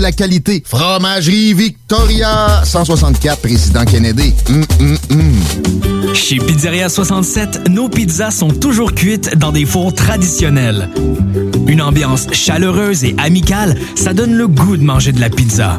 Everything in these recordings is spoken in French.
La qualité. Fromagerie Victoria, 164 Président Kennedy. Hum, hum, hum. Chez Pizzeria 67, nos pizzas sont toujours cuites dans des fours traditionnels. Une ambiance chaleureuse et amicale, ça donne le goût de manger de la pizza.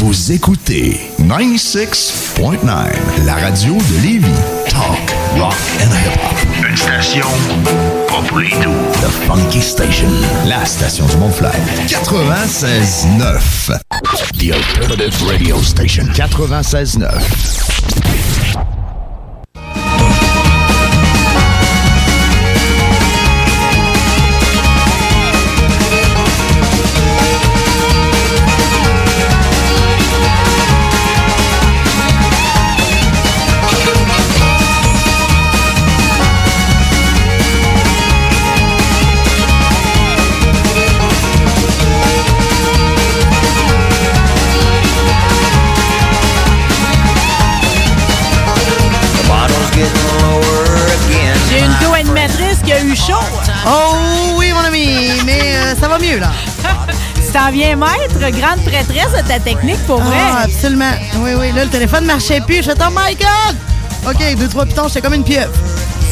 Vous écoutez 96.9, la radio de Lévis. Talk, rock and hip-hop. Une station pas pour les doux. The Funky Station, la station du Mont-Flair. 96.9. The Alternative Radio Station. 96.9. mieux, là. Tu t'en viens maître, grande prêtresse de ta technique pour vrai. Ah, absolument. Oui, oui, là, le téléphone marchait plus. Je oh my God! OK, deux, trois pitons, j'étais comme une pieuvre.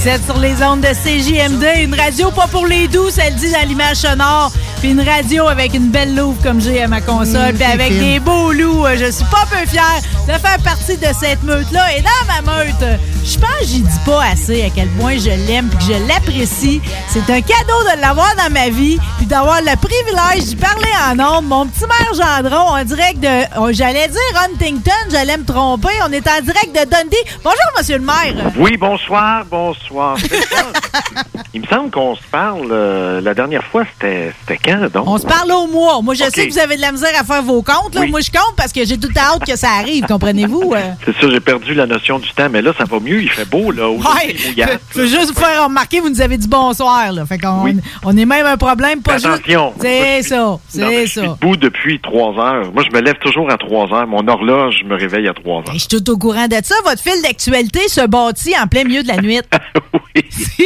C'est sur les ondes de CJMD, une radio pas pour les doux, ça le dit dans l'image sonore. Puis une radio avec une belle louve comme j'ai à ma console, Mmh, puis avec des beaux loups. Euh, Je suis pas peu fière de faire partie de cette meute-là. Et dans ma meute, je pense que j'y dis pas assez à quel point je l'aime puis que je l'apprécie. C'est un cadeau de l'avoir dans ma vie puis d'avoir le privilège d'y parler en ondes. Mon petit maire Gendron, en direct de... oh, j'allais dire Huntington, j'allais me tromper. On est en direct de Dundee. Bonjour, monsieur le maire. Oui, bonsoir, bonsoir. Il me semble qu'on se parle euh, la dernière fois, c'était quand donc? On se parle au mois. Moi, je sais que vous avez de la misère à faire vos comptes. là. Oui. Moi, je compte parce que j'ai tout hâte que ça arrive, comprenez-vous? euh? C'est ça, j'ai perdu la notion du temps, mais là, ça va mieux, il fait beau, là. Aujourd'hui, Ouais, il je veux juste vous faire remarquer, vous nous avez dit bonsoir. Là. Fait qu'on on est même un problème, pas Attention. juste... C'est ça, c'est je suis ça. debout depuis trois heures. Moi, je me lève toujours à trois heures. Mon horloge me réveille à trois heures. Je suis tout au courant de ça. Votre fil d'actualité se bâtit en plein milieu de la nuit. il,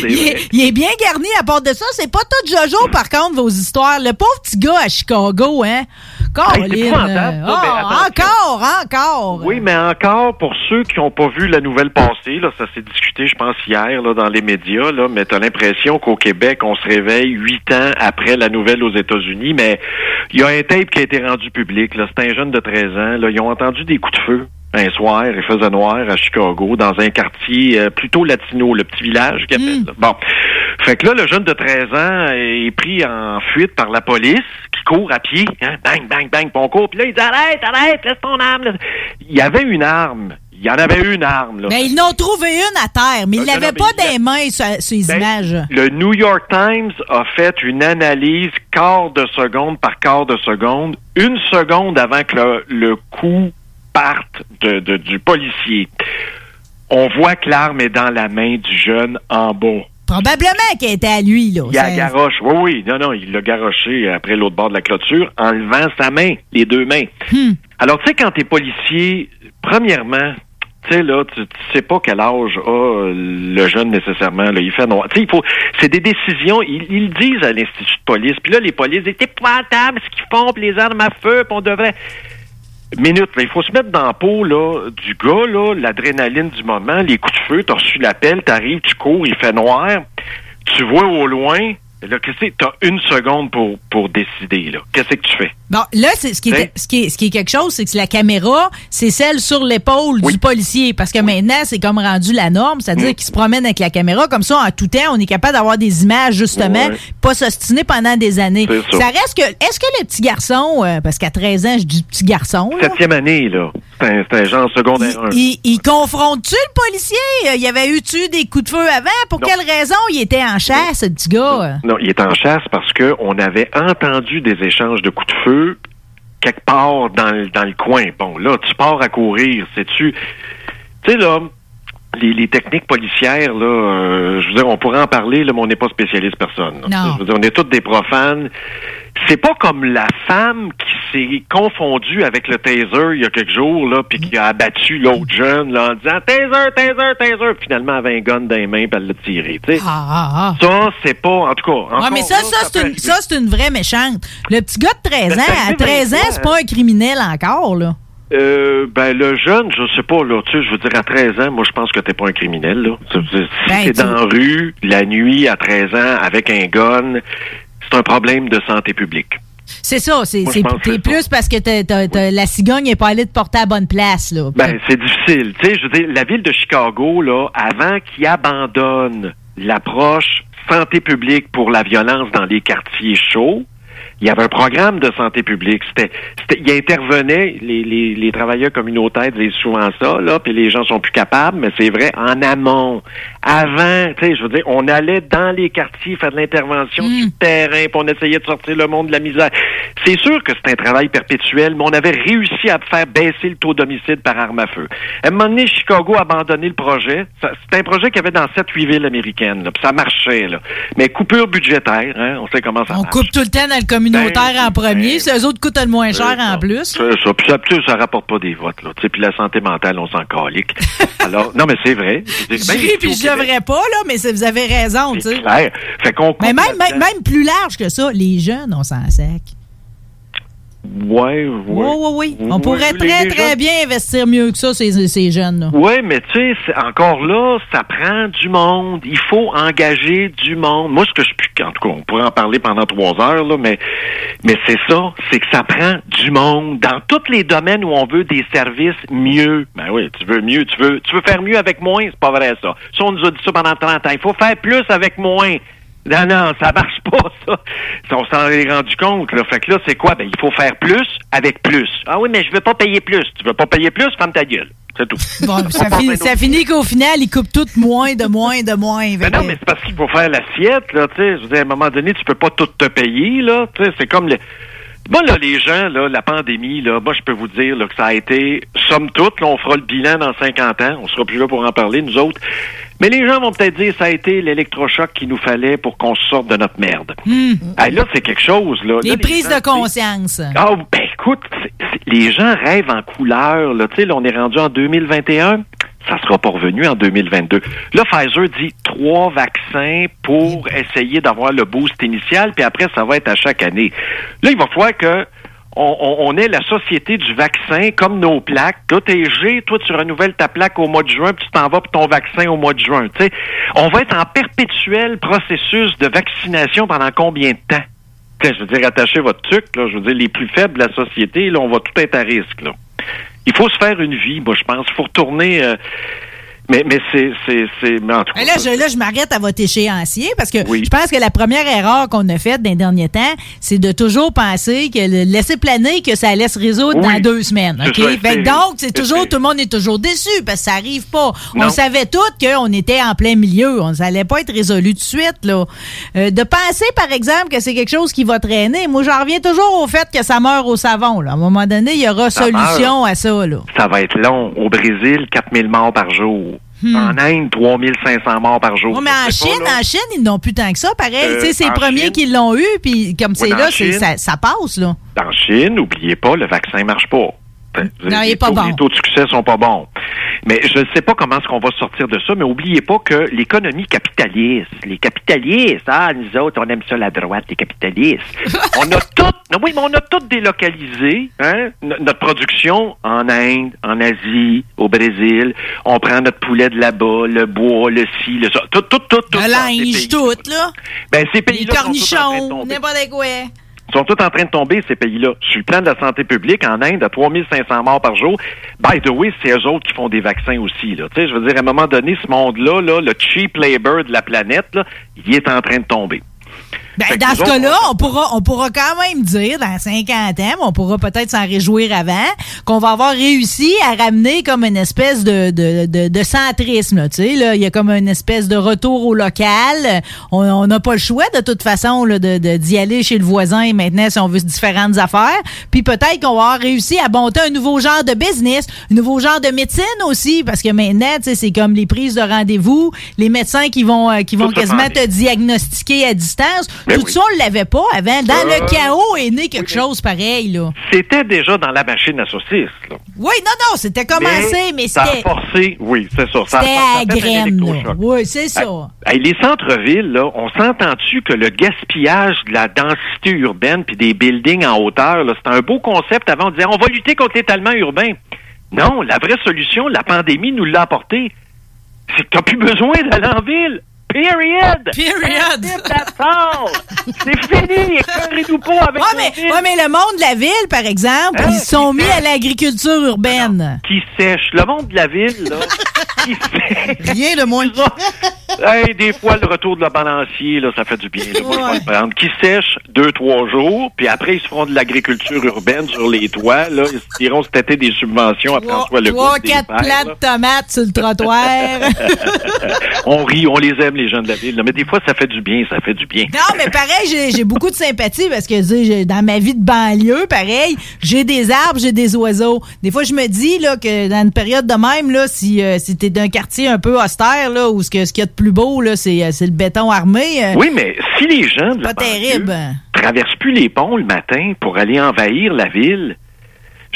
vrai. est, il est bien garni à part de ça. C'est pas tout Jojo, par contre, vos histoires. Le pauvre petit gars à Chicago, hein? Mais ah, encore, encore. Oui, mais encore, pour ceux qui n'ont pas vu la nouvelle passer, là, ça s'est discuté, je pense, hier là, dans les médias, là, mais tu as l'impression qu'au Québec, on se réveille huit ans après la nouvelle aux États-Unis, mais il y a un tape qui a été rendu public. là. C'est un jeune de 13 ans. Là, ils ont entendu des coups de feu un soir, il faisait noir à Chicago, dans un quartier euh, plutôt latino, le petit village qu'il appelle. là. Bon. Fait que là, le jeune de 13 ans est pris en fuite par la police, qui court à pied, hein, bang, bang, bang, puis on court, puis là, il dit arrête, arrête, laisse ton arme. Il y avait une arme. Il y en avait une arme. Là. Mais ils n'ont trouvé une à terre, mais ils Non, non, l'avaient pas des mains sur, les Ben, images. Le New York Times a fait une analyse quart de seconde par quart de seconde, une seconde avant que le, le coup parte de, de- du policier. On voit que l'arme est dans la main du jeune en bas. Probablement qu'elle était à lui, là. Il a garoche. Oui, oui. Non, non, il l'a garoché après l'autre bord de la clôture en levant sa main, les deux mains. Hmm. Alors, tu sais, quand t'es policier, premièrement, tu sais, là, tu, sais pas quel âge a le jeune nécessairement. Là, il fait noir. Tu sais, il faut. C'est des décisions. Ils, ils le disent à l'Institut de police. Puis là, les polices, c'est épouvantable ce qu'ils font, puis les armes à feu, puis on devrait. Minute, là, il faut se mettre dans la peau là, du gars, là, l'adrénaline du moment, les coups de feu, t'as reçu l'appel, t'arrives, tu cours, il fait noir, tu vois au loin, là, qu'est-ce que? T'as une seconde pour, pour décider, là. Qu'est-ce que tu fais? Bon, là, c'est, ce, qui est, Hein? ce, qui est, ce qui est quelque chose, c'est que la caméra, c'est celle sur l'épaule du policier. Parce que maintenant, c'est comme rendu la norme, c'est-à-dire qu'il se promène avec la caméra. Comme ça, en tout temps, on est capable d'avoir des images, justement, pas s'ostiner pendant des années. C'est ça. reste que. Est-ce que le petit garçon, euh, parce qu'à 13 ans, je dis petit garçon, là, Septième année, là. C'est un, genre secondaire 1. il, il confronte-tu le policier? Il avait eu-tu des coups de feu avant? Pour Non. quelle raison? Il était en chasse, ce petit gars? Non, il est en chasse parce que on avait entendu des échanges de coups de feu quelque part dans le, dans le coin. Bon, là, tu pars à courir, sais-tu? Tu sais, là, les, les techniques policières, là, euh, je veux dire, on pourrait en parler, là, mais on n'est pas spécialiste personne. Non. Je veux dire, on est tous des profanes. C'est pas comme la femme qui s'est confondue avec le taser il y a quelques jours, là, puis qui a abattu l'autre jeune, là, en disant taser, taser, taser. Finalement, elle avait un gun dans les mains, puis elle l'a tiré, tu sais. Ah, ah, ah. Ça, c'est pas, en tout cas. Ouais, mais ça, là, ça, c'est une, arriver. ça, c'est une vraie méchante. Le petit gars de 13 Ben, ans, à arrivé 13 ans, c'est pas un criminel encore, là. Euh, ben, le jeune, je sais pas, là, tu sais, je veux dire, à 13 ans, moi, je pense que t'es pas un criminel, là. Si Ben, t'es dans la rue, la nuit, à 13 ans, avec un gun, c'est un problème de santé publique. C'est ça, c'est, que plus parce que la cigogne est pas allée te porter à la bonne place, là. Ben, c'est difficile. Tu sais, je veux dire, la ville de Chicago, là, avant qu'il abandonne l'approche santé publique pour la violence dans les quartiers chauds, il y avait un programme de santé publique. C'était, c'était, il intervenait, les, les, les travailleurs communautaires disent souvent ça, là, puis les gens sont plus capables, mais c'est vrai, en amont, avant, tu sais, je veux dire, on allait dans les quartiers faire de l'intervention du terrain, puis on essayait de sortir le monde de la misère. C'est sûr que c'est un travail perpétuel, mais on avait réussi à faire baisser le taux d'homicide par arme à feu. À un moment donné, Chicago a abandonné le projet. C'est un projet qu'il y avait dans 7-8 villes américaines, là, puis ça marchait, là. Mais coupure budgétaire, hein, on sait comment ça On marche. coupe tout le temps dans le communautaire en premier, c'est eux autres coûtent le moins cher en plus. C'est ça. Puis ça, ça rapporte pas des votes, là. Puis la santé mentale, on s'en calique. Alors, non, mais c'est vrai. Je ris ici puis je devrais pas, là, mais vous avez raison, tu sais. c'est clair. Fait qu'on coupe Mais même, même, plus large que ça, les jeunes, on s'en sac. Ouais, ouais. Oui, oui, oui. On pourrait très, très jeunes- bien investir mieux que ça, ces, ces jeunes-là. Oui, mais tu sais, encore là, ça prend du monde. Il faut engager du monde. Moi, ce que je puis, en tout cas, on pourrait en parler pendant trois heures, là, mais, mais c'est ça, c'est que ça prend du monde dans tous les domaines où on veut des services mieux. Ben oui, tu veux mieux, tu veux, tu veux faire mieux avec moins, c'est pas vrai ça. Ça, on nous a dit ça pendant 30 ans. Il faut faire plus avec moins. Non, non, ça marche pas, ça. On s'en est rendu compte, là. Fait que là, c'est quoi? Ben, il faut faire plus avec plus. Ah oui, mais je veux pas payer plus. Tu veux pas payer plus? Ferme ta gueule. C'est tout. Bon, ça, finit, ça qu'au final, ils coupent tout moins, de moins, de moins. ben non, mais c'est parce qu'il faut faire l'assiette, là, tu sais. Je veux dire, à un moment donné, tu peux pas tout te payer, là. Tu sais, c'est comme le... Moi, là, les gens, là, la pandémie, là, moi, je peux vous dire là, que ça a été, somme toute, là, on fera le bilan dans 50 ans. On sera plus là pour en parler, nous autres. Mais les gens vont peut-être dire ça a été l'électrochoc qu'il nous fallait pour qu'on sorte de notre merde. Hey, là, c'est quelque chose, là. Hmm. Les Là, prises gens, de conscience. ah, ben écoute, les gens rêvent en couleur. Là, on est rendu en 2021. Ça sera pas revenu en 2022. Là, Pfizer dit trois vaccins pour essayer d'avoir le boost initial, puis après, ça va être à chaque année. Là, il va falloir que on, est la société du vaccin, comme nos plaques. Là, t'es G, toi, tu renouvelles ta plaque au mois de juin, puis tu t'en vas pour ton vaccin au mois de juin. On va être en perpétuel processus de vaccination pendant combien de temps? Tu sais, je veux dire, attachez votre truc, là. Je veux dire, les plus faibles de la société, là, on va tout être à risque, là. Il faut se faire une vie, moi, je pense. Il faut retourner. euh, Mais, mais c'est, c'est, c'est, mais en tout cas. Mais là, je, là, je m'arrête à votre échéancier parce que Oui. je pense que la première erreur qu'on a faite dans les derniers temps, c'est de toujours penser que le laisser planer que ça allait se résoudre Oui. dans deux semaines. C'est OK? ça, Fait que c'est- donc, c'est toujours, tout le monde est toujours déçu parce que ça arrive pas. On savait tous qu'on était en plein milieu. On ça allait pas être résolu de suite, là. Euh, de penser, par exemple, que c'est quelque chose qui va traîner. Moi, j'en reviens toujours au fait que ça meurt au savon, là. À un moment donné, il y aura Ça solution à ça, là. Ça va être long. Au Brésil, 4000 morts par jour. En Inde, 3500 morts par jour. Hmm. mais en pas, Chine, en Chine, ils n'ont plus tant que ça, pareil. Euh, c'est les premiers Chine- qui l'ont eu, puis comme c'est là, Chine- ça, ça passe, là. En Chine, n'oubliez pas, le vaccin marche pas. Non, il les est pas taux- bon. Les taux de succès sont pas bons. Mais je ne sais pas comment est-ce qu'on va sortir de ça, mais oubliez pas que l'économie capitaliste, les capitalistes, ah, nous autres, on aime ça la droite, les capitalistes. on a tout, non, oui, mais on a délocalisé, hein, no- notre production en Inde, en Asie, au Brésil. On prend notre poulet de là-bas, le bois, le ci, le ça, tout, tout, tout, tout. Le linge, tout, là. Ben, ces Les pays-là de cornichons, n'importe quoi. Sont tous en train de tomber, ces pays-là. Sur le plan de la santé publique, en Inde, à 3500 morts par jour, by the way, c'est eux autres qui font des vaccins aussi. Là. Je veux dire, à un moment donné, ce monde-là, là, le cheap labor de la planète, là, il est en train de tomber. Ben, dans ce cas-là, on pourra, on pourra quand même dire, dans 50 ans, on pourra peut-être s'en réjouir avant, qu'on va avoir réussi à ramener comme une espèce de, de, de, de centrisme. Tu sais, là, il y a comme une espèce de retour au local. On n'a pas le choix, de toute façon, là, de, de- d'y aller chez le voisin maintenant si on veut différentes affaires. Puis peut-être qu'on va avoir réussi à monter un nouveau genre de business, un nouveau genre de médecine aussi, parce que maintenant, tu sais, c'est comme les prises de rendez-vous, les médecins qui vont, euh, qui vont quasiment te diagnostiquer à distance. Ben Tout oui. ça, on l'avait pas avant. Dans Euh, le chaos est né quelque oui, mais- chose pareil, là. C'était déjà dans la machine à saucisses. Là. Oui, non, non, c'était commencé, mais, ça a c'était forcé, oui, c'est ça. Ça, c'était à a fait un graine, là. électrochoc. Oui, c'est ça. Les centres-villes, là, on s'entend-tu que le gaspillage de la densité urbaine puis des buildings en hauteur, c'est un beau concept. Avant, on disait on va lutter contre l'étalement urbain? Non, la vraie solution, la pandémie nous l'a apporté. C'est que t'as plus besoin d'aller en ville. Period. Period. C'est fini. Écœurez-nous pas avec Ouais mais, ouais, mais le monde de la ville, par exemple, Hein? ils se sont mis à l'agriculture urbaine. qui sèche? Le monde de la ville, là, qui sèche? Rien de moins. Hey, des fois, le retour de la balancier, là, ça fait du bien. Là, Moi, je vais Ouais. le prendre. Qui sèche deux, trois jours, puis après, ils se feront de l'agriculture urbaine sur les toits. Là. Ils se iront se têter des subventions à François Legault. trois, quatre plats de tomates sur le trottoir. On rit, on les aime, les gens de la ville. là. Mais des fois, ça fait du bien, ça fait du bien. Non, mais pareil, j'ai beaucoup de sympathie parce que sais, dans ma vie de banlieue, pareil, j'ai des arbres, j'ai des oiseaux. Des fois, je me dis là que dans une période de même, là, si, euh, si t'es d'un quartier un peu austère, là, où ce qu'il y a de plus beau, là, c'est euh, c'est le béton armé. euh, Oui, mais si les gens de la Pas terrible. traversent plus les ponts le matin pour aller envahir la ville,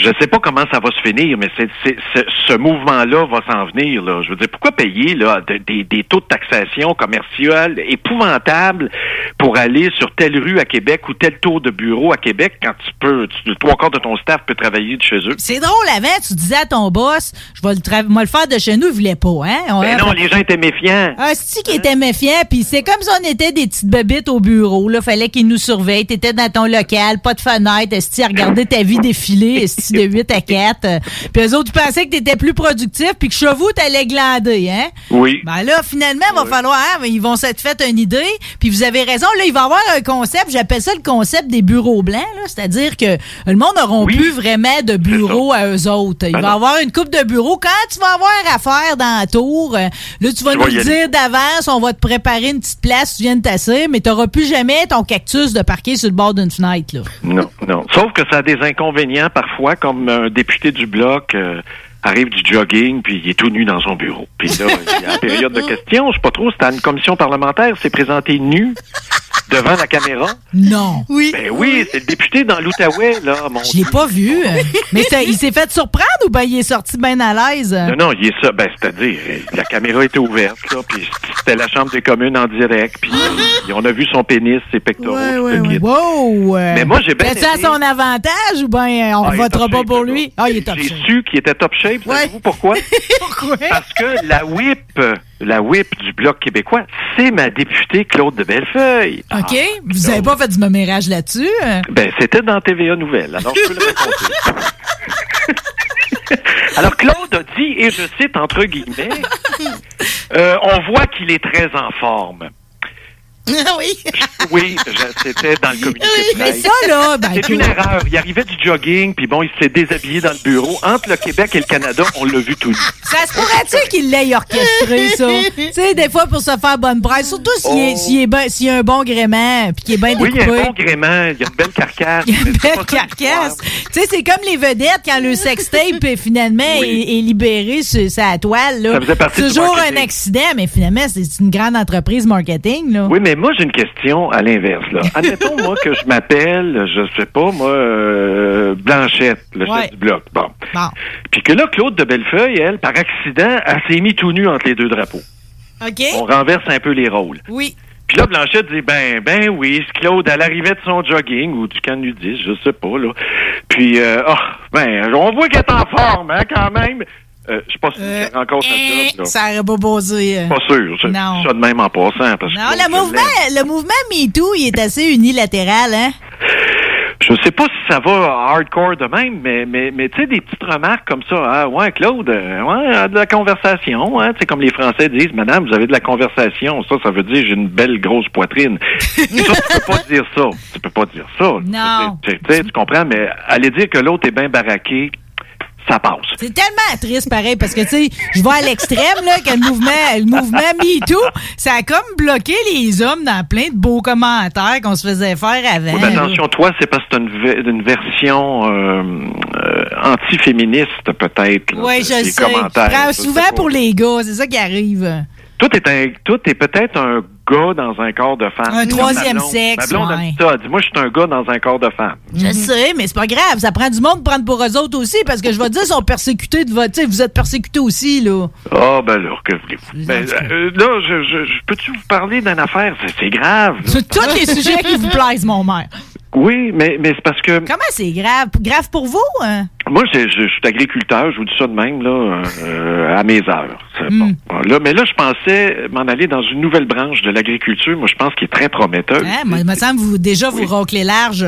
je sais pas comment ça va se finir, mais c'est, c'est- c'est- ce mouvement-là va s'en venir. Là. Je veux dire, pourquoi payer là, de- des, des taux de taxation commerciale épouvantables pour aller sur telle rue à Québec ou tel taux de bureau à Québec quand tu peux, tu, le trois quarts de ton staff peut travailler de chez eux? C'est drôle, avant, tu disais à ton boss, je vais le, tra- moi, le faire de chez nous, il voulait pas, hein? On- Ben non, les gens étaient méfiants. Un sti qui était méfiant, puis c'est comme si on était des petites bébites au bureau. Là, fallait qu'ils nous surveillent. T'étais dans ton local, pas de fenêtre, esti à regarder ta vie défiler, de 8 à 4. Euh, Puis eux autres, ils pensaient que t'étais plus productif, puis que chez vous, t'allais glander, hein? Oui. Ben là, finalement, il va falloir, hein, ils vont s'être fait une idée. Puis vous avez raison, là, il va y avoir un concept, j'appelle ça le concept des bureaux blancs, là. C'est-à-dire que le monde n'auront Oui. plus vraiment de bureaux à eux autres. Il Ben va y avoir une coupe de bureaux. Quand tu vas avoir affaire dans la tour, euh, là, tu vas Tu nous aller. dire d'avance, on va te préparer une petite place, tu viens de tasser, mais t'auras plus jamais ton cactus de parquer sur le bord d'une fenêtre, là. Non, non. Sauf que ça a des inconvénients parfois, comme un député du bloc euh, arrive du jogging, puis il est tout nu dans son bureau. Puis là, il y a la période de questions, je sais pas trop, c'était à une commission parlementaire, s'est présenté nu devant la caméra? Non. Oui. Ben oui, c'est le député dans l'Outaouais, là, mon Je l'ai pas vu. euh. mais ça- il s'est fait surprendre ou ben il est sorti bien à l'aise? Non, non, il est ça. Ben, c'est-à-dire, euh, la caméra était ouverte, là, puis c'était la Chambre des communes en direct, puis euh, on a vu son pénis, ses pectoraux, Ouais, tout ouais, ouais. Wow! euh, Mais moi, j'ai bien Est-ce à aimé. son avantage ou bien on Ah, votera pas pour lui? Ah, il est top J'ai shape. su qu'il était top shape, Ouais. savez-vous pourquoi? Pourquoi? Parce que la whip, euh, la whip du Bloc québécois, c'est ma députée Claude de Bellefeuille. OK. Ah, Vous avez pas fait du mémérage là-dessus? hein? Ben, c'était dans TVA Nouvelle, alors je peux le raconter. Alors, Claude a dit, et je cite entre guillemets, euh, on voit qu'il est très en forme. Oui. Oui, c'était dans le communiqué de Mais presse. ça, là, ben, C'est une erreur. Il arrivait du jogging, puis bon, il s'est déshabillé dans le bureau. Entre le Québec et le Canada, on l'a vu tout nu. Ça se pourrait-tu qu'il l'ait orchestré, ça? tu sais, des fois, pour se faire bonne presse, surtout s'il est- Oh. s'il est ben- y a un bon gréement, puis qu'il est bien Oui, il y a découpé. un bon gréement, il y a une belle carcasse. Il y a une C'est belle carcasse. Tu sais, c'est comme les vedettes quand le sextape est finalement est, est libéré sur sa toile. Là. Ça faisait partie du toujours un accident, mais finalement, c'est une grande entreprise marketing. Là. Oui, mais moi, j'ai une question à l'inverse. là. Admettons, moi, que je m'appelle, je sais pas, moi, euh, Blanchette, le Ouais. chef du bloc. Bon. Bon. Puis que là, Claude de Bellefeuille, elle, par accident, elle s'est mis tout nu entre les deux drapeaux. OK? On renverse un peu les rôles. Oui. Puis là, Blanchette dit, ben, ben oui, c'est Claude, à l'arrivée de son jogging ou du canudis, je sais pas, là. Puis, euh, oh, ben, on voit qu'elle est en forme, hein, quand même. Euh, je suis pas sûr qu'elle rencontre un job, là. Ça aurait pas posé. euh. Pas sûr. Je Non. ça de même en passant. Parce Non, le mouvement, le mouvement MeToo, il est assez unilatéral, hein? Je sais pas si ça va hardcore de même, mais, mais, mais tu sais, des petites remarques comme ça. Ah, ouais, Claude, euh, ouais, euh, de la conversation. Hein, c'est comme les Français disent, Madame, vous avez de la conversation. Ça, ça veut dire j'ai une belle grosse poitrine. ça, tu peux pas dire ça. Tu peux pas dire ça. Non. Tu tu sais, tu comprends, mais aller dire que l'autre est bien baraqué, ça passe. C'est tellement triste, pareil, parce que, tu sais, je vois à l'extrême, là, que le mouvement, le mouvement MeToo, ça a comme bloqué les hommes dans plein de beaux commentaires qu'on se faisait faire avant. Oui, mais attention, toi, c'est parce que c'est une, ve- une version euh, euh, anti-féministe, peut-être. Oui, je sais. Je prends souvent pour les gars, c'est ça qui arrive. Tout est, un, tout est peut-être un gars dans un corps de femme. Un troisième ma blonde. sexe, Ma blonde a ouais. dit ça. Elle dit, moi, je suis un gars dans un corps de femme. Je sais, mais c'est pas grave. Ça prend du monde pour prendre pour eux autres aussi, parce que je vais te dire, ils sont persécutés de votre. Vous êtes persécutés aussi, là. Ah, ben là, que voulez-vous? Ben, euh, là, je, je, je- peux-tu vous parler d'une affaire? C'est, c'est grave. Sur tous les sujets qui vous plaisent, mon maire. Oui, mais, mais c'est parce que Comment c'est grave? Grave pour vous, hein? Moi, je, je- je suis agriculteur, je vous dis ça de même, là, euh, à mes heures. Hmm. bon. Là, mais là, je pensais m'en aller dans une nouvelle branche de l'agriculture, moi, je pense qui est très prometteuse. Hein? Moi, il me semble que vous, déjà, vous raclez large.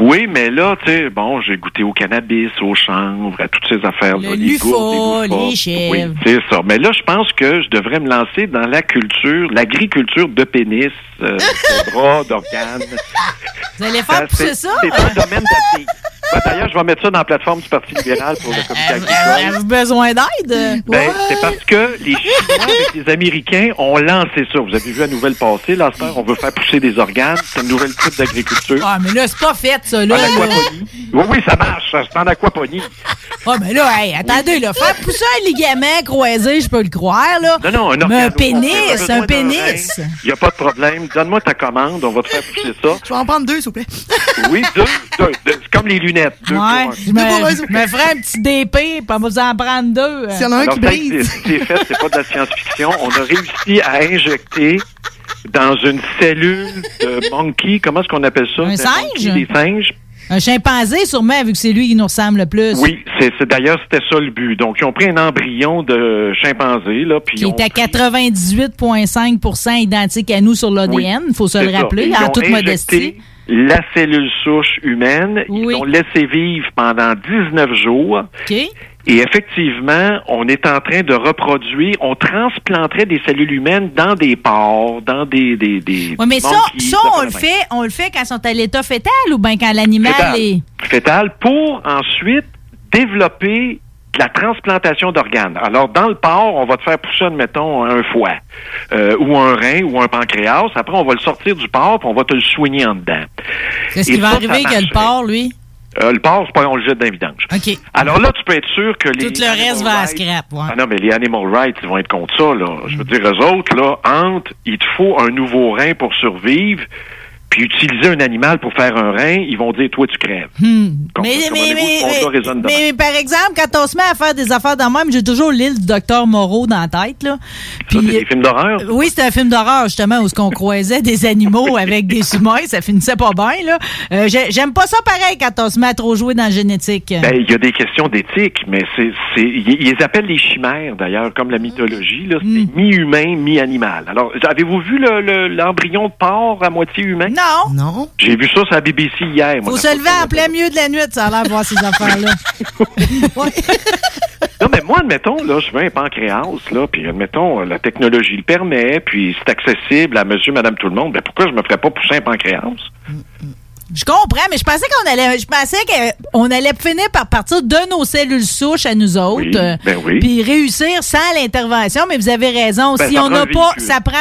Oui, mais là, tu sais, bon, j'ai goûté au cannabis, au chanvre, à toutes ces affaires-là. Le les gourdes, Lufa, loufas. les chèvres. Oui, c'est ça. Mais là, je pense que je devrais me lancer dans la culture, l'agriculture de pénis, euh, de bras, d'organes. Vous allez faire pousser ça? C'est un domaine d'avenir. Ben, D'ailleurs, je vais mettre ça dans la plateforme du Parti libéral pour le comité agricole. Avez-vous besoin d'aide? Ben, c'est parce que les Chinois avec les Américains ont lancé ça. Vous avez vu la nouvelle passer. Là, on veut faire pousser des organes. C'est une nouvelle type d'agriculture. Ah, mais là, c'est pas fait, ça, En là. aquaponie. Oui, oui, ça marche. C'est en aquaponie. Ah, mais là, hey, attendez, là, faire pousser un ligament croisé, je peux le croire, là. Non, non, un Mais un pénis, un pénis. Il n'y a pas de problème. Donne-moi ta commande. On va te faire pousser ça. Je vais en prendre deux, s'il vous plaît. Oui, deux. deux, deux. C'est comme les lunettes. Deux pour Ouais, un. je me, un petit DP, puis on va vous en prendre deux. S'il y en a un Alors, qui ça brise. C'est fait, c'est pas de la science-fiction. On a réussi à injecter dans une cellule de monkey, comment est-ce qu'on appelle ça? Un Des singe? monkeys, Des singes? Un chimpanzé, sûrement, vu que c'est lui qui nous ressemble le plus. Oui, c'est d'ailleurs c'était ça le but. Donc ils ont pris un embryon de chimpanzé là, puis Qui ils ont est à 98,5% identique à nous sur l'ADN, il faut se le rappeler, en toute modestie. La cellule souche humaine, ils l'ont laissé vivre pendant 19 jours. OK. Et effectivement, on est en train de reproduire, on transplanterait des cellules humaines dans des porcs, dans des des des Oui, mais ça, ça on le fait, on le fait quand ils sont à l'état fétal ou bien quand l'animal est. fétale pour ensuite développer de la transplantation d'organes. Alors, dans le porc, on va te faire pousser, admettons, un foie, euh, ou un rein, ou un pancréas. Après, on va le sortir du porc, puis on va te le soigner en dedans. Qu'est-ce Et qui va ça, arriver ça que le porc, lui? Euh, le porc, pas on le jette dans les vidanges. OK. Alors là, tu peux être sûr que les... Tout le reste va à scrap, ouais. Ah non, mais les animal rights, ils vont être contre ça, là. Je veux dire, eux autres, là, entre, il te faut un nouveau rein pour survivre, puis utiliser un animal pour faire un rein, ils vont dire, toi, tu crèves. Hmm. Mais, mais, mais, mais- par exemple, quand on se met à faire des affaires dans même, j'ai toujours l'île du docteur Moreau dans la tête. Là. Ça, c'est des films d'horreur? Oui, c'était un film d'horreur, justement, où ce qu'on croisait des animaux avec des humains. Ça finissait pas bien. là. Euh, j'ai- J'aime pas ça pareil quand on se met à trop jouer dans la génétique. Ben, il y a des questions d'éthique, mais c'est, c'est, ils les appellent les chimères, d'ailleurs, comme la mythologie, là. Hmm. C'est mi-humain, mi-animal. Alors, avez-vous vu le, le- l'embryon de porc à moitié humain? Non! Non? J'ai vu ça sur la BBC hier. Faut Ça se lever en plein milieu de la nuit, ça a l'air de voir ces affaires-là. Non, mais moi, admettons, là, je veux un pancréas, là, puis admettons, la technologie le permet, puis c'est accessible à monsieur, madame, tout le monde, ben pourquoi je me ferais pas pousser un pancréas? Je comprends, mais je pensais qu'on allait, je pensais qu'on allait finir par partir de nos cellules souches à nous autres, Oui, ben oui. puis réussir sans l'intervention. Mais vous avez raison. Ben, si on n'a pas, ça prend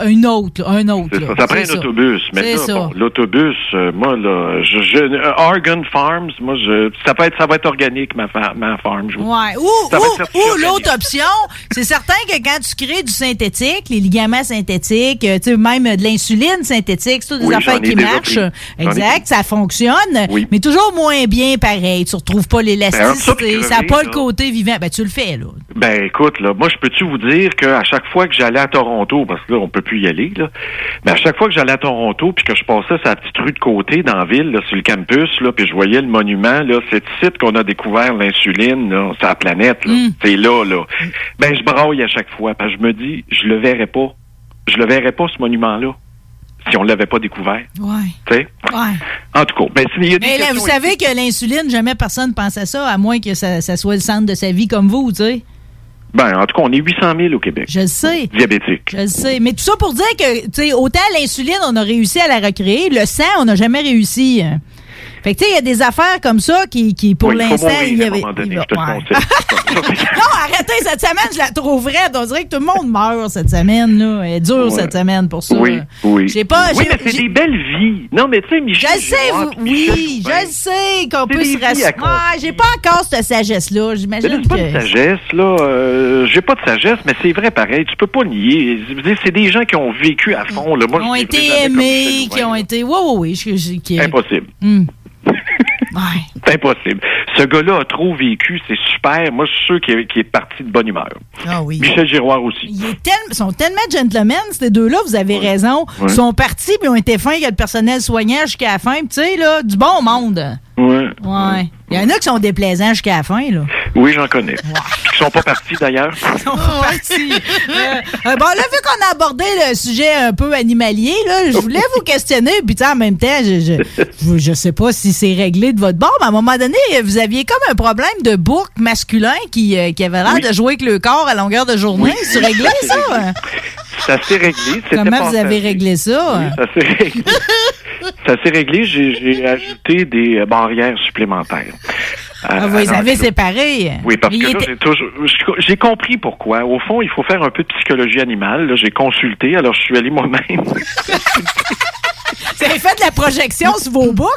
un, un autre, un autre. Là. ça, ça prend un autobus. Mais bon, l'autobus, euh, moi, là, je, je, euh, Argon Farms, moi, je, ça peut être, ça va être organique, ma, ma farm. je Ouais. Ou, ou, l'autre option, c'est certain que quand tu crées du synthétique, les ligaments synthétiques, euh, tu sais, même euh, de l'insuline synthétique, c'est toutes des Oui, affaires qui marchent. pris. Exact, ça fonctionne, Oui. mais toujours moins bien pareil. Tu retrouves pas Ben, l'élasticité, ça n'a pas le côté vivant. Ben, tu le fais, là. Ben écoute, là, moi je peux-tu vous dire qu'à chaque fois que j'allais à Toronto, parce que là, on peut plus y aller, là, mais à chaque fois que j'allais à Toronto, puis que je passais sa petite rue de côté dans la ville, là, sur le campus, là, puis je voyais le monument, là, c'est ici qu'on a découvert l'insuline, là, sur la planète, là. Mm. C'est là, là. Ben je braille à chaque fois, parce que je me dis, je le verrais pas. Je le verrais pas, ce monument-là, si on l'avait pas découvert. Sais? Ouais. En tout cas, ben, il y a des Mais là, vous savez que l'insuline, jamais personne pense à ça, à moins que ça, ça soit le centre de sa vie comme vous, tu sais. Ben, en tout cas, on est 800 000 au Québec. Je le sais. Diabétiques. Je le sais. Mais tout ça pour dire que, tu sais, autant l'insuline, on a réussi à la recréer, le sang, on n'a jamais réussi. Fait que, tu sais, il y a des affaires comme ça qui, qui pour Oui, l'instant, il y à un avait. donné, je te ouais. non, arrêtez, cette semaine, je la trouve raide. On dirait que tout le monde meurt cette semaine, là. Elle est dure, Ouais. cette semaine, pour ça. Oui, oui. J'ai pas. Oui, mais c'est des belles vies. Non, mais tu sais, Je Michel. le sais, vous- Michel oui, Jourdain, je le sais qu'on peut se rassurer. Ouais, j'ai pas encore cette sagesse-là. J'imagine c'est pas de que. sagesse, là. Euh, J'ai pas de sagesse, mais c'est vrai pareil. Tu peux pas nier. Je C'est des gens qui ont vécu à fond. Là. Moi, Qui ont je été aimés, qui ont été. Oui, oui, oui. je- je- Impossible. Hmm. Ouais. C'est impossible. Ce gars-là a trop vécu. C'est super. Moi, je suis sûr qu'il est, parti de bonne humeur. Ah oui. Michel Giroir aussi. Ils tel- sont tellement gentlemen, ces deux-là, vous avez raison. Ouais. Ils sont partis puis ont été fins que le personnel soignant jusqu'à la fin. Tu sais, là, du bon monde. Ouais. Ouais. Il y en a qui sont déplaisants jusqu'à la fin, là. Oui, j'en connais. Qui sont pas partis d'ailleurs. Ils sont partis. Euh, euh, bon, là, vu qu'on a abordé le sujet un peu animalier, là, je voulais vous questionner. Puis, tu sais, en même temps, je, je, je- sais pas si c'est réglé de votre bord, mais à un moment donné, vous aviez comme un problème de bouc masculin qui, euh, qui avait l'air Oui. de jouer avec le corps à longueur de journée. Oui. C'est réglé, ça? Ça s'est réglé. Comment vous avez réglé ça? Oui, ça s'est réglé. ça s'est réglé. J'ai ajouté des euh, barrières supplémentaires. Ah, vous les avez séparés. Oui, parce que là, était- j'ai toujours, j'ai compris pourquoi. Au fond, il faut faire un peu de psychologie animale. J'ai consulté, alors je suis allé moi-même. Vous avez fait de la projection sur vos boucs?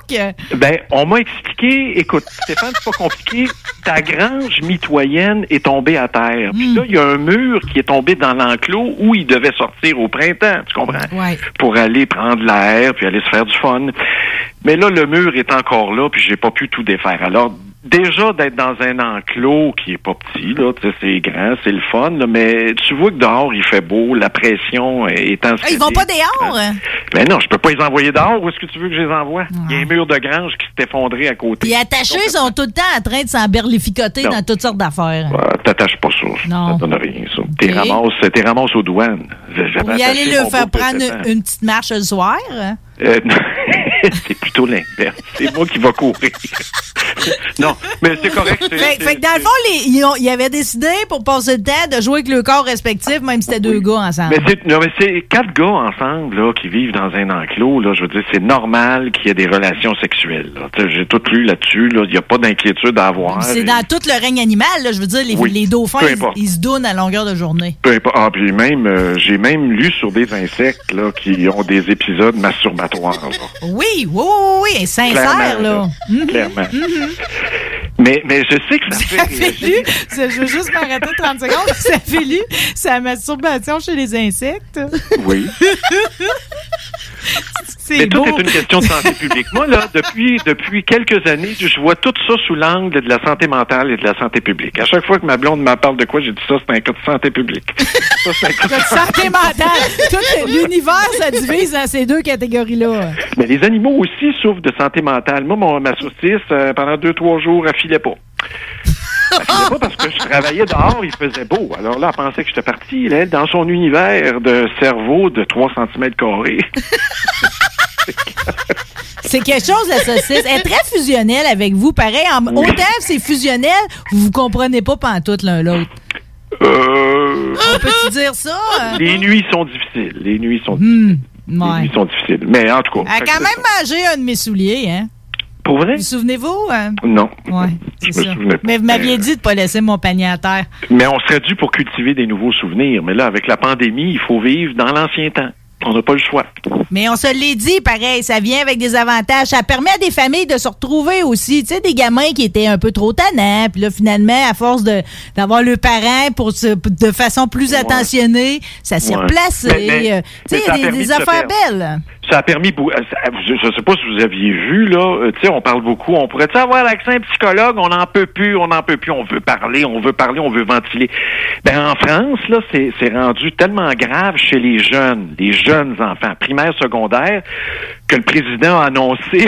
ben, on m'a expliqué, écoute, Stéphane, c'est pas compliqué. Ta grange mitoyenne est tombée à terre. Puis là, il y a un mur qui est tombé dans l'enclos où il devait sortir au printemps, tu comprends? Ouais. Pour aller prendre l'air, puis aller se faire du fun. Mais là, le mur est encore là, puis j'ai pas pu tout défaire. Alors, déjà, d'être dans un enclos qui est pas petit, là, tu sais, c'est grand, c'est le fun, là, mais tu vois que dehors, il fait beau, la pression est en Ah, ils vont pas dehors? Ben non, je peux pas les envoyer dehors. Où est-ce que tu veux que je les envoie? Il y a un mur de grange qui s'est effondré à côté. Puis attachés, ils sont tout le temps en train de s'emberlificoter dans toutes sortes d'affaires. T'attaches pas ça. Non. Ça donne rien, ça. T'es ramasses, aux douanes. Pour y attaché aller le mon faire prendre une, une petite marche le soir? Euh, non. c'est plutôt l'inverse. C'est moi qui va courir. non, mais c'est correct. c'est- Fait, fait que dans le fond, les- ils, ont- ils avaient décidé pour passer le temps de jouer avec le corps respectif, même si c'était deux gars ensemble. Mais c'est, non, mais c'est quatre gars ensemble là, qui vivent dans un enclos. Là, je veux dire, c'est normal qu'il y ait des relations sexuelles. là. J'ai tout lu là-dessus. Là. Il n'y a pas d'inquiétude à avoir. c'est Et- dans tout le règne animal, là, je veux dire, les, Oui, les dauphins, ils, se donnent à longueur de journée. Peu importe. Ah, puis même, euh, j'ai même lu sur des insectes là, qui ont des épisodes masturbatoires. là. Oui, oui, oui, oui, sincère, Clairement, là. Mhm. Clairement. Mais, mais je sais que ça fait Ça fait lu, réagir. ça- je veux juste m'arrêter 30 secondes, ça fait lu, c'est la masturbation chez les insectes. Oui. C'est Mais tout beau. est une question de santé publique. Moi, là, depuis, depuis quelques années, je vois tout ça sous l'angle de la santé mentale et de la santé publique. À chaque fois que ma blonde me parle de quoi, j'ai dit ça, c'est un cas de santé publique. Ça, c'est un cas de santé mentale. Tout l'univers se divise dans ces deux catégories-là. Mais les animaux aussi souffrent de santé mentale. Moi, mon, ma saucisse, euh, pendant deux, trois jours, elle filait pas. Filait pas parce que je travaillais dehors, il faisait beau. Alors là, elle pensait que j'étais parti, elle, dans son univers de cerveau de 3 cm carrés. C'est quelque chose, la saucisse. Elle est très fusionnelle avec vous. Pareil, en, autant c'est fusionnel, vous vous comprenez pas pantoute l'un l'autre. Euh, On peut-tu dire ça? les nuits sont difficiles. Les nuits sont, Hmm, les ouais. nuits sont difficiles. Mais en tout cas. Elle a quand c'est même mangé un de mes souliers, hein? Pour vrai? Vous souvenez-vous? hein? Non. Ouais, Je c'est me ça. souvenais pas. Mais vous m'aviez dit de pas laisser mon panier à terre. Mais on serait dû pour cultiver des nouveaux souvenirs. Mais là, avec la pandémie, il faut vivre dans l'ancien temps. On n'a pas le choix. Mais on se l'est dit, pareil, ça vient avec des avantages. Ça permet à des familles de se retrouver aussi. Tu sais, des gamins qui étaient un peu trop tannants. Puis là, finalement, à force d'avoir le parent pour se, de façon plus attentionnée, ça s'est Ouais. replacé. Euh, tu sais, ça a il y a des, affaires faire. belles. Ça a permis, euh, je ne sais pas si vous aviez vu, là, euh, tu sais, on parle beaucoup, on pourrait avoir l'accent un psychologue, on n'en peut plus, on n'en peut plus, on veut parler, on veut parler, on veut ventiler. Ben, en France, là, c'est c'est rendu tellement grave chez les jeunes, les jeunes enfants, primaires, secondaires, que le président a annoncé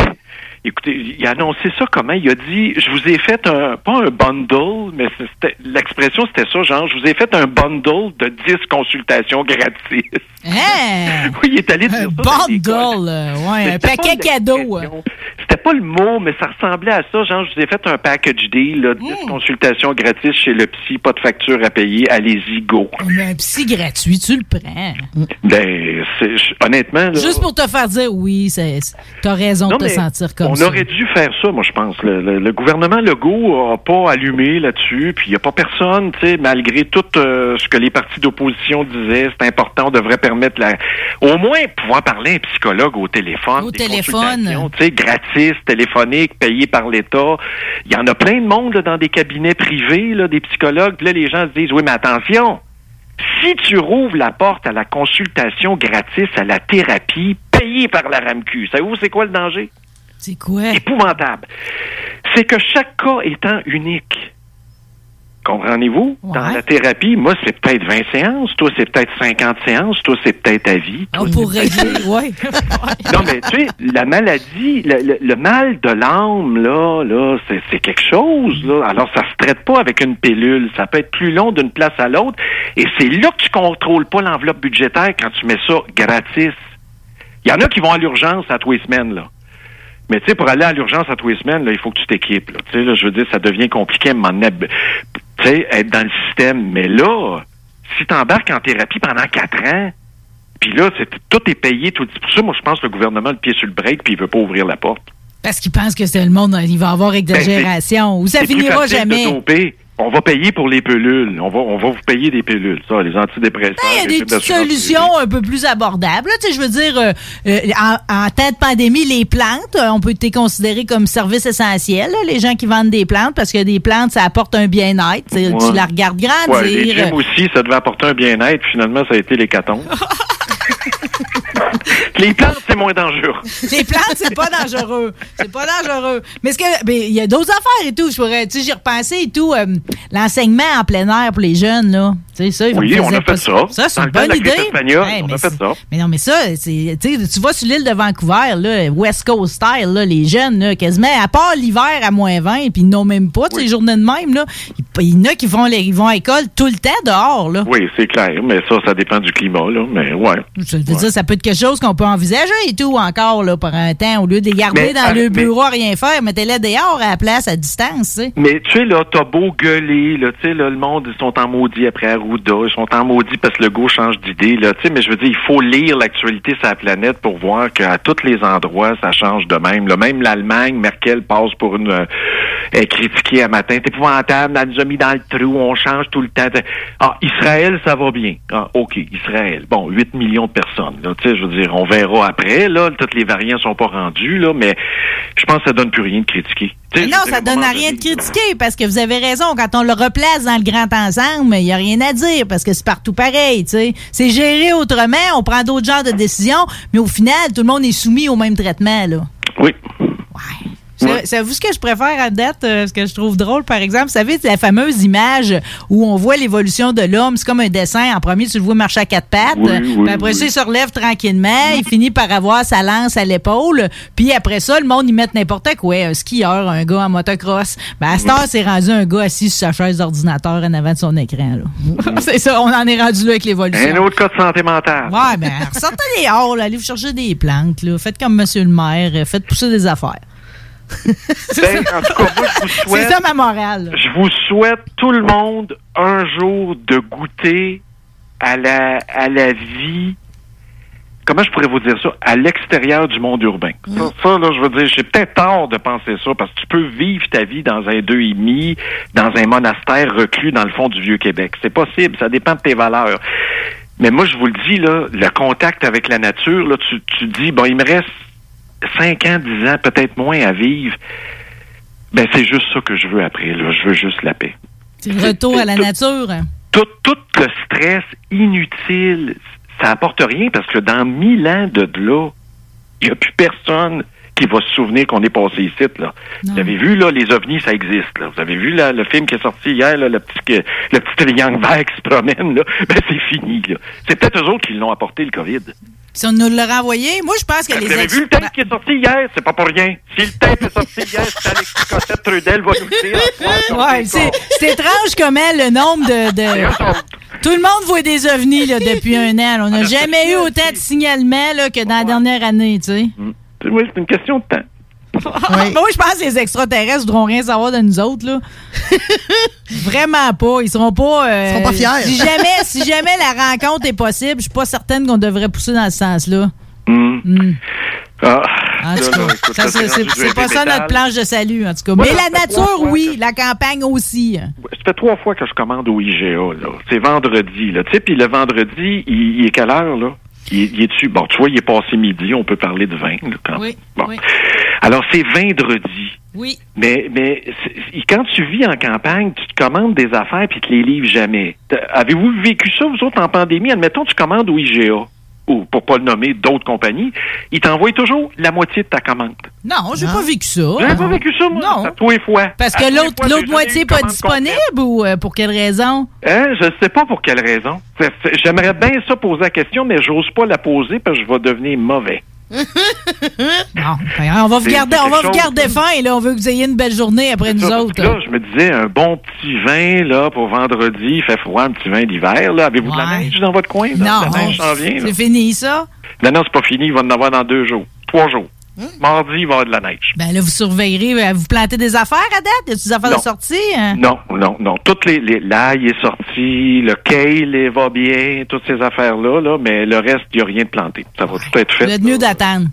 Écoutez, il a annoncé ça comment? Il a dit, je vous ai fait un, pas un bundle, mais c'était, l'expression c'était ça, genre, je vous ai fait un bundle de 10 consultations gratuites. Hein? Oui, il est allé dire ça. dans les Bundle, euh, ouais, un paquet cadeau. l'expression. C'était pas le mot, mais ça ressemblait à ça. Genre, je vous ai fait un package deal, là, 10 Hmm. consultations gratis chez le psy, pas de facture à payer, allez-y, go. Mais un psy gratuit, tu le prends. Ben, honnêtement, là, Juste pour te faire dire, oui, t'as raison Non, de te sentir comme on ça. aurait dû faire ça, moi, je pense. Le, le- le gouvernement Legault a pas allumé là-dessus, puis il n'y a pas personne, tu sais, malgré tout euh, ce que les partis d'opposition disaient, c'est important, on devrait permettre la... au moins pouvoir parler à un psychologue au téléphone. Au des téléphone. Tu sais, gratis, téléphonique, payé par l'État. Il y en a plein de monde là, dans des cabinets privés, là, des psychologues, puis là, les gens se disent, oui, mais attention, si tu rouvres la porte à la consultation gratis, à la thérapie payée par la RAMQ, savez-vous c'est quoi le danger? C'est quoi? Épouvantable. C'est que chaque cas étant unique. Comprenez-vous? Dans la thérapie, moi, c'est peut-être 20 séances, toi, c'est peut-être 50 séances, toi, c'est peut-être à vie. Ah, pour régler, ouais. Non, mais tu sais, la maladie, le, le- le mal de l'âme, là, là, c'est, c'est quelque chose, là. Alors, ça se traite pas avec une pilule. Ça peut être plus long d'une place à l'autre. Et c'est là que tu contrôles pas l'enveloppe budgétaire quand tu mets ça gratis. Il y en a qui vont à l'urgence à tous les semaines, là. Mais tu sais, pour aller à l'urgence à tous les semaines, là, il faut que tu t'équipes. Là. Tu sais, là, je veux dire, ça devient compliqué à un moment donné, tu sais, être dans le système. Mais là, si tu embarques en thérapie pendant quatre ans, puis là, c'est, tout est payé. Tout, c'est pour ça, moi, je pense que le gouvernement a le pied sur le break, puis il veut pas ouvrir la porte. Parce qu'ils pensent que c'est le monde, il va avoir exagération. ou ça Ben, finira de jamais. doper. On va payer pour les pilules. On va, on va vous payer des pilules, ça, les antidépresseurs. Ben, Il y a des petites solutions un peu plus abordables. Tu sais, je veux dire, euh, euh, en, en temps de pandémie, les plantes, euh, on peut les considérer comme service essentiel. là, les gens qui vendent des plantes, parce que des plantes, ça apporte un bien-être. Tu sais, Ouais. Tu la regardes grandir. Ouais, les gyms aussi, ça devait apporter un bien-être. Finalement, ça a été l'hécatombe. les plantes, c'est moins dangereux. Les plantes, c'est pas dangereux. C'est pas dangereux. Mais ce que, ben, il y a d'autres affaires et tout. Je pourrais, tu sais, j'y repensé et tout. euh, L'enseignement en plein air pour les jeunes, là. Tu sais, ça, Oui, on a fait ça. Ça, c'est une bonne idée. on mais a fait ça. Mais non, mais ça, c'est, tu vas sur l'île de Vancouver, là, West Coast style, là, les jeunes, là, quasiment, à part l'hiver à moins 20, puis ils n'ont même pas, sais, les journées de même, là. Il il y en a qui vont, les- ils vont à l'école tout le temps dehors, là. Oui, c'est clair, mais ça, ça dépend du climat, là. Mais ouais. Je veux dire, ça peut être quelque chose qu'on peut envisager et tout encore, là, pour un temps, au lieu de les garder Mais, dans ah, le mais- bureau à rien faire, mettez-les dehors à la place, à distance, tu sais. Mais tu sais, là, t'as beau gueuler, là, tu sais, là, le monde, ils sont en maudit après Arruda, ils sont en maudit parce que le go change d'idée, là, tu sais, mais je veux dire, il faut lire l'actualité sur la planète pour voir qu'à tous les endroits, ça change de même. Là, même l'Allemagne, Merkel passe pour une... Euh, est critiquée à matin. C'est épouvantable, elle nous a mis dans le trou, on change tout le temps. Ah, Israël, ça va bien. Ah, OK, Israël. Bon, 8 millions de personnes, là, je veux dire, on verra après, là, tous les variants sont pas rendus, là, mais je pense que ça donne plus rien de critiquer. Non, ça donne à rien de critiquer parce que vous avez raison. Quand on le replace dans le grand ensemble, il n'y a rien à dire parce que c'est partout pareil. C'est géré autrement, on prend d'autres genres de décisions, mais au final, tout le monde est soumis au même traitement. Là. Oui. C'est- Savez-vous ce que je préfère à date, euh, ce que je trouve drôle, par exemple? Vous savez, c'est la fameuse image où on voit l'évolution de l'homme. C'est comme un dessin. En premier, tu le vois marcher à quatre pattes. Oui, puis oui, après ça, il se relève tranquillement. Il finit par avoir sa lance à l'épaule. Puis après ça, le monde, y met n'importe quoi. Un skieur, un gars en motocross. Ben, à cette heure, c'est rendu un gars assis sur sa chaise d'ordinateur en avant de son écran. là. c'est ça, on en est rendu là avec l'évolution. Un autre cas de santé mentale. Ouais, ben, sortez les halls, là, allez vous chercher des plantes, là. Faites comme monsieur le maire, faites pousser des affaires. Ben, en tout cas, moi, je vous C'est ça ma morale. je vous souhaite tout le monde un jour de goûter à la, à la vie. Comment je pourrais vous dire ça? À l'extérieur du monde urbain. Ça, ça, là, je veux dire, j'ai peut-être tort de penser ça parce que tu peux vivre ta vie dans un deux et demi, dans un monastère reclus dans le fond du Vieux-Québec. C'est possible, ça dépend de tes valeurs. Mais moi, je vous le dis, là, le contact avec la nature, là, tu, tu dis, bon, il me reste 5 ans, 10 ans, peut-être moins à vivre. Ben, c'est juste ça que je veux après, là. Je veux juste la paix. C'est le retour à la tout- nature. Tout, tout le stress inutile, ça apporte rien parce que dans mille ans de là, il n'y a plus personne qui va se souvenir qu'on est passé ici, là. Non. Vous avez vu, là, les ovnis, ça existe, là. Vous avez vu, là, le film qui est sorti hier, là, le petit, le petit triangle vert qui se promène, là. Ben, c'est fini, là. C'est peut-être eux autres qui l'ont apporté, le COVID. Si on nous l'a renvoyé, moi, je pense que Ben, les Vous avez vu le tape qui est sorti hier? C'est pas pour rien. Si le tape est sorti hier, c'est Alexis Cossette Trudel va nous le dire. Ouais, c'est c'est étrange comment le nombre de. de- Tout le monde voit des ovnis là, depuis un an. On n'a jamais eu autant de signalements là, que dans la dernière année, tu sais. Oui, c'est une question de temps. Moi, je pense que les extraterrestres voudront rien savoir de nous autres, là. Vraiment pas. Ils seront pas. euh, Ils seront pas fiers. Si jamais, si jamais la rencontre est possible, je suis pas certaine qu'on devrait pousser dans ce sens-là. Hum. Hmm. Ah, En tout cas, c'est- pas ça notre planche de salut, en tout cas. Moi, Mais la nature, oui. La campagne aussi. Ça fait trois fois que je commande au IGA, là. C'est vendredi, là. Tu sais, puis le vendredi, il, il est quelle heure, là? Il, il est dessus. Bon, tu vois, il est passé midi, on peut parler de vin, là, quand Oui, Bon. oui. Alors, c'est vendredi. Oui. Mais, mais quand tu vis en campagne, tu te commandes des affaires puis tu les livres jamais. Avez-vous vécu ça, vous autres, en pandémie? Admettons, tu commandes au IGA, ou pour pas le nommer, d'autres compagnies, ils t'envoient toujours la moitié de ta commande. Non, j'ai pas vécu ça. J'ai pas vécu ça, moi? Non. À tous les fois. Parce que l'autre fois, l'autre moitié pas disponible ou euh, pour quelle raison? Hein, je sais pas pour quelle raison. C'est- c'est- J'aimerais bien ça poser la question, mais j'ose pas la poser parce que je vais devenir mauvais. Non. On va vous garder, on va vous chose- garder fin, là. On veut que vous ayez une belle journée après nous Ça, autres. Là, je me disais, un bon petit vin, là, pour vendredi, il fait froid, un petit vin d'hiver, là. Avez-vous de la neige dans votre coin? là? Non, La neige s'en vient, c'est fini, ça. Non, non, c'est pas fini, il va en avoir dans deux jours. Trois jours. Mardi, il va y avoir de la neige. Ben là, vous surveillerez. euh, Vous plantez des affaires à date? Y a des affaires Non. de sortie? hein? Non, non, non. Toutes les, les l'ail est sorti, le kale il va bien, toutes ces affaires-là, là, mais le reste, il n'y a rien de planté. Ça va tout être fait. Vous êtes mieux d'attendre.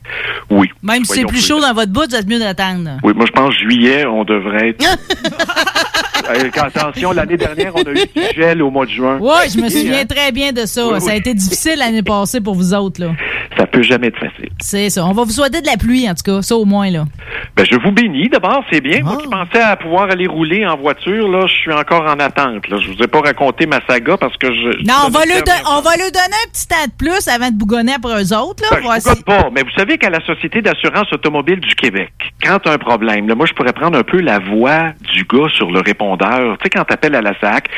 Oui. Même si c'est plus chaud dans votre bout, vous êtes mieux d'attendre. Oui, moi, je pense juillet, on devrait être. Euh, attention, l'année dernière, on a eu du gel au mois de juin. Oui, je me souviens très bien de ça. Oui, Ça a oui. été difficile l'année passée pour vous autres, là. Ça peut jamais être facile. C'est ça. On va vous souhaiter de la pluie, en tout cas. Ça, au moins, là. Ben, je vous bénis. D'abord, c'est bien. Moi Oh. qui pensais à pouvoir aller rouler en voiture, là, je suis encore en attente. Là. Je vous ai pas raconté ma saga parce que je. Non, on va, je lui vais don- on va lui donner un petit temps de plus avant de bougonner après eux autres, là. Ben, je Voici. pas, mais vous savez qu'à la Société d'assurance automobile du Québec, quand tu as un problème, là, moi, je pourrais prendre un peu la voix du gars sur le répondeur. Tu sais, quand tu appelles à la SAC,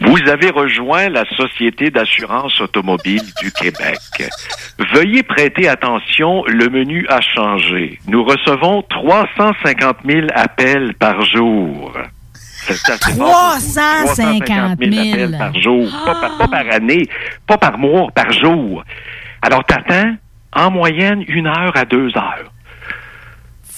vous avez rejoint la Société d'assurance automobile du Québec. Veuillez prêter attention, le menu a changé. Nous recevons 350 000 appels par jour. C'est assez fort. 350 000. appels par jour. Pas, par, pas par année, pas par mois, par jour. Alors, t'attends en moyenne une heure à deux heures.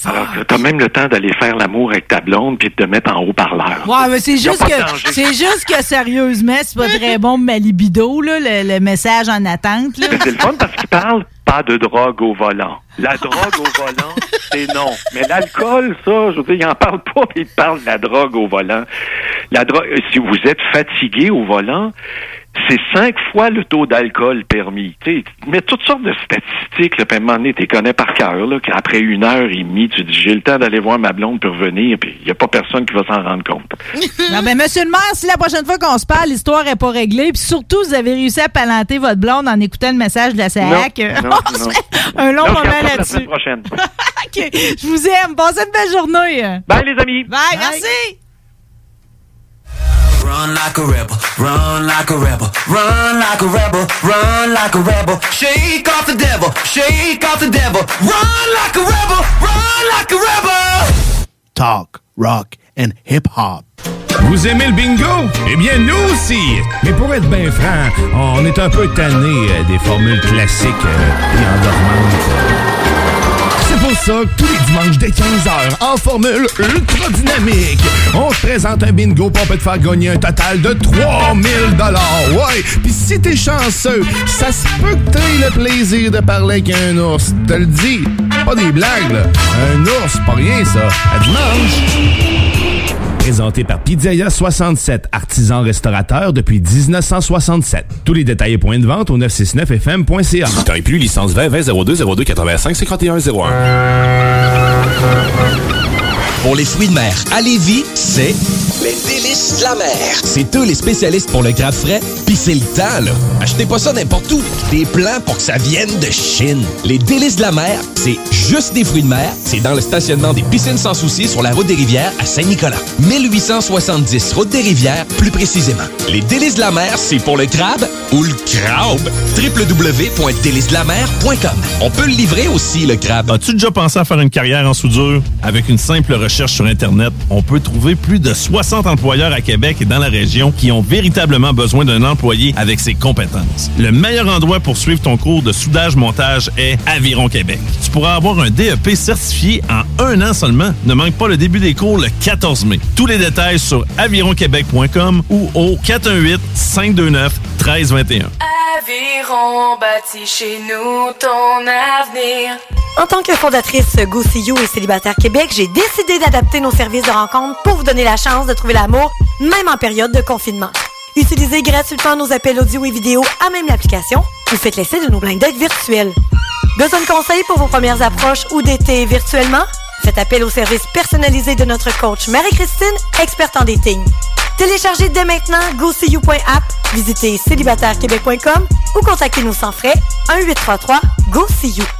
Alors, t'as même le temps d'aller faire l'amour avec ta blonde puis de te mettre en haut-parleur. Ouais, mais c'est juste que c'est juste que sérieusement, c'est pas très bon ma libido, là, le, le message en attente. Là. Mais c'est le fun parce qu'il parle pas de drogue au volant. La drogue au volant, c'est non. Mais l'alcool, ça, je veux dire, il en parle pas, mais il parle de la drogue au volant. La drogue, si vous êtes fatigué au volant, c'est cinq fois le taux d'alcool permis. Tu mets toutes sortes de statistiques, un moment donné, tu les connais par cœur, là, qu'après une heure et demie, tu dis, j'ai le temps d'aller voir ma blonde pour revenir, puis il n'y a pas personne qui va s'en rendre compte. non, ben, monsieur le maire, si la prochaine fois qu'on se parle, l'histoire n'est pas réglée, puis surtout, vous avez réussi à palanter votre blonde en écoutant le message de la SAC, Non, un long moment là-dessus. prochaine. OK, je vous aime. Passez une belle journée. Bye, les amis. Bye, merci. Run like a rebel, run like a rebel, run like a rebel, run like a rebel. Shake off the devil, shake off the devil. Run like a rebel, run like a rebel. Talk, rock and hip-hop. Vous aimez le bingo? Eh bien, nous aussi! Mais pour être bien franc, on est un peu tanné euh, des formules classiques euh, et endormantes. C'est pour ça que tous les dimanches dès 15h, en formule ultra dynamique, on se présente un bingo pour peut te faire gagner un total de 3000 Ouais! Puis si t'es chanceux, ça se peut que t'aies le plaisir de parler avec un ours. Te le dis, pas des blagues, là. Un ours, pas rien, ça. À dimanche! Présenté par Pizzeria 67, artisan restaurateur depuis 1967. Tous les détails et points de vente au 969fm.ca. Temps plus, licence 20 20 02 02 85 51 01. Pour les fruits de mer à Lévis, c'est les délices de la mer. C'est eux les spécialistes pour le crabe frais, pis c'est le temps, là. Achetez pas ça n'importe où. Des plans pour que ça vienne de Chine. Les délices de la mer, c'est juste des fruits de mer. C'est dans le stationnement des piscines sans souci sur la route des rivières à Saint-Nicolas. 1870 route des rivières, plus précisément. Les délices de la mer, c'est pour le crabe ou le crabe. www.délicesdelamer.com. On peut le livrer aussi, le crabe. As-tu déjà pensé à faire une carrière en soudure? Avec une simple recherche sur Internet, on peut trouver plus de 60 employeurs à Québec et dans la région qui ont véritablement besoin d'un employé avec ses compétences. Le meilleur endroit pour suivre ton cours de soudage-montage est Aviron Québec. Tu pourras avoir un DEP certifié en un an seulement. Ne manque pas le début des cours le 14 mai. Tous les détails sur avironquebec.com ou au 418-529-1321. Aviron bâti chez nous ton avenir. En tant que fondatrice Go See You et Célibataire Québec, j'ai décidé d'adapter nos services de rencontre pour vous donner la chance de trouver l'amour, même en période de confinement. Utilisez gratuitement nos appels audio et vidéo à même l'application ou faites l'essai de nos blind dates virtuels. Besoin de conseils pour vos premières approches ou d'été virtuellement? Faites appel au service personnalisé de notre coach Marie-Christine, experte en dating. Téléchargez dès maintenant GoSeeYou.app, visitez célibatairequebec.com ou contactez-nous sans frais 1-833-GO-SEE-YOU.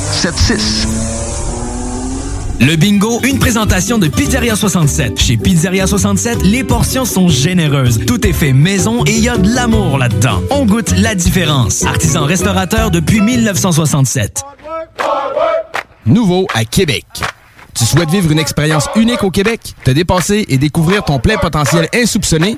681 4476. Le bingo, une présentation de Pizzeria 67. Chez Pizzeria 67, les portions sont généreuses. Tout est fait maison et il y a de l'amour là-dedans. On goûte la différence. Artisan restaurateur depuis 1967. Nouveau à Québec. Tu souhaites vivre une expérience unique au Québec, te dépasser et découvrir ton plein potentiel insoupçonné?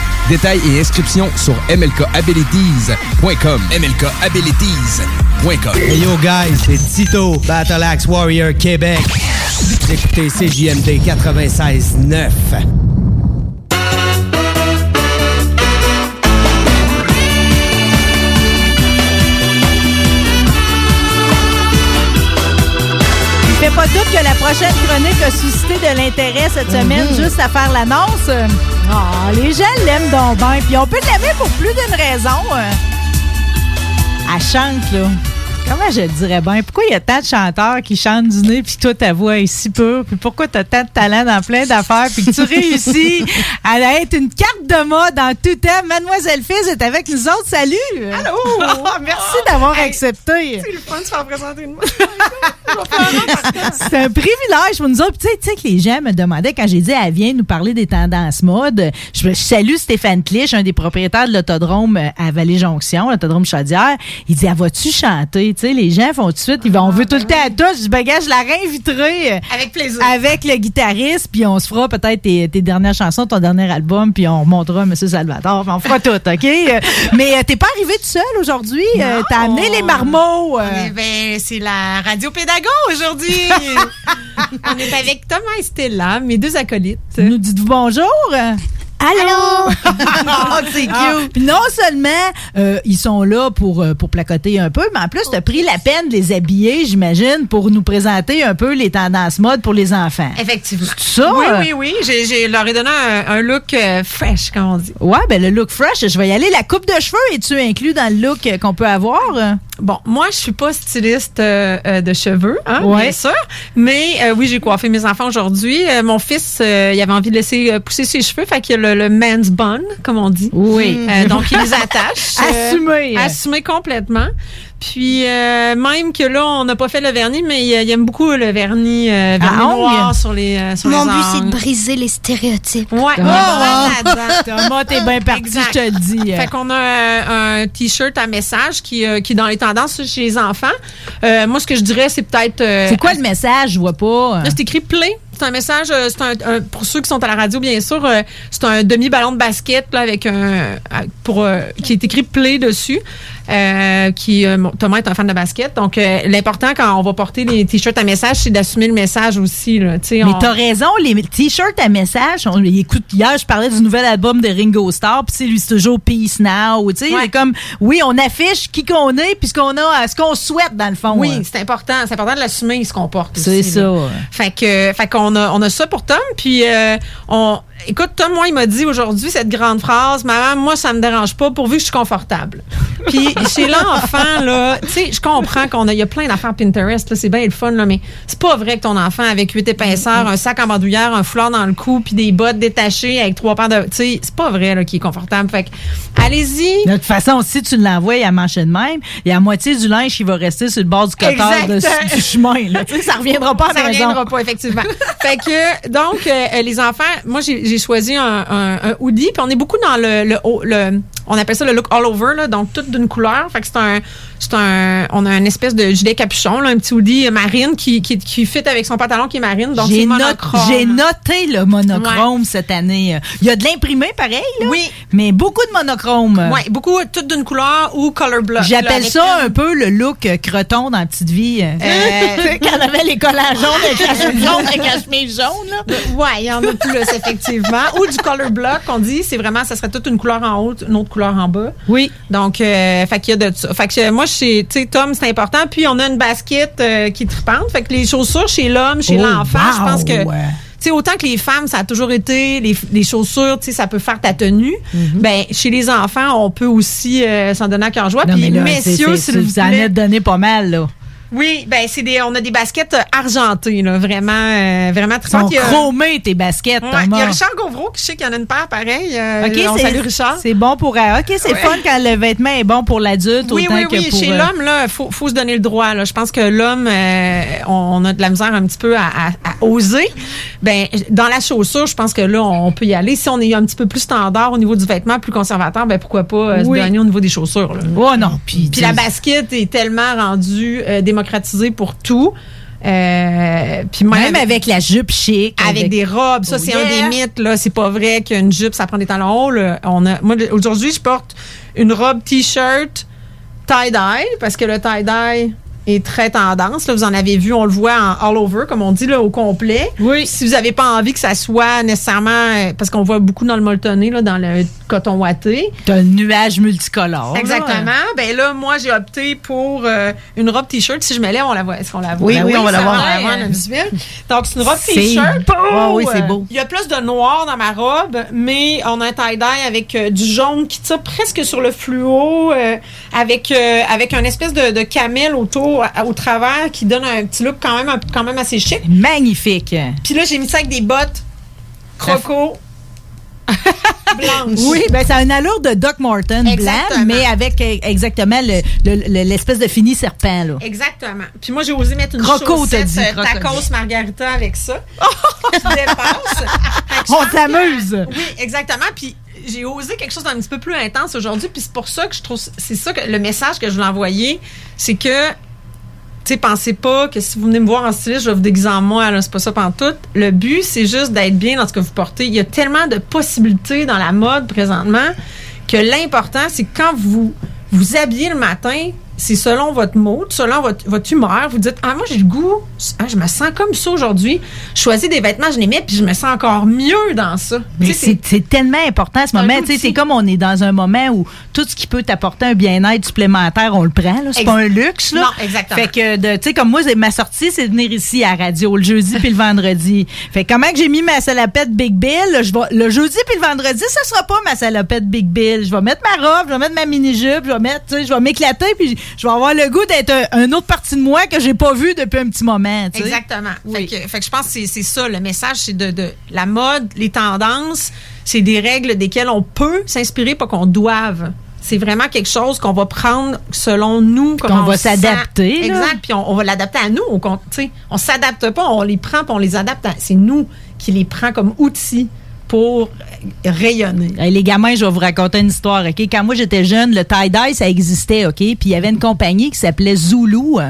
Détails et inscriptions sur mlkabilities.com. mlkabilities.com. Yo guys, c'est Tito, Battle Axe Warrior Québec. Vous écoutez CJMD 96.9. pas doute que la prochaine chronique a suscité de l'intérêt cette semaine, juste à faire l'annonce. Ah, les gens l'aiment donc bien. Puis on peut l'aimer pour plus d'une raison. euh. Elle chante, là. Comment je le dirais bien? Pourquoi il y a tant de chanteurs qui chantent du nez, puis toi, ta voix est si pure? Puis pourquoi tu as tant de talent dans plein d'affaires, puis que tu réussis à être une carte de mode en tout temps? Mademoiselle Fils est avec nous autres. Salut! Allô! Merci d'avoir accepté. C'est le fun de se faire présenter une C'est un privilège pour nous autres. Tu sais, que les gens me demandaient quand j'ai dit elle vient nous parler des tendances mode. Je, salue Stéphane Clich, un des propriétaires de l'autodrome à Vallée-Jonction, l'autodrome Chaudière. Il dit, elle va-tu chanter? Tu sais, les gens font tout de suite, ils vont, on veut tout le temps à tous. Je dis, ben, je la réinviterai. euh, Avec plaisir. Avec le guitariste, puis on se fera peut-être tes, tes dernières chansons, ton dernier album, puis on montrera M. Salvatore, on fera tout, OK? Euh, Mais euh, t'es pas arrivé tout seul aujourd'hui. T'as amené les marmots. Eh ben, c'est la radio pédago aujourd'hui. On est avec Thomas et Stella, mes deux acolytes. Nous dites-vous bonjour? Allô? Oh, c'est cute. Ah, puis non seulement euh, ils sont là pour, euh, pour placoter un peu, mais en plus, tu as pris la peine de les habiller, j'imagine, pour nous présenter un peu les tendances mode pour les enfants. Effectivement. C'est ça? Oui, euh? oui, oui. J'ai, j'ai leur ai donné un, un look euh, fresh, comme on dit. Ouais, ben le look fresh, je vais y aller. La coupe de cheveux, es-tu inclus dans le look euh, qu'on peut avoir? Bon, moi, je suis pas styliste de cheveux, hein, Ouais. bien sûr. Mais euh, oui, j'ai coiffé mes enfants aujourd'hui. Euh, mon fils, euh, il avait envie de laisser pousser ses cheveux, fait qu'il a le, le man's bun, comme on dit. Oui. Euh, donc, il les attache. euh, Assumé. assumé complètement. Puis, euh, même que là, on n'a pas fait le vernis, mais il, il aime beaucoup le vernis, euh, vernis À ongles? noir sur les euh, sur Mon les but, c'est de briser les stéréotypes. Ouais, va là-dedans. Thomas, t'es bien parti, Exact. je te le dis. Fait qu'on a un, un t-shirt à message qui, euh, qui est dans les tendances chez les enfants. Euh, moi, ce que je dirais, c'est peut-être. euh, C'est quoi le message? Je vois pas. Là, c'est écrit play. C'est un message, euh, c'est un, pour ceux qui sont à la radio, bien sûr, euh, c'est un demi-ballon de basket là, avec un euh, pour qui est écrit play dessus. Euh, qui euh, Thomas est un fan de basket, donc euh, l'important quand on va porter les t-shirts à message, c'est d'assumer le message aussi. Là, Mais on- t'as raison, les t-shirts à message, on, écoute, hier, je parlais du nouvel album de Ringo Starr, puis lui, c'est toujours Peace Now, tu sais, Ouais. comme, oui, on affiche qui qu'on est, puis ce qu'on a, ce qu'on souhaite, dans le fond. Oui, euh. c'est important. C'est important de l'assumer, ce qu'on porte. C'est ça. là. Fait que, fait qu'on a, on a ça pour Tom. Puis, euh, on, écoute, Tom, moi, il m'a dit aujourd'hui cette grande phrase, maman, moi, ça me dérange pas pourvu que je suis confortable. Puis, chez l'enfant, là, tu sais, je comprends qu'on a, il y a plein d'affaires Pinterest, là, c'est bien le fun, là, mais c'est pas vrai que ton enfant avec huit épaisseurs, un sac en bandoulière, un foulard dans le cou, puis des bottes détachées avec trois paires de, tu sais, c'est pas vrai, là, qu'il est confortable. Fait que, allez-y. De toute façon, si tu l'envoies à mancher de même, il y a la moitié du linge qui va rester sur le bord du cotard de- du chemin. Là. Tu sais, ça reviendra pas à la ça maison. reviendra pas, effectivement. fait que, donc, euh, les enfants, moi, j'ai j'ai choisi un, un, un hoodie, puis on est beaucoup dans le, le, haut- le- on appelle ça le look all over, là, donc tout d'une couleur. Fait que c'est un, c'est un, on a une espèce de gilet capuchon, là, un petit hoodie marine qui, qui, qui fit avec son pantalon qui est marine, donc J'ai c'est not- monochrome. j'ai noté le monochrome cette année. Il y a de l'imprimé, pareil, là. Oui. Mais beaucoup de monochrome. Ouais, beaucoup, tout d'une couleur ou color block. J'appelle ça un peu le look euh, creton dans Petite Vie. Euh, quand on avait les collants jaunes avec la chemise jaune, avec la chemise jaune, là. Ouais, il y en a plus, effectivement. Ou du color block, on dit, c'est vraiment, ça serait toute une couleur en haut, une autre couleur en bas. Oui. Donc, euh, fait qu'il y a de ça. Fait que euh, moi, chez, Tom, c'est important. Puis, on a une basket euh, qui est trippante. Fait que les chaussures chez l'homme, chez Oh, l'enfant, je pense que. ouais. Tu sais, autant que les femmes, ça a toujours été les, les chaussures, tu sais, ça peut faire ta tenue. Ben, chez les enfants, on peut aussi euh, s'en donner à cœur joie. Puis, messieurs, c'est- vous ça en donné pas mal, là. Oui, ben, c'est des, on a des baskets euh, argentées, là, vraiment, euh, vraiment Ils sont tripantes. Il y a- chromés, tes baskets, Ouais, il y a Richard Gauvreau qui sait qu'il y en a une paire pareille. Euh, OK, on c'est- salue Richard. C'est bon pour. euh, OK, c'est Ouais. fun quand le vêtement est bon pour l'adulte Oui, autant oui, que oui. pour. Chez euh, l'homme, là, faut, faut se donner le droit. Là. Je pense que l'homme, on, a de la misère un petit peu à, à- à oser. Ben, dans la chaussure, je pense que là, on peut y aller. Si on est un petit peu plus standard au niveau du vêtement, plus conservateur, ben pourquoi pas Oui. se donner au niveau des chaussures. Là. Oh non, puis. Puis la basket est tellement rendue euh, démocratisée pour tout. Euh, puis même, Même avec la jupe chic. avec, des robes, ça Oh, c'est yeah. un des mythes là. C'est pas vrai qu'une jupe ça prend des talons hauts. On a, moi aujourd'hui je porte une robe t-shirt tie dye parce que le tie dye est très tendance. Là, vous en avez vu, on le voit en all over, comme on dit, là, au complet. Oui. Si vous n'avez pas envie que ça soit nécessairement, euh, parce qu'on voit beaucoup dans le molletonné, là, dans le coton ouaté. T'as un nuage multicolore. là. Exactement. Ben là, moi, j'ai opté pour euh, une robe t-shirt. Si je me lève, on la voit. Est-ce qu'on la voit? Oui, oui, on va la voir. va, on la visuel. Donc, c'est une robe C'est t-shirt. Ah oui, c'est Euh, beau. Il y a plus de noir dans ma robe, mais on a un tie-dye avec euh, du jaune qui tire presque sur le fluo, euh, avec, avec un espèce de, de camel autour, au travers, qui donne un petit look quand même, un- quand même assez chic. Magnifique. Puis là, j'ai mis ça avec des bottes croco blanches. Oui, ben ça a une allure de Doc Martin blanc, Exactement. mais avec euh, exactement le- le- le- l'espèce de fini serpent. Là. Exactement. Puis moi, j'ai osé mettre une Croco, chaussette dit, euh, tacos margarita avec ça. qui dépasse. On t'amuse. Oui, exactement. Puis j'ai osé quelque chose d'un petit peu plus intense aujourd'hui. Puis c'est pour ça que je trouve... C'est ça que le message que je voulais envoyer, c'est que... Tu sais, pensez pas que si vous venez me voir en styliste, je vais vous déguiser en moi. C'est pas ça pantoute. Le but, c'est juste d'être bien dans ce que vous portez. Il y a tellement de possibilités dans la mode présentement que l'important, c'est quand vous vous habillez le matin, c'est selon votre mood, selon votre, votre humeur. Vous dites, ah, moi, j'ai le goût, ah, je me sens comme ça aujourd'hui. Je choisis des vêtements, je les mets, puis je me sens encore mieux dans ça. Mais c'est c'est tellement important ce moment. C'est comme on est dans un moment où tout ce qui peut t'apporter un bien-être supplémentaire, on le prend. C'est pas un luxe. Là. Non, exactement. Fait que, tu sais, comme moi, ma sortie, c'est de venir ici à la radio le jeudi puis le vendredi. Fait que comment que j'ai mis ma salopette Big Bill, là, je vais- le jeudi puis le vendredi, ça sera pas ma salopette Big Bill. Je vais mettre ma robe, je vais mettre ma mini-jupe, je vais mettre, tu sais, je vais m'éclater puis je vais avoir le goût d'être un, un autre partie de moi que j'ai pas vu depuis un petit moment. Exactement. Fait, que, fait que je pense que c'est- ça. Le message, c'est de, de la mode, les tendances, c'est des règles desquelles on peut s'inspirer, pas qu'on doive. C'est vraiment quelque chose qu'on va prendre selon nous. qu'on comment va on sent. s'adapter. Exact. Puis on, on va l'adapter à nous. On s'adapte pas, on les prend puis on les adapte. C'est nous qui les prend comme outils pour rayonner. Les gamins, je vais vous raconter une histoire? Quand moi, j'étais jeune, le tie-dye, ça existait, OK? Puis il y avait une compagnie qui s'appelait Zulu euh,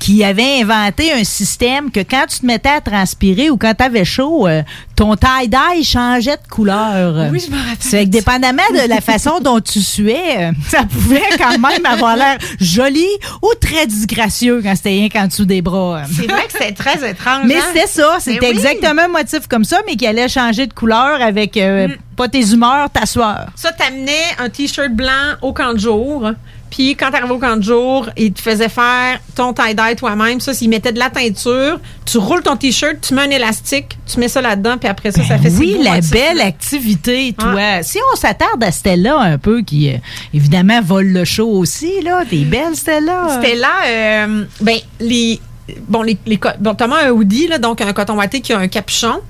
qui avait inventé un système que quand tu te mettais à transpirer ou quand tu avais chaud, euh, ton tie-dye changeait de couleur. Oui, je me rappelle. C'est que dépendamment de la façon dont tu suais, euh, ça pouvait quand même avoir l'air joli ou très disgracieux quand c'était rien qu'en dessous des bras. euh. C'est vrai que c'est très étrange. Mais hein? c'était ça, c'était Mais oui. exactement un motif comme ça, mais qui allait changer de couleur avec euh, pas tes humeurs, ta sueur. Ça, t'amenais un t-shirt blanc au camp de jour. Puis quand t'arrivais au camp de jour, il te faisait faire ton tie-dye toi-même. Ça, s'il mettait de la teinture, tu roules ton t-shirt, tu mets un élastique, tu mets ça là-dedans, puis après ça, ça fait Ben oui, beaux la motifs, belle activité, toi. Si on s'attarde à Stella un peu, qui euh, évidemment vole le show aussi, là. T'es belle, Stella. Là, euh, ben, les. Bon, les, les a un hoodie, là, donc un coton watté qui a un capuchon.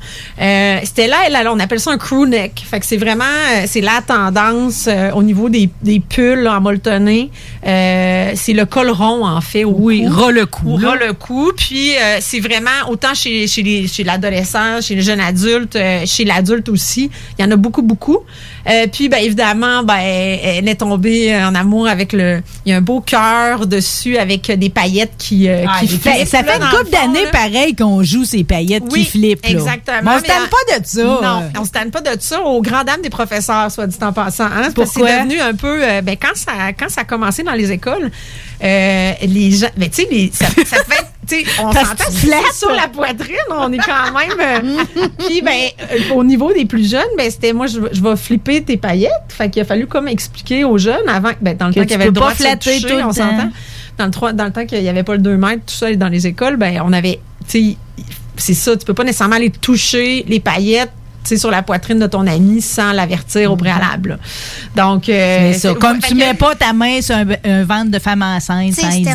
Euh, c'était là, elle, elle, on appelle ça un crew neck. Fait que c'est vraiment, euh, c'est la tendance euh, au niveau des, des pulls là, en molletonné. Euh, c'est le col rond, en fait, au Oui, ras le cou, Ou là. ras le cou. Puis euh, c'est vraiment, autant chez, chez, les, chez l'adolescent, chez les jeunes adultes, euh, chez l'adulte aussi, il y en a beaucoup, beaucoup. Euh, puis, ben, évidemment, ben, elle est tombée en amour avec le... Il y a un beau cœur dessus avec des paillettes qui, euh, Ah, qui flippent, ça fait une couple d'années pareil qu'on joue ces paillettes Oui, qui flippent. là. Exactement. Mais on se Mais tanne pas de ça. Non, on se tanne pas de ça. Aux grand dames des professeurs, soit dit en passant. Hein? C'est parce que Pourquoi? C'est devenu un peu. euh, ben, quand, ça, quand ça a commencé dans les écoles, euh, les gens. Ben, tu sais, ça, ça fait. Tu sais, on s'entend sur la poitrine. On est quand même. euh, Puis, ben, euh, au niveau des plus jeunes, ben, c'était moi, je, je vais flipper tes paillettes. Fait qu'il a fallu comme expliquer aux jeunes avant. Ben, dans le Que temps qu'il y avait le peux droit pas de se flatter toucher, tout le on s'entend. Dans le, trois- dans le temps qu'il n'y avait pas le 2 mètres, tout ça dans les écoles, ben, on avait. Tu sais, c'est ça, tu peux pas nécessairement aller toucher les paillettes sur la poitrine de ton ami sans l'avertir au préalable. là. Donc, euh, C'est ça. c'est- Comme tu que- mets pas ta main sur un, un ventre de femme enceinte Tu sans dire.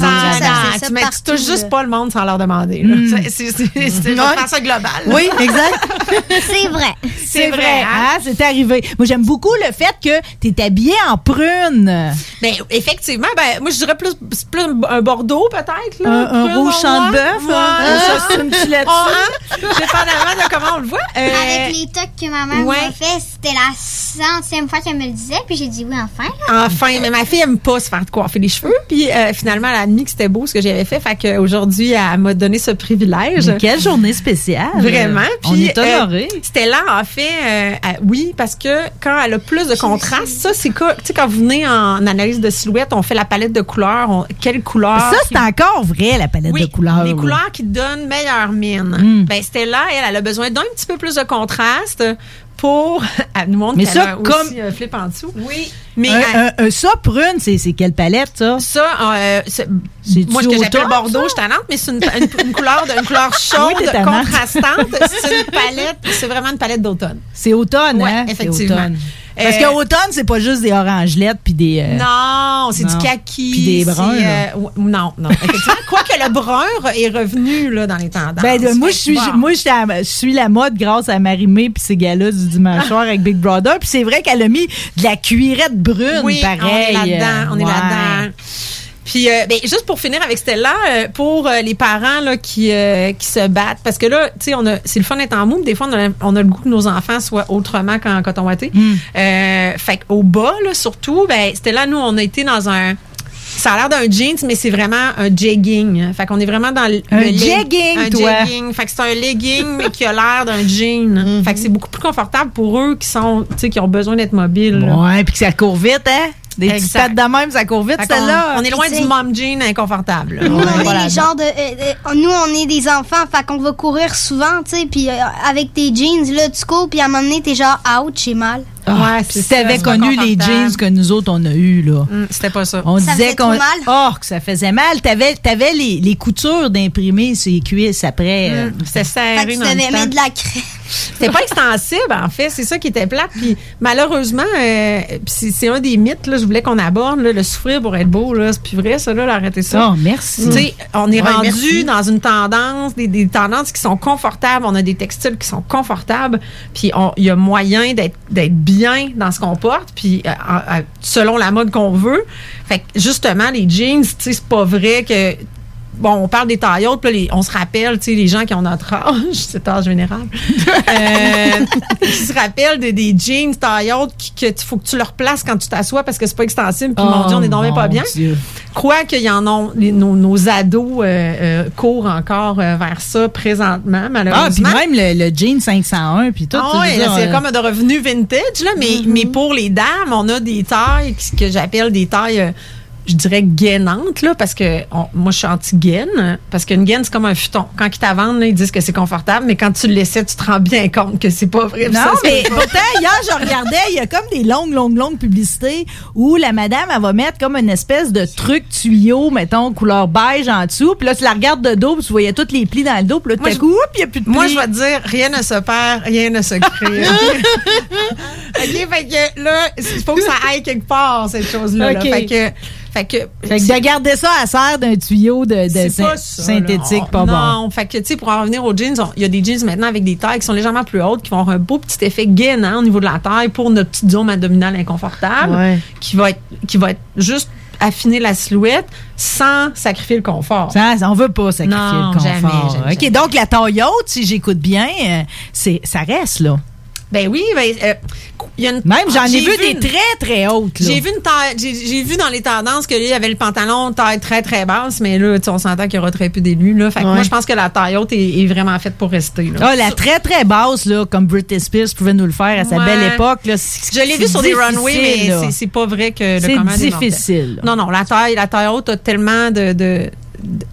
tu, mets- tu touches juste pas le monde sans leur demander. Mm. C'est- C'est c'est- c'est- je Ouais. pense ça global. Oui, exact. C'est vrai. C'est vrai, hein? C'est arrivé. Moi, j'aime beaucoup le fait que tu es habillé en prune. Ben, effectivement, ben, moi, je dirais plus, plus un Bordeaux, peut-être. là. Un- un rouge champ de bœuf, Ouais. hein? Ça, c'est une petite hein? Dépendamment de comment on le voit. Euh, Avec les que ma mère ouais. m'a fait, c'était la centième fois qu'elle me le disait, puis j'ai dit oui, enfin. là. Enfin, mais ma fille aime pas se faire coiffer les cheveux. Puis euh, finalement, elle a admis que c'était beau ce que j'avais fait. Fait qu'aujourd'hui, elle m'a donné ce privilège. Mais quelle journée spéciale. Vraiment. On Puis, est honorés. euh, c'était là, en fait, euh, euh, oui, parce que quand elle a plus de contraste, ça, c'est que, tu sais, quand vous venez en analyse de silhouette, on fait la palette de couleurs. on- quelle couleur? Ça, c'est encore vrai, la palette Oui, de couleurs. Les couleurs qui donnent meilleure mine. Mm. Ben, Stella, elle, elle a besoin d'un petit peu plus de contraste pour. Elle nous montre Mais qu'elle ça, a comme- aussi un flip en dessous. Oui. Mais un, elle- un- un- ça, prune, c'est c'est quelle palette, ça? Ça, euh, moi, ce que j'appelle automne, Bordeaux, je t'annante, mais c'est une, une- une couleur, de- une couleur chaude, Oui, contrastante. C'est une palette, c'est vraiment une palette d'automne. C'est automne, Ouais, hein? C'est effectivement. Automne. Parce Euh, qu'automne, c'est pas juste des orangelettes puis des. euh, Non, c'est du kaki. Puis des bruns, euh, non, non. Effectivement, quoique le brun est revenu là, dans les tendances. Ben, de- moi, je suis, que bon. moi, je suis la mode grâce à Marie-Mé puis ces gars-là du dimanche soir avec Big Brother. Puis c'est vrai qu'elle a mis de la cuirette brune, oui, pareil. on est là-dedans, on est là-dedans. Puis, euh, ben, juste pour finir avec Stella, euh, pour euh, les parents là, qui, euh, qui se battent, parce que là, tu sais, on a- c'est le fun d'être en mou, mais des fois, on a, on a le goût que nos enfants soient autrement qu'en coton watté. Euh, fait qu'au bas, là, surtout, ben, Stella, nous, on a été dans un. Ça a l'air d'un jeans, mais c'est vraiment un jegging. Fait qu'on est vraiment dans le. Un le jegging, un toi. jegging. Fait que c'est un legging, mais qui a l'air d'un jean. Fait que c'est beaucoup plus confortable pour eux qui sont, tu sais, qui ont besoin d'être mobiles. Ouais, puis que ça court vite, hein? Des petites pattes de même, ça court vite, celle-là. On est loin du mom jean inconfortable. Nous, on voilà. est les genres de. euh, euh, nous, on est des enfants, fait qu'on va courir souvent, tu sais, puis euh, avec tes jeans, là, tu cours, puis à un moment donné, t'es genre, ouch, j'ai mal. Ah, Ouais, si t'avais connu les jeans que nous autres, on a eu, là. Hum, C'était pas ça. On Ça disait qu'on. Oh, que ça faisait mal. T'avais avais les, les coutures d'imprimer sur les cuisses après. euh, Hum, C'était serré Fait que tu dans le devais temps. mettre de la crème. C'était pas extensible, en fait. C'est ça qui était plate. Puis malheureusement, euh, c'est un des mythes, là, je voulais qu'on aborde, là, le souffrir pour être beau. là. C'est plus vrai, ça, là, arrêtez ça. Oh, merci. Tu sais, on est Ouais, rendu merci. dans une tendance, des, des tendances qui sont confortables. On a des textiles qui sont confortables. Puis on- il y a moyen d'être d'être dans ce qu'on porte. Puis euh, selon la mode qu'on veut. Fait que justement, les jeans, c'est pas vrai que. Bon, on parle des puis les- on se rappelle, tu sais, les gens qui ont notre âge, cet âge vénérable, euh, qui se rappellent des, des jeans taille haute qui- que tu faut que tu leur places quand tu t'assois parce que c'est pas extensible. Puis mon Dieu, on est Oh, pas bien. Dieu. Crois qu'il y en ont, les- nos, nos ados euh, euh, courent encore euh, vers ça présentement, Ah, puis malheureusement. même le, le jean 501, puis tout. Ah ouais, c'est comme de revenu vintage, là, mais, mais pour les dames, on a des tailles que j'appelle des tailles, je dirais, gainantes, là, parce que on- moi, je suis anti-gaine, parce qu'une gaine, c'est comme un futon. Quand ils t'avendent, là, ils disent que c'est confortable, mais quand tu le laissais, tu te rends bien compte que c'est pas vrai. Non, Ça, mais pourtant, hier, je regardais, il y a comme des longues, longues, longues publicités où la madame, elle va mettre comme une espèce de truc tuyau, mettons, couleur beige en dessous. Puis là, tu la regardes de dos, puis tu voyais tous les plis dans le dos. Puis là, tout Moi, à coup, il n'y a plus de plis. Moi, je vais te dire, rien ne se perd, rien ne se crée. OK, fait que là, il faut que ça aille quelque part, cette chose-là. là. OK. Fait que, fait que, Fait que de garder ça à serre d'un tuyau de, de pas ça, synthétique, pas bon. Non, fait que, tu sais, pour en revenir aux jeans, il y a des jeans maintenant avec des tailles qui sont légèrement plus hautes, qui vont avoir un beau petit effet gainant au niveau de la taille pour notre petite zone abdominale inconfortable, Ouais. qui va être, qui va être juste affiner la silhouette sans sacrifier le confort. Ça, on veut pas sacrifier Non, le confort. jamais, jamais, OK, donc la taille haute, si j'écoute bien, euh, c'est ça reste, là. Ben oui, ben, euh, il y a une- Même, j'en ai J'ai vu des une- très, très hautes, là. J'ai vu une taille, j'ai j'ai vu dans les tendances que lui avait le pantalon taille très très basse, mais là, on s'entend qu'il y aura très peu d'élus là. Fait que Ouais. moi, je pense que la taille haute est, est vraiment faite pour rester. Là. Ah, la très, très basse, là, comme Britney Spears pouvait nous le faire à sa Ouais. belle époque. Là, c'est- Je l'ai vu c'est sur des runways, mais c'est- c'est pas vrai que C'est le mortels. difficile. Non, non, la taille, la taille haute a tellement de, de-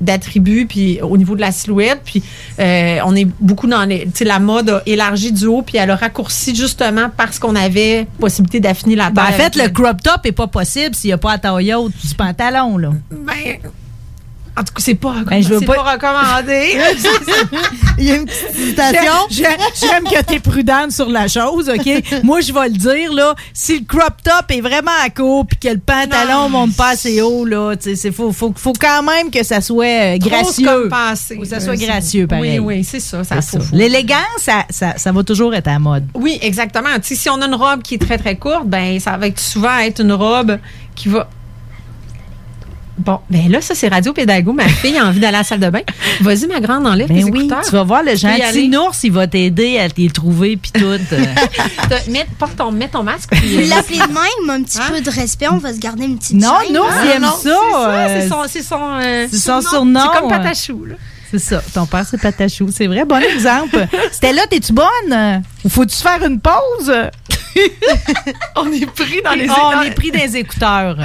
d'attributs puis au niveau de la silhouette puis euh, on est beaucoup dans les tu sais la mode a élargi du haut puis elle a raccourci justement parce qu'on avait possibilité d'affiner la taille Ben, en fait, le crop top est pas possible s'il n'y a pas la taille haute du pantalon, là. Ben, en tout cas, c'est pas, Ben, je veux c'est pas- pas recommandé. Il y a une petite hésitation. J'ai- J'aime que tu es prudente sur la chose, OK? Moi, je vais le dire, là, si le crop top est vraiment à court puis que le pantalon monte pas assez haut, là, tu sais, il faut, faut, faut quand même que ça soit euh, gracieux. Faut que ça soit gracieux, pareil. Oui, oui, c'est ça. ça, ça. L'élégance, ça, ça, ça va toujours être à la mode. Oui, exactement. Tu sais, si on a une robe qui est très, très courte, ben ça va être souvent être une robe qui va. Bon, ben là, ça, c'est Radio Pédago. Ma fille a envie d'aller à la salle de bain. Vas-y, ma grande, enlève Ben tes oui, écouteurs. tu vas voir, le gentil nours, il va t'aider à les trouver puis tout. Mets, porte ton, mets ton masque. puis, euh, l'appelez de même, un petit peu de respect, on va se garder une petite Non, chaîne. non, Ah, il aime non, ça. C'est ça, euh, c'est son, c'est son, euh, c'est son surnom. C'est comme. Patachou, là. C'est ça. Ton père, c'est Patachou. C'est vrai. Bon exemple. C'était là, t'es-tu bonne? Ou faut-tu faire une pause? On est pris dans les Ah, On écouteurs. est pris dans les écouteurs.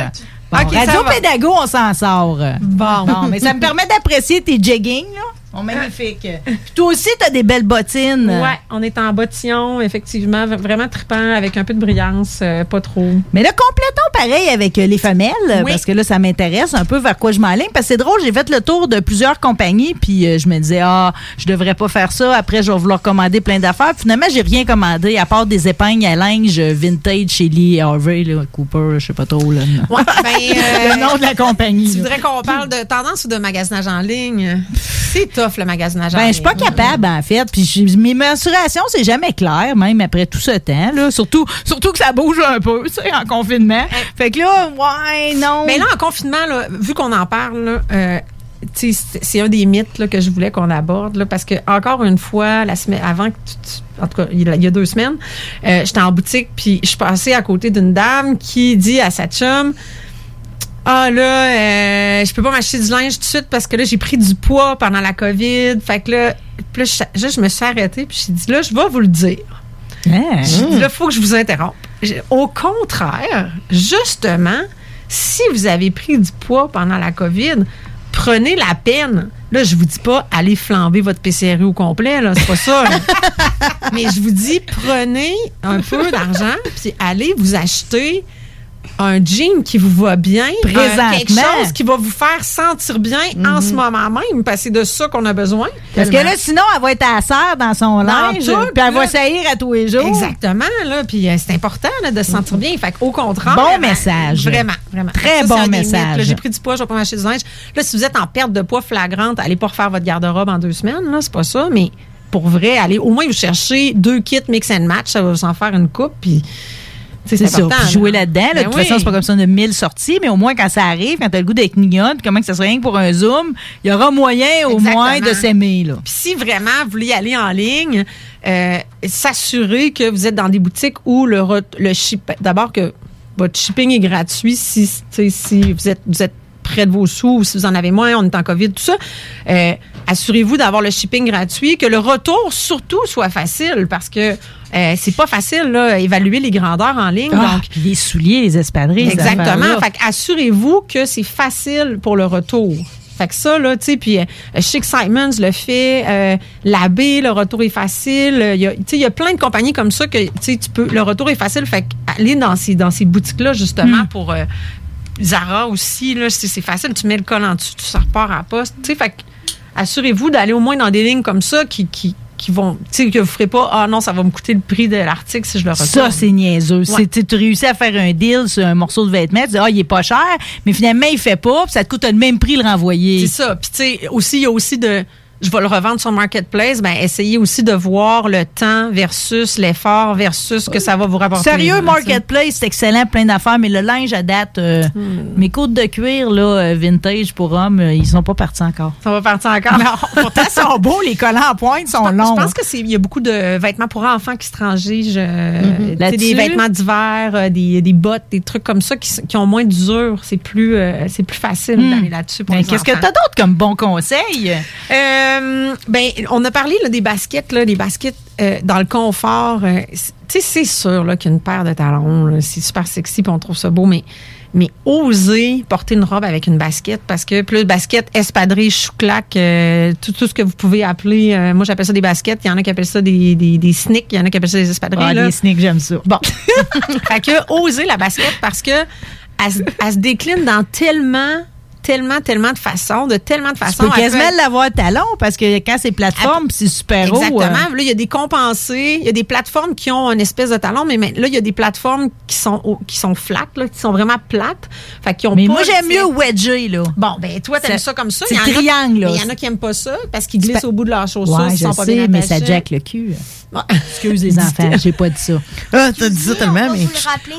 Bon, Ok, ça Radio. Pédago, on s'en sort. Bon. Bon, mais ça me permet d'apprécier tes jeggings, là. Oh, magnifique. Puis toi aussi, t'as des belles bottines. Ouais, on est en bottillon, effectivement, vraiment trippant, avec un peu de brillance, euh, pas trop. Mais là, complétons pareil avec euh, les femelles, Oui. parce que là, ça m'intéresse un peu vers quoi je m'enligne. Parce que c'est drôle, j'ai fait le tour de plusieurs compagnies, puis euh, je me disais, ah, je devrais pas faire ça. Après, je vais vouloir commander plein d'affaires. Puis Finalement, j'ai rien commandé, à part des épingles à linge vintage chez Lee Harvey, là, Cooper, je sais pas trop. Là. Ouais, ben, euh, le nom de la compagnie. Tu là. voudrais qu'on parle de tendance ou de magasinage en ligne? C'est tough, le magasinage en Ben, ligne. je suis pas capable, en fait. Puis mes mensurations, c'est jamais clair, même après tout ce temps. Là. Surtout, surtout que ça bouge un peu, tu sais, en confinement. Fait que là, ouais, non. Mais là, en confinement, là, vu qu'on en parle, là, euh, c'est un des mythes là, que je voulais qu'on aborde. Là, parce que, encore une fois, la semaine avant que tu- tu- en tout cas, il y a- deux semaines, euh, j'étais en boutique, puis je suis passée à côté d'une dame qui dit à sa chum Ah là, euh, je peux pas m'acheter du linge tout de suite parce que là, j'ai pris du poids pendant la COVID. Fait que là, puis là, je, là, je me suis arrêtée, puis j'ai dit Là, je vais vous le dire. Hein? J'ai dit, là, il faut que je vous interrompe. Au contraire, justement, si vous avez pris du poids pendant la COVID, prenez la peine. Là, je vous dis pas allez flamber votre PCRU au complet, là, c'est pas ça. Mais je vous dis prenez un peu d'argent puis allez vous acheter un jean qui vous va bien, Présentement. quelque chose qui va vous faire sentir bien en ce moment même, parce que c'est de ça qu'on a besoin. Parce que là, sinon, elle va être à la serre dans son Dans linge, tout, puis elle va saillir à tous les jours. Exactement, là. Puis euh, c'est important là, de se sentir bien. Fait qu'au contraire. Bon vraiment, message. Vraiment, vraiment. Très ça, bon message. J'ai pris du poids, je vais pas m'acheter du linge. Là, si vous êtes en perte de poids flagrante, allez pas refaire votre garde-robe en deux semaines, là. C'est pas ça. Mais pour vrai, allez au moins vous chercher deux kits mix and match. Ça va vous en faire une coupe. Puis. C'est Puis jouer là-dedans. là. Ben de toute oui. façon, c'est pas comme ça, on a 1000 sorties, mais au moins, quand ça arrive, quand t'as le goût d'être mignonne, comment que ça serait rien que pour un Zoom, il y aura moyen au Exactement. moins de s'aimer, là. Puis si vraiment vous voulez aller en ligne, euh, s'assurer que vous êtes dans des boutiques où le, le ship, d'abord que votre shipping est gratuit si, si vous êtes, vous êtes près de vos sous ou si vous en avez moins, on est en COVID, tout ça. Euh, assurez-vous d'avoir le shipping gratuit, que le retour surtout soit facile parce que euh, c'est pas facile là, évaluer les grandeurs en ligne. Ah, donc puis les souliers, les espadrilles. Exactement. Fait que assurez-vous que c'est facile pour le retour. Fait que ça, là, tu sais, puis euh, Chic Simons le fait, euh, L'Abbé, le retour est facile. Euh, Il y a, tu sais, il y a plein de compagnies comme ça que, tu sais, tu peux, le retour est facile. Fait que aller dans ces, dans ces boutiques-là, justement, Hmm. pour euh, Zara aussi, là, c'est facile. Tu mets le col en dessous, tu ça repart à la poste. Tu sais, fait que assurez-vous d'aller au moins dans des lignes comme ça qui, qui, qui vont, tu sais, que vous ferez pas, ah non, ça va me coûter le prix de l'article si je le retourne. Ça, c'est niaiseux. Ouais. Tu réussis à faire un deal sur un morceau de vêtement, tu dis, ah, il est pas cher, mais finalement, il fait pas, puis ça te coûte le même prix le renvoyer. C'est ça. Puis tu sais, aussi, il y a aussi de. Je vais le revendre sur Marketplace. Ben, essayez aussi de voir le temps versus l'effort versus ce que ça va vous rapporter. Sérieux, Marketplace, c'est excellent, plein d'affaires, mais le linge à date, euh, Hmm. mes côtes de cuir, là, euh, vintage pour hommes, euh, ils sont pas partis encore. Ça va partir encore? Non, pourtant, ils sont beaux, les collants en pointe sont longs. Je pense que c'est il y a beaucoup de vêtements pour enfants qui se euh, sais, Là-dessus? des vêtements d'hiver, euh, des, des bottes, des trucs comme ça qui, ont moins d'usure. C'est plus c'est plus facile Hmm. d'aller là-dessus pour Ben, Qu'est-ce que tu as d'autre comme bon conseil? Euh, ben, on a parlé là, des baskets, là, des baskets euh, dans le confort. euh, tu sais, c'est sûr qu'une paire de talons, c'est super sexy, puis on trouve ça beau, mais mais oser porter une robe avec une basket parce que plus basket, espadrille, chouclac, euh, tout, tout ce que vous pouvez appeler, euh, moi j'appelle ça des baskets, il y en a qui appellent ça des, des, des sneaks, il y en a qui appellent ça des espadrilles. Ah, les sneaks, j'aime ça. Bon. fait que oser la basket parce que elle, se- elle se décline dans tellement, tellement, tellement de façons, de tellement de Tu façons. peux Elle peut quasiment l'avoir talon parce que quand c'est plateforme, c'est super haut. Exactement. euh, Là, il y a des compensés. Il y a des plateformes qui ont une espèce de talon, mais là, il y a des plateformes qui sont, qui sont flat, là, qui sont vraiment plates. Fait qu'ils ont Mais pas moi, j'aime mieux wedger, là. Bon, ben, toi, t'aimes Ça- ça comme ça. c'est triangle, là. Il y en a qui aiment pas ça parce qu'ils glissent au bout de leur chaussure. Ouais, s'ils je sont pas bien sais, mais ça jack le cul. Excuse les enfants, j'ai pas dit ça. Ah, t'as dit ça tellement, mais.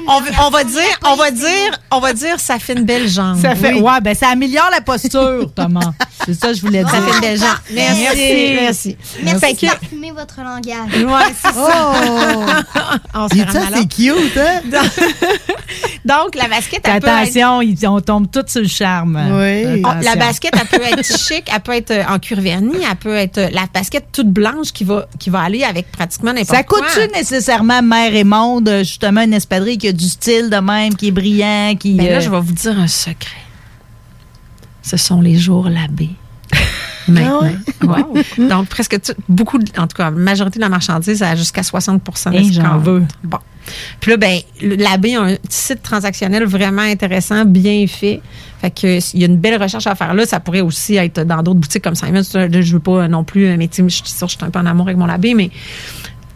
On, va- on va dire, on va dire, on va dire, ça fait une belle jambe. Ça fait, Oui. ouais, ben ça améliore la posture, Thomas. C'est ça que je voulais dire. Ça fait une belle jambe. Merci. Merci. Merci. Merci que- parfumer votre langage. Ouais, c'est ça. On se ça, c'est cute, hein? Donc, la basket, elle peut être Attention, on tombe tous sur le charme. Oui. Oh, Attention. la basket, elle peut être chic, elle peut être euh, en cuir verni, elle peut être euh, la basket toute blanche qui va, qui va aller avec pratiquement n'importe Ça coûte-tu nécessairement mère et monde, euh, justement, une espadrille qui a du style de même, qui est brillant, qui. Ben là, euh, je vais vous dire un secret. Ce sont les jours l'abbé. Maintenant. Ouais. Donc, presque tout- beaucoup, de- en tout cas, la majorité de la marchandise a jusqu'à 60 de ce j'en qu'on- veux. Bon. Puis là, ben, l'abbé a un site transactionnel vraiment intéressant, bien fait. Fait que il y a une belle recherche à faire là. Ça pourrait aussi être dans d'autres boutiques comme Simon. Je veux pas non plus, mais tu je suis sûre que je suis un peu en amour avec mon abbé, mais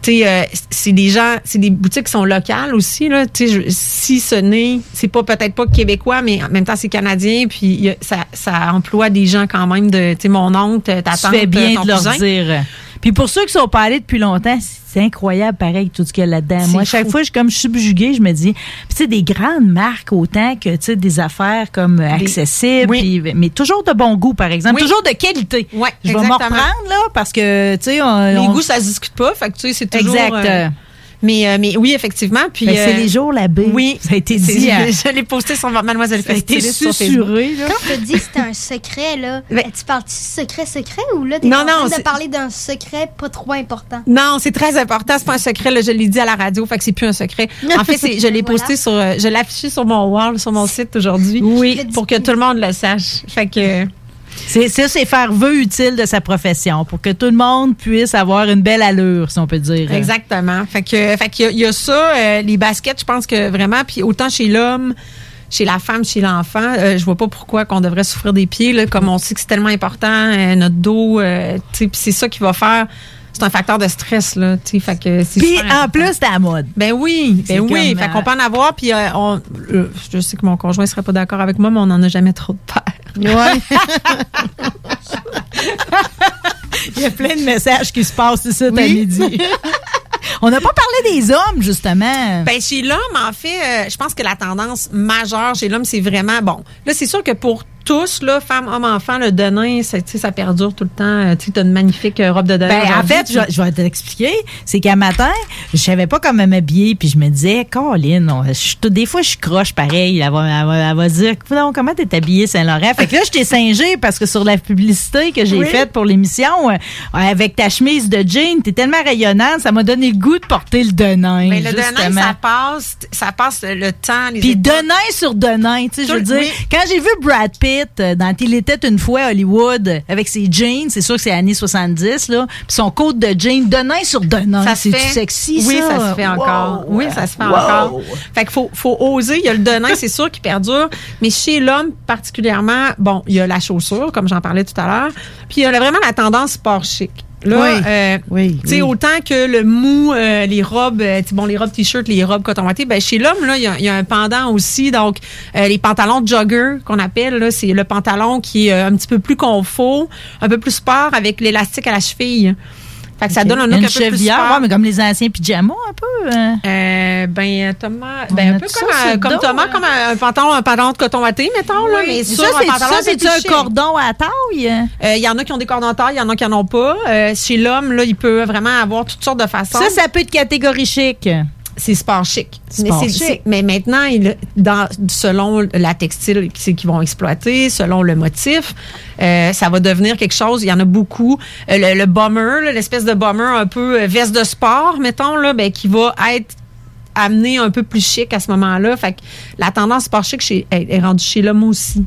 tu sais, euh, c'est des gens, c'est des boutiques qui sont locales aussi là. Tu je- si ce n'est, c'est pas peut-être pas québécois, mais en même temps c'est canadien, puis a- ça, ça emploie des gens quand même de, tu sais, mon oncle, ta Tu tante, fais bien ton de leur dire. Puis pour ceux qui sont pas allés depuis longtemps, c'est incroyable pareil tout ce qu'il y a là-dedans. Moi, chaque fou. fois, je suis comme subjuguée, je me dis, tu sais, des grandes marques autant que tu sais des affaires comme euh, accessibles, mais toujours de bon goût, par exemple, Oui. toujours de qualité. Ouais, je vais m'en reprendre là parce que tu sais, on- Les on- goûts, ça se discute pas. Fait que, tu sais, c'est toujours. Exact. euh, mais, euh, mais oui, effectivement. Puis, que c'est euh, les jours l'abbé. Oui. Ça a été dit. hein. Je l'ai posté sur Mademoiselle Ça a été Festilis sur susurré, Facebook. là. Quand tu te dis que c'était un secret, là, tu parles-tu secret, secret ou là, t'es Non, en train non, de c'est- parler d'un secret pas trop important? Non, c'est très important. C'est pas un secret. Là, je l'ai dit à la radio, fait que c'est plus un secret. En fait, je l'ai Voilà. posté sur, euh, je l'ai affiché sur mon wall, sur mon site aujourd'hui. Oui. Pour que tout le monde le sache. Fait que. C'est ça, c'est faire vœu utile de sa profession pour que tout le monde puisse avoir une belle allure, si on peut dire. Exactement. Fait que, fait qu'il y a- il y, a ça, euh, les baskets, je pense que vraiment, puis autant chez l'homme, chez la femme, chez l'enfant, euh, je vois pas pourquoi qu'on devrait souffrir des pieds, là, comme on sait que c'est tellement important, euh, notre dos, euh, c'est ça qui va faire. C'est un facteur de stress, là, tu fait que Puis en plus, t'es à la mode. Ben oui, ben oui. Fait euh, qu'on peut en avoir, puis euh, on, euh, je sais que mon conjoint serait pas d'accord avec moi, mais on en a jamais trop de paires. Ouais. Il y a plein de messages qui se passent ici à Oui. midi. On n'a pas parlé des hommes, justement. Ben, chez l'homme, en fait, euh, je pense que la tendance majeure chez l'homme, c'est vraiment bon. Là, c'est sûr que pour tous, là, femmes, hommes, enfants, le denain, ça, tu sais, ça perdure tout le temps. Euh, Tu t'as une magnifique euh, robe de denain. Ben, en fait, je, je vais t'expliquer. C'est qu'un matin, je savais pas comment m'habiller, puis je me disais, Colin, des fois, je croche pareil. Elle va, elle va, elle va dire, comment t'es habillée Saint-Laurent? Fait que là, je t'ai singé parce que sur la publicité que j'ai Oui. faite pour l'émission, euh, avec ta chemise de jean, t'es tellement rayonnante, ça m'a donné le goût de porter le denain. Ben, le denain, ça passe, ça passe le temps. Les Puis époques. Denain sur Denain, tu sais, je veux dire, oui. quand j'ai vu Brad Pitt dans Il était une fois à Hollywood avec ses jeans, c'est sûr que c'est années 70, là, puis son côte de jeans, Denain sur Denain, Ça c'est sexy, oui, ça? ça se fait encore. Oui, ça se fait Wow. encore. Fait qu'il faut, faut oser. Il y a le denain, c'est sûr, qui perdure. Mais chez l'homme, particulièrement, bon, il y a la chaussure, comme j'en parlais tout à l'heure. Puis il y a vraiment la tendance sport chic. Là, Oui. euh, Oui, tu sais, oui. autant que le mou, euh, les robes, euh, bon, les robes t-shirt, les robes coton watté, ben chez l'homme, là, il y a, il y a un pendant aussi. Donc, euh, les pantalons jogger qu'on appelle, là, c'est le pantalon qui est euh, un petit peu plus confort, un peu plus sport avec l'élastique à la cheville. Fait que ça donne un Une look un peu plus chevière, sport. ouais, mais comme les anciens pyjamas, un peu. euh. Euh, ben Thomas, On ben un peu comme, euh, le comme dos, Thomas, hein? comme un, un pantalon, un pantalon de coton watté, mettons là, mais ça, un pantalon ça, un c'est un cordon à taille? Euh, Il y en a qui ont des cordons de taille, il y en a qui en ont pas. Euh, chez l'homme, là, il peut vraiment avoir toutes sortes de façons. Ça, ça peut être catégorie chic. C'est sport chic. Sport mais, chic. maintenant, il, dans, selon la textile qu'ils vont exploiter, selon le motif, euh, ça va devenir quelque chose. Il y en a beaucoup. Euh, le, le bomber, là, l'espèce de bomber un peu euh, veste de sport, mettons, là, ben, qui va être amené un peu plus chic à ce moment-là. Fait que la tendance sport chic chez- est, est rendue chez l'homme aussi.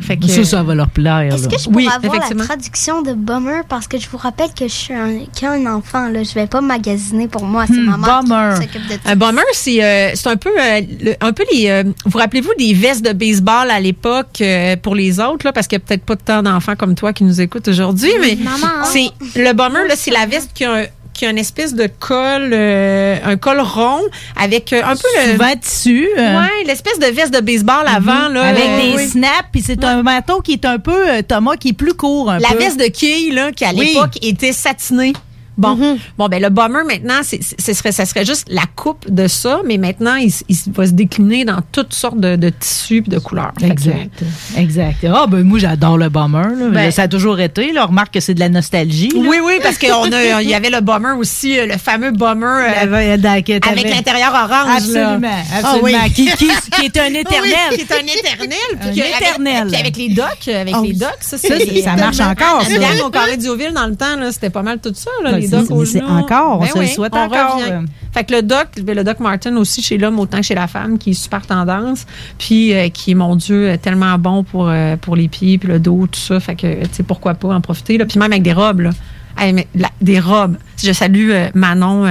Fait que, Ça, ça va leur plaire. Est-ce que je pourrais Oui, avoir la traduction de bummer? Parce que je vous rappelle que je suis un, qu'un enfant, là. Je vais pas magasiner pour moi. C'est Hmm, ma mère bummer. qui s'occupe de ça. Un bomber, c'est euh, c'est un peu euh, le- un peu les euh, vous rappelez-vous des vestes de baseball à l'époque euh, pour les autres là? Parce qu'il y a peut-être pas tant d'enfants comme toi qui nous écoutent aujourd'hui mais Maman. c'est le bomber là c'est la veste qui a un qui a une espèce de col euh, un col rond avec euh, un peu le Souvent tissu. euh, ouais l'espèce de veste de baseball avant là avec des oui. snaps, puis c'est un manteau qui est un peu, Thomas, qui est plus court un la peu. veste de quille là qui à Oui. l'époque était satinée Bon, bon ben le bomber maintenant, ce serait, ça serait juste la coupe de ça, mais maintenant il, il va se décliner dans toutes sortes de, de tissus et de couleurs. Que- Exact. Exact. Ah, ben moi, j'adore le bomber. là. Ben- ça a toujours été. Là. Remarque que c'est de la nostalgie. là. Oui, oui, parce qu'il y avait le bomber aussi, euh, le fameux bomber euh, avec l'intérieur orange. Absolument. là. Absolument. Ah oui. qui, qui, qui est un éternel. Oui, qui est un éternel. Puis Un avec- éternel. Puis avec les docks, avec Ah les docks, ça, Ça, marche encore, ça. au carré d'Ioville, dans le temps, c'était pas mal tout ça. Là, Ouais, les Mais c'est genou. encore, on Ben se le souhaite encore. revient. Fait que le doc, ben, le doc Martin aussi chez l'homme autant que chez la femme, qui est super tendance, puis euh, qui est, mon Dieu, tellement bon pour, euh, pour les pieds, puis le dos, tout ça. Fait que, tu sais, pourquoi pas en profiter. Là. Puis même avec des robes, là. Hey, mais la- des robes. Je salue euh, Manon,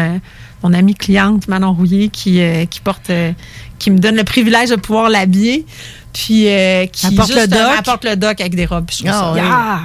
mon amie cliente, Manon Rouillé, qui, qui porte, qui me donne le privilège de pouvoir l'habiller. Puis euh, qui Elle porte le doc? elle porte le doc avec des robes. Ah,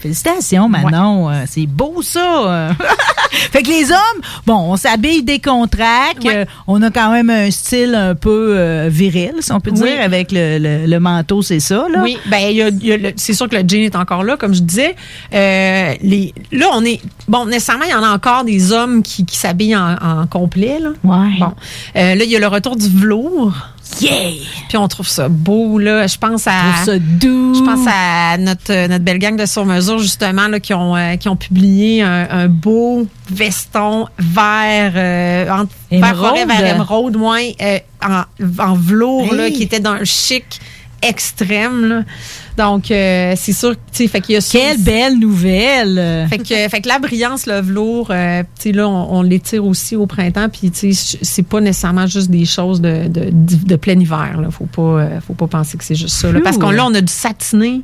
Félicitations, Manon. Euh, C'est beau, ça. fait que les hommes, bon, on s'habille des contracts. euh, on a quand même un style un peu euh, viril, si on peut dire, avec le, le- le manteau, c'est ça. Là. Oui, ben il y a- y a c'est sûr que le jean est encore là, comme je disais. Euh, les, là, on est bon. Nécessairement, il y en a encore des hommes qui, qui s'habillent en, en complet. Là. Ouais. Bon, Euh, là, il y a le retour du velours. Yeah! Puis on trouve ça beau là. Je pense à. trouve ça doux. Je pense à notre euh, notre belle gang de sur mesure justement là qui ont euh, qui ont publié un, un beau veston vert euh, en, vert forêt émeraude, ouais, euh, en, en velours là qui était d'un chic extrême là. Donc euh, c'est sûr, tu sais, fait qu'il y a Quelle aussi. belle nouvelle! Fait que, fait que la brillance, le velours, euh, tu sais, là, on, on l'étire aussi au printemps, puis tu sais, c'est pas nécessairement juste des choses de, de, de plein hiver, là. Faut pas, euh, faut pas penser que c'est juste ça, là. Parce qu'on là, on a du satiné.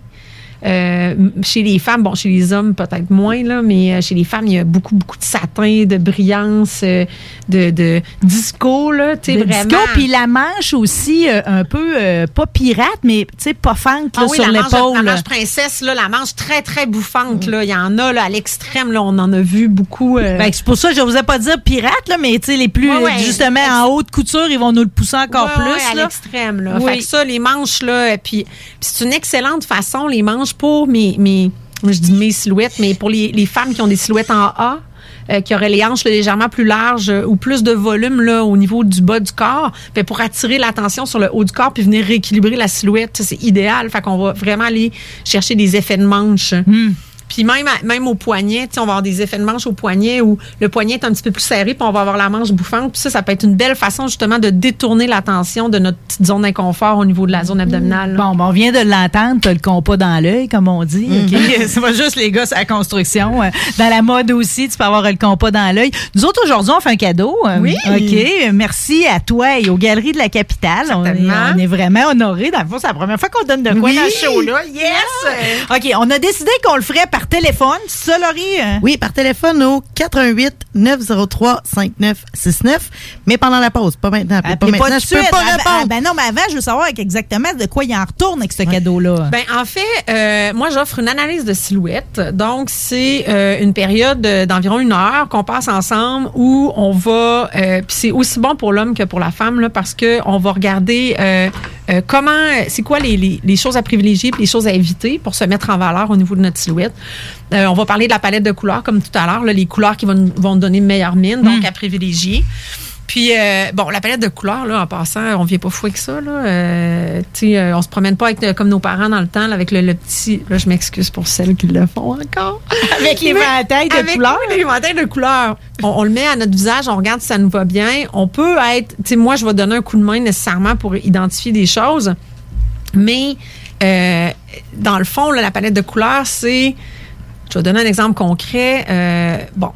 Euh, chez les femmes, bon, chez les hommes peut-être moins, là, mais euh, chez les femmes, il y a beaucoup, beaucoup de satin, de brillance, euh, de, de disco, là, tu sais, vraiment. disco, puis la manche aussi, euh, un peu, euh, pas pirate, mais tu sais, pas là, Ah oui, sur l'épaule. la manche princesse, là, la manche très, très bouffante. Là. Il y en a là, à l'extrême. Là, on en a vu beaucoup. Ben, c'est pour ça que je n'osais pas dire pirate, là, mais tu sais, les plus, Ouais, ouais. justement, en haute couture, ils vont nous le pousser encore Ouais, plus. à l'extrême. Là. Oui. Fait que ça, les manches, là, puis c'est une excellente façon, les manches, pour mes, mes je dis mes silhouettes, mais pour les, les femmes qui ont des silhouettes en A, euh, qui auraient les hanches légèrement plus larges ou plus de volume là, au niveau du bas du corps, ben, pour attirer l'attention sur le haut du corps puis venir rééquilibrer la silhouette, c'est idéal. Fait qu'on va vraiment aller chercher des effets de manche. Hmm. Puis même, même au poignet, tu sais, on va avoir des effets de manche au poignet où le poignet est un petit peu plus serré, puis on va avoir la manche bouffante. Puis ça, ça peut être une belle façon justement de détourner l'attention de notre petite zone d'inconfort au niveau de la zone abdominale. Bon, ben, on vient de l'entendre, t'as le compas dans l'œil, comme on dit. OK? C'est pas juste les gars, c'est la construction. Euh, Dans la mode aussi, tu peux avoir le compas dans l'œil. Nous autres, aujourd'hui, on fait un cadeau. Euh, Oui. OK? Merci à toi et aux Galeries de la Capitale. On est, Certainement. on est vraiment honorés. Dans le fond, c'est la première fois qu'on donne de quoi Oui. dans ce show-là. Yes! OK, on a décidé qu'on le ferait par téléphone. C'est ça, Laurie? hein? Oui, par téléphone au 88 903 5969, mais pendant la pause, pas maintenant. Appelez pas maintenant, je peux suite. pas Avant- répondre. ah, ben non, mais avant, je veux savoir avec exactement de quoi il en retourne avec ce cadeau-là. Ben, en fait, euh, moi, j'offre une analyse de silhouette. Donc, c'est euh, une période euh, d'environ une heure qu'on passe ensemble où on va... euh, Puis c'est aussi bon pour l'homme que pour la femme, là, parce que on va regarder euh, euh, comment... C'est quoi les, les, les choses à privilégier les choses à éviter pour se mettre en valeur au niveau de notre silhouette. Euh, on va parler de la palette de couleurs, comme tout à l'heure, les couleurs qui vont, nous- vont donner une meilleure mine, donc à privilégier. Puis, euh, bon, la palette de couleurs, là, en passant, on vient pas fou avec ça. Là. Euh, tu sais, euh, on se promène pas avec, comme nos parents dans le temps, là, avec le, le petit... Là, je m'excuse pour celles qui le font encore. Avec les éventails de avec couleurs. Les de couleurs. On, on le met à notre visage, on regarde si ça nous va bien. On peut être... Tu sais, moi, je vais donner un coup de main nécessairement pour identifier des choses. Mais, dans le fond, là, la palette de couleurs, c'est... Je vais donner un exemple concret. Euh, bon,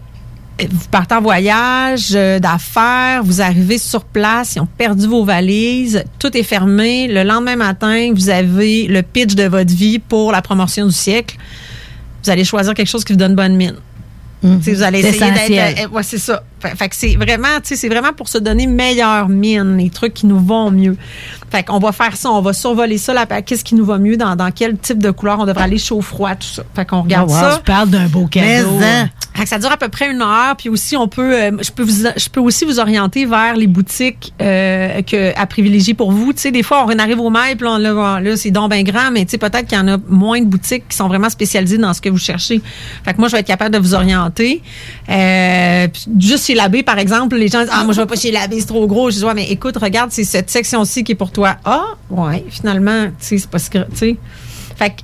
vous partez en voyage euh, d'affaires, vous arrivez sur place, ils ont perdu vos valises, tout est fermé. Le lendemain matin, vous avez le pitch de votre vie pour la promotion du siècle. Vous allez choisir quelque chose qui vous donne bonne mine. Sais, Vous allez essayer d'être. euh, ouais, c'est ça. Fait, fait que c'est vraiment, tu sais, c'est vraiment pour se donner meilleure mine, les trucs qui nous vont mieux. Fait qu'on va faire ça, on va survoler ça, là, qu'est-ce qui nous va mieux, dans, dans quel type de couleur on devrait aller chaud froid, tout ça. Fait qu'on regarde Oh, wow, ça. Tu parles d'un beau cadeau. Mais, hein. Fait que ça dure à peu près une heure, puis aussi on peut, euh, je peux vous, je peux aussi vous orienter vers les boutiques euh, que à privilégier pour vous. Tu sais, des fois on arrive au mail, puis là, on- là, là, c'est donc bien grand, mais tu sais peut-être qu'il y en a moins de boutiques qui sont vraiment spécialisées dans ce que vous cherchez. Fait que moi je vais être capable de vous orienter. Euh, juste chez l'abbé par exemple, les gens disent ah moi je vais pas chez l'abbé c'est trop gros. Je dis ouais mais écoute regarde c'est cette section ci qui est pour toi. Ah ouais finalement tu sais c'est pas ce que tu sais.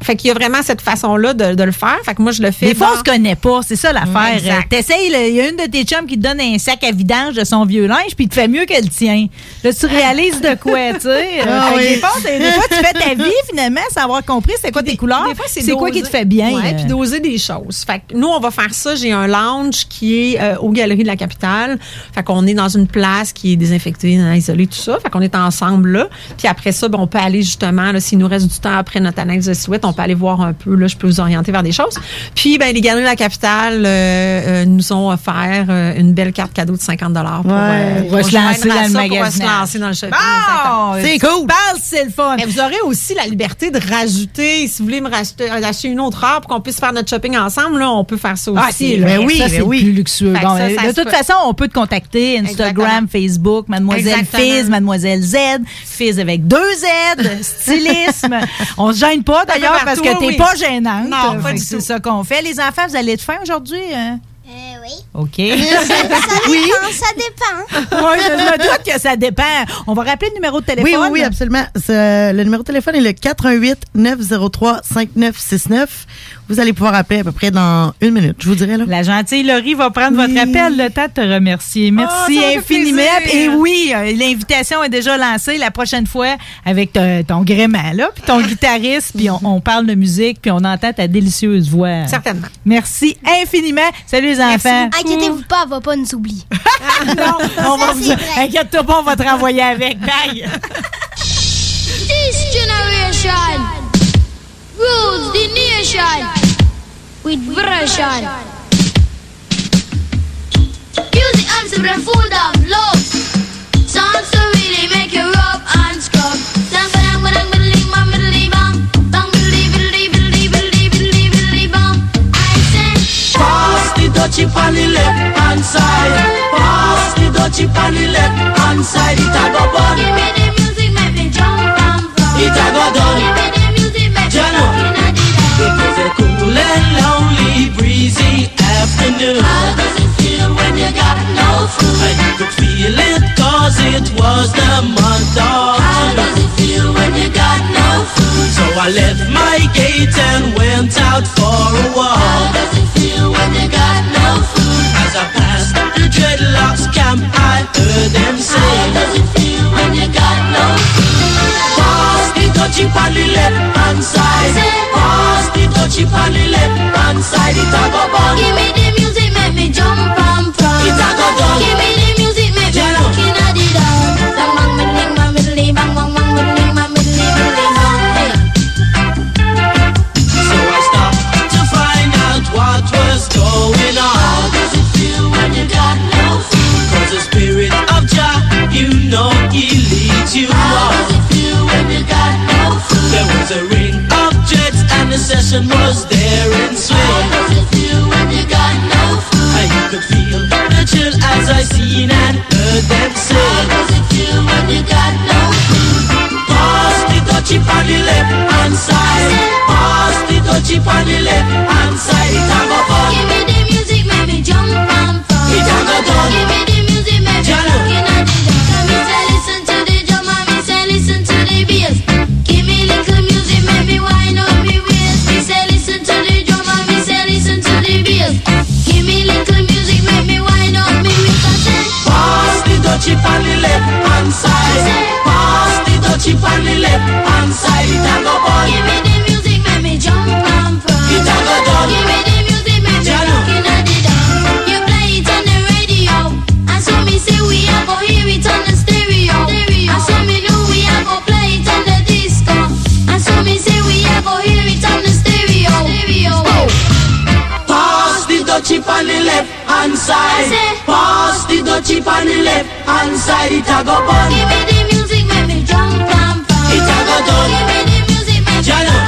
Fait, qu'il y a vraiment cette façon-là de, de le faire. Fait que moi, je le fais. Des fois, dans- on se connaît pas, c'est ça l'affaire. Euh, T'essayes, il y a une de tes chums qui te donne un sac à vidange de son vieux linge, puis il te fait mieux que le tien. Là, tu réalises de quoi, tu sais. Euh, Ah oui. des, fois, des fois, tu fais ta vie, finalement, sans avoir compris c'est quoi tes couleurs. Des fois, c'est quoi qui te fait bien. Ouais, euh. puis doser des choses. Fait que nous, on va faire ça. J'ai un lounge qui est euh, aux Galeries de la Capitale. Fait qu'on est dans une place qui est désinfectée, isolée, tout ça. Fait qu'on est ensemble là. Puis après ça, ben, on peut aller justement, s'il nous reste du temps après notre analyse silhouette, on peut aller voir un peu. Là, je peux vous orienter vers des choses. Puis, ben, les Galeries de la Capitale euh, euh, nous ont offert euh, une belle carte cadeau de 50 dollars pour, Ouais, euh, on va pour se lancer dans le pour, se lancer dans le shopping. Bon, c'est cool. Parle, c'est le fun. Mais vous aurez aussi la liberté de rajouter, si vous voulez me racheter, acheter une autre heure pour qu'on puisse faire notre shopping ensemble, là, on peut faire ça aussi. Ah, c'est là. ben oui, ça, c'est plus luxueux. Fait que Bon, ça, ça de toute peut. façon, on peut te contacter. Instagram, Exactement. Facebook, Mademoiselle Exactement. Fizz, Mademoiselle Z, Fizz avec deux Z, stylisme. on se gêne pas d'ailleurs parce que t'es oui. pas gênante. Non, Fait pas du C'est ça qu'on fait. Les enfants, vous allez être fins aujourd'hui? hein? Oui. OK. ça, ça dépend, ça dépend. Oui, je me doute que ça dépend. On va rappeler le numéro de téléphone. Oui, oui, oui, absolument. Le numéro de téléphone est le 418 903 5969. Vous allez pouvoir appeler à peu près dans une minute, je vous dirais là. La gentille Laurie va prendre votre appel. Le temps de te remercier. Merci Ah, ça me fait infiniment. Et oui, euh, l'invitation est déjà lancée la prochaine fois avec te- ton gréement, là, puis ton guitariste, puis on, on parle de musique, puis on entend ta délicieuse voix. Certainement. Merci infiniment. Salut les enfants. Inquiétez-vous pas, elle va pas nous oublier. non, on va vous... Inquiète-toi pas, on va te renvoyer avec. Bye. This generation rules the nation with version. Music and some food of love. Songs The on the left hand side. Pass the dutchie on the left hand side. It a go bun. give me the music, make me jump and from. It a go done. Give me the music, make me rock in the It is a cool and lonely, breezy afternoon. How does it feel when you got no food? And you could feel it cause it was the month of How does it feel when you got no food? So I left my gate and went out for a walk. How does it feel when you got no food? As I passed the dreadlocks camp, I heard them say, How does it feel when you got no food? Pass the dutchie on the left hand side. Pass the dutchie on the left hand side. It a go bun. Give me the music, make me jump and from. It a go done. Give me got no food? There was a ring of jets and the session was there in How does it feel when you got no food? And you could feel the chill as I seen and heard them How does it feel when you got no food? Pass the dutchie on the left hand side. Pass the dutchie on the left hand side. It a fun. Give me the music, make me jump and from. It a. Give me left hand side. Pass the dutchie on the left hand side. Dutchie on the left hand side. Pass the dutchie on the left hand side. It a go bun. Give me the music, make me jump and from. It a go done. Give me the music, make me Jano.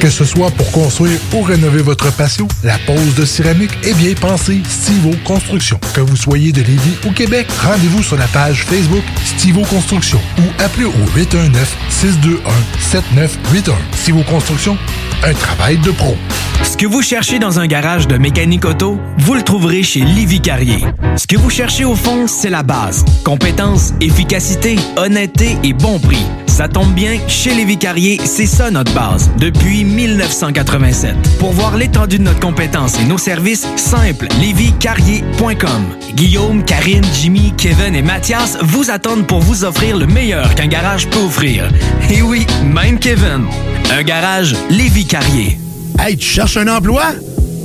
Que ce soit pour construire ou rénover votre patio, la pose de céramique est bien pensée Stivo Construction. Que vous soyez de Lévis ou Québec, rendez-vous sur la page Facebook Stivo Construction ou appelez au 819-621-7981. Stivo Construction, un travail de pro. Ce que vous cherchez dans un garage de mécanique auto, vous le trouverez chez Livy Carrier. Ce que vous cherchez au fond, c'est la base. Compétence, efficacité, honnêteté et bon prix. Ça tombe bien, chez Lévi Carrier, c'est ça notre base, depuis 1987. Pour voir l'étendue de notre compétence et nos services, simple, lévicarrier.com. Guillaume, Karine, Jimmy, Kevin et Mathias vous attendent pour vous offrir le meilleur qu'un garage peut offrir. Et oui, même Kevin. Un garage Lévi Carrier. Hey, tu cherches un emploi?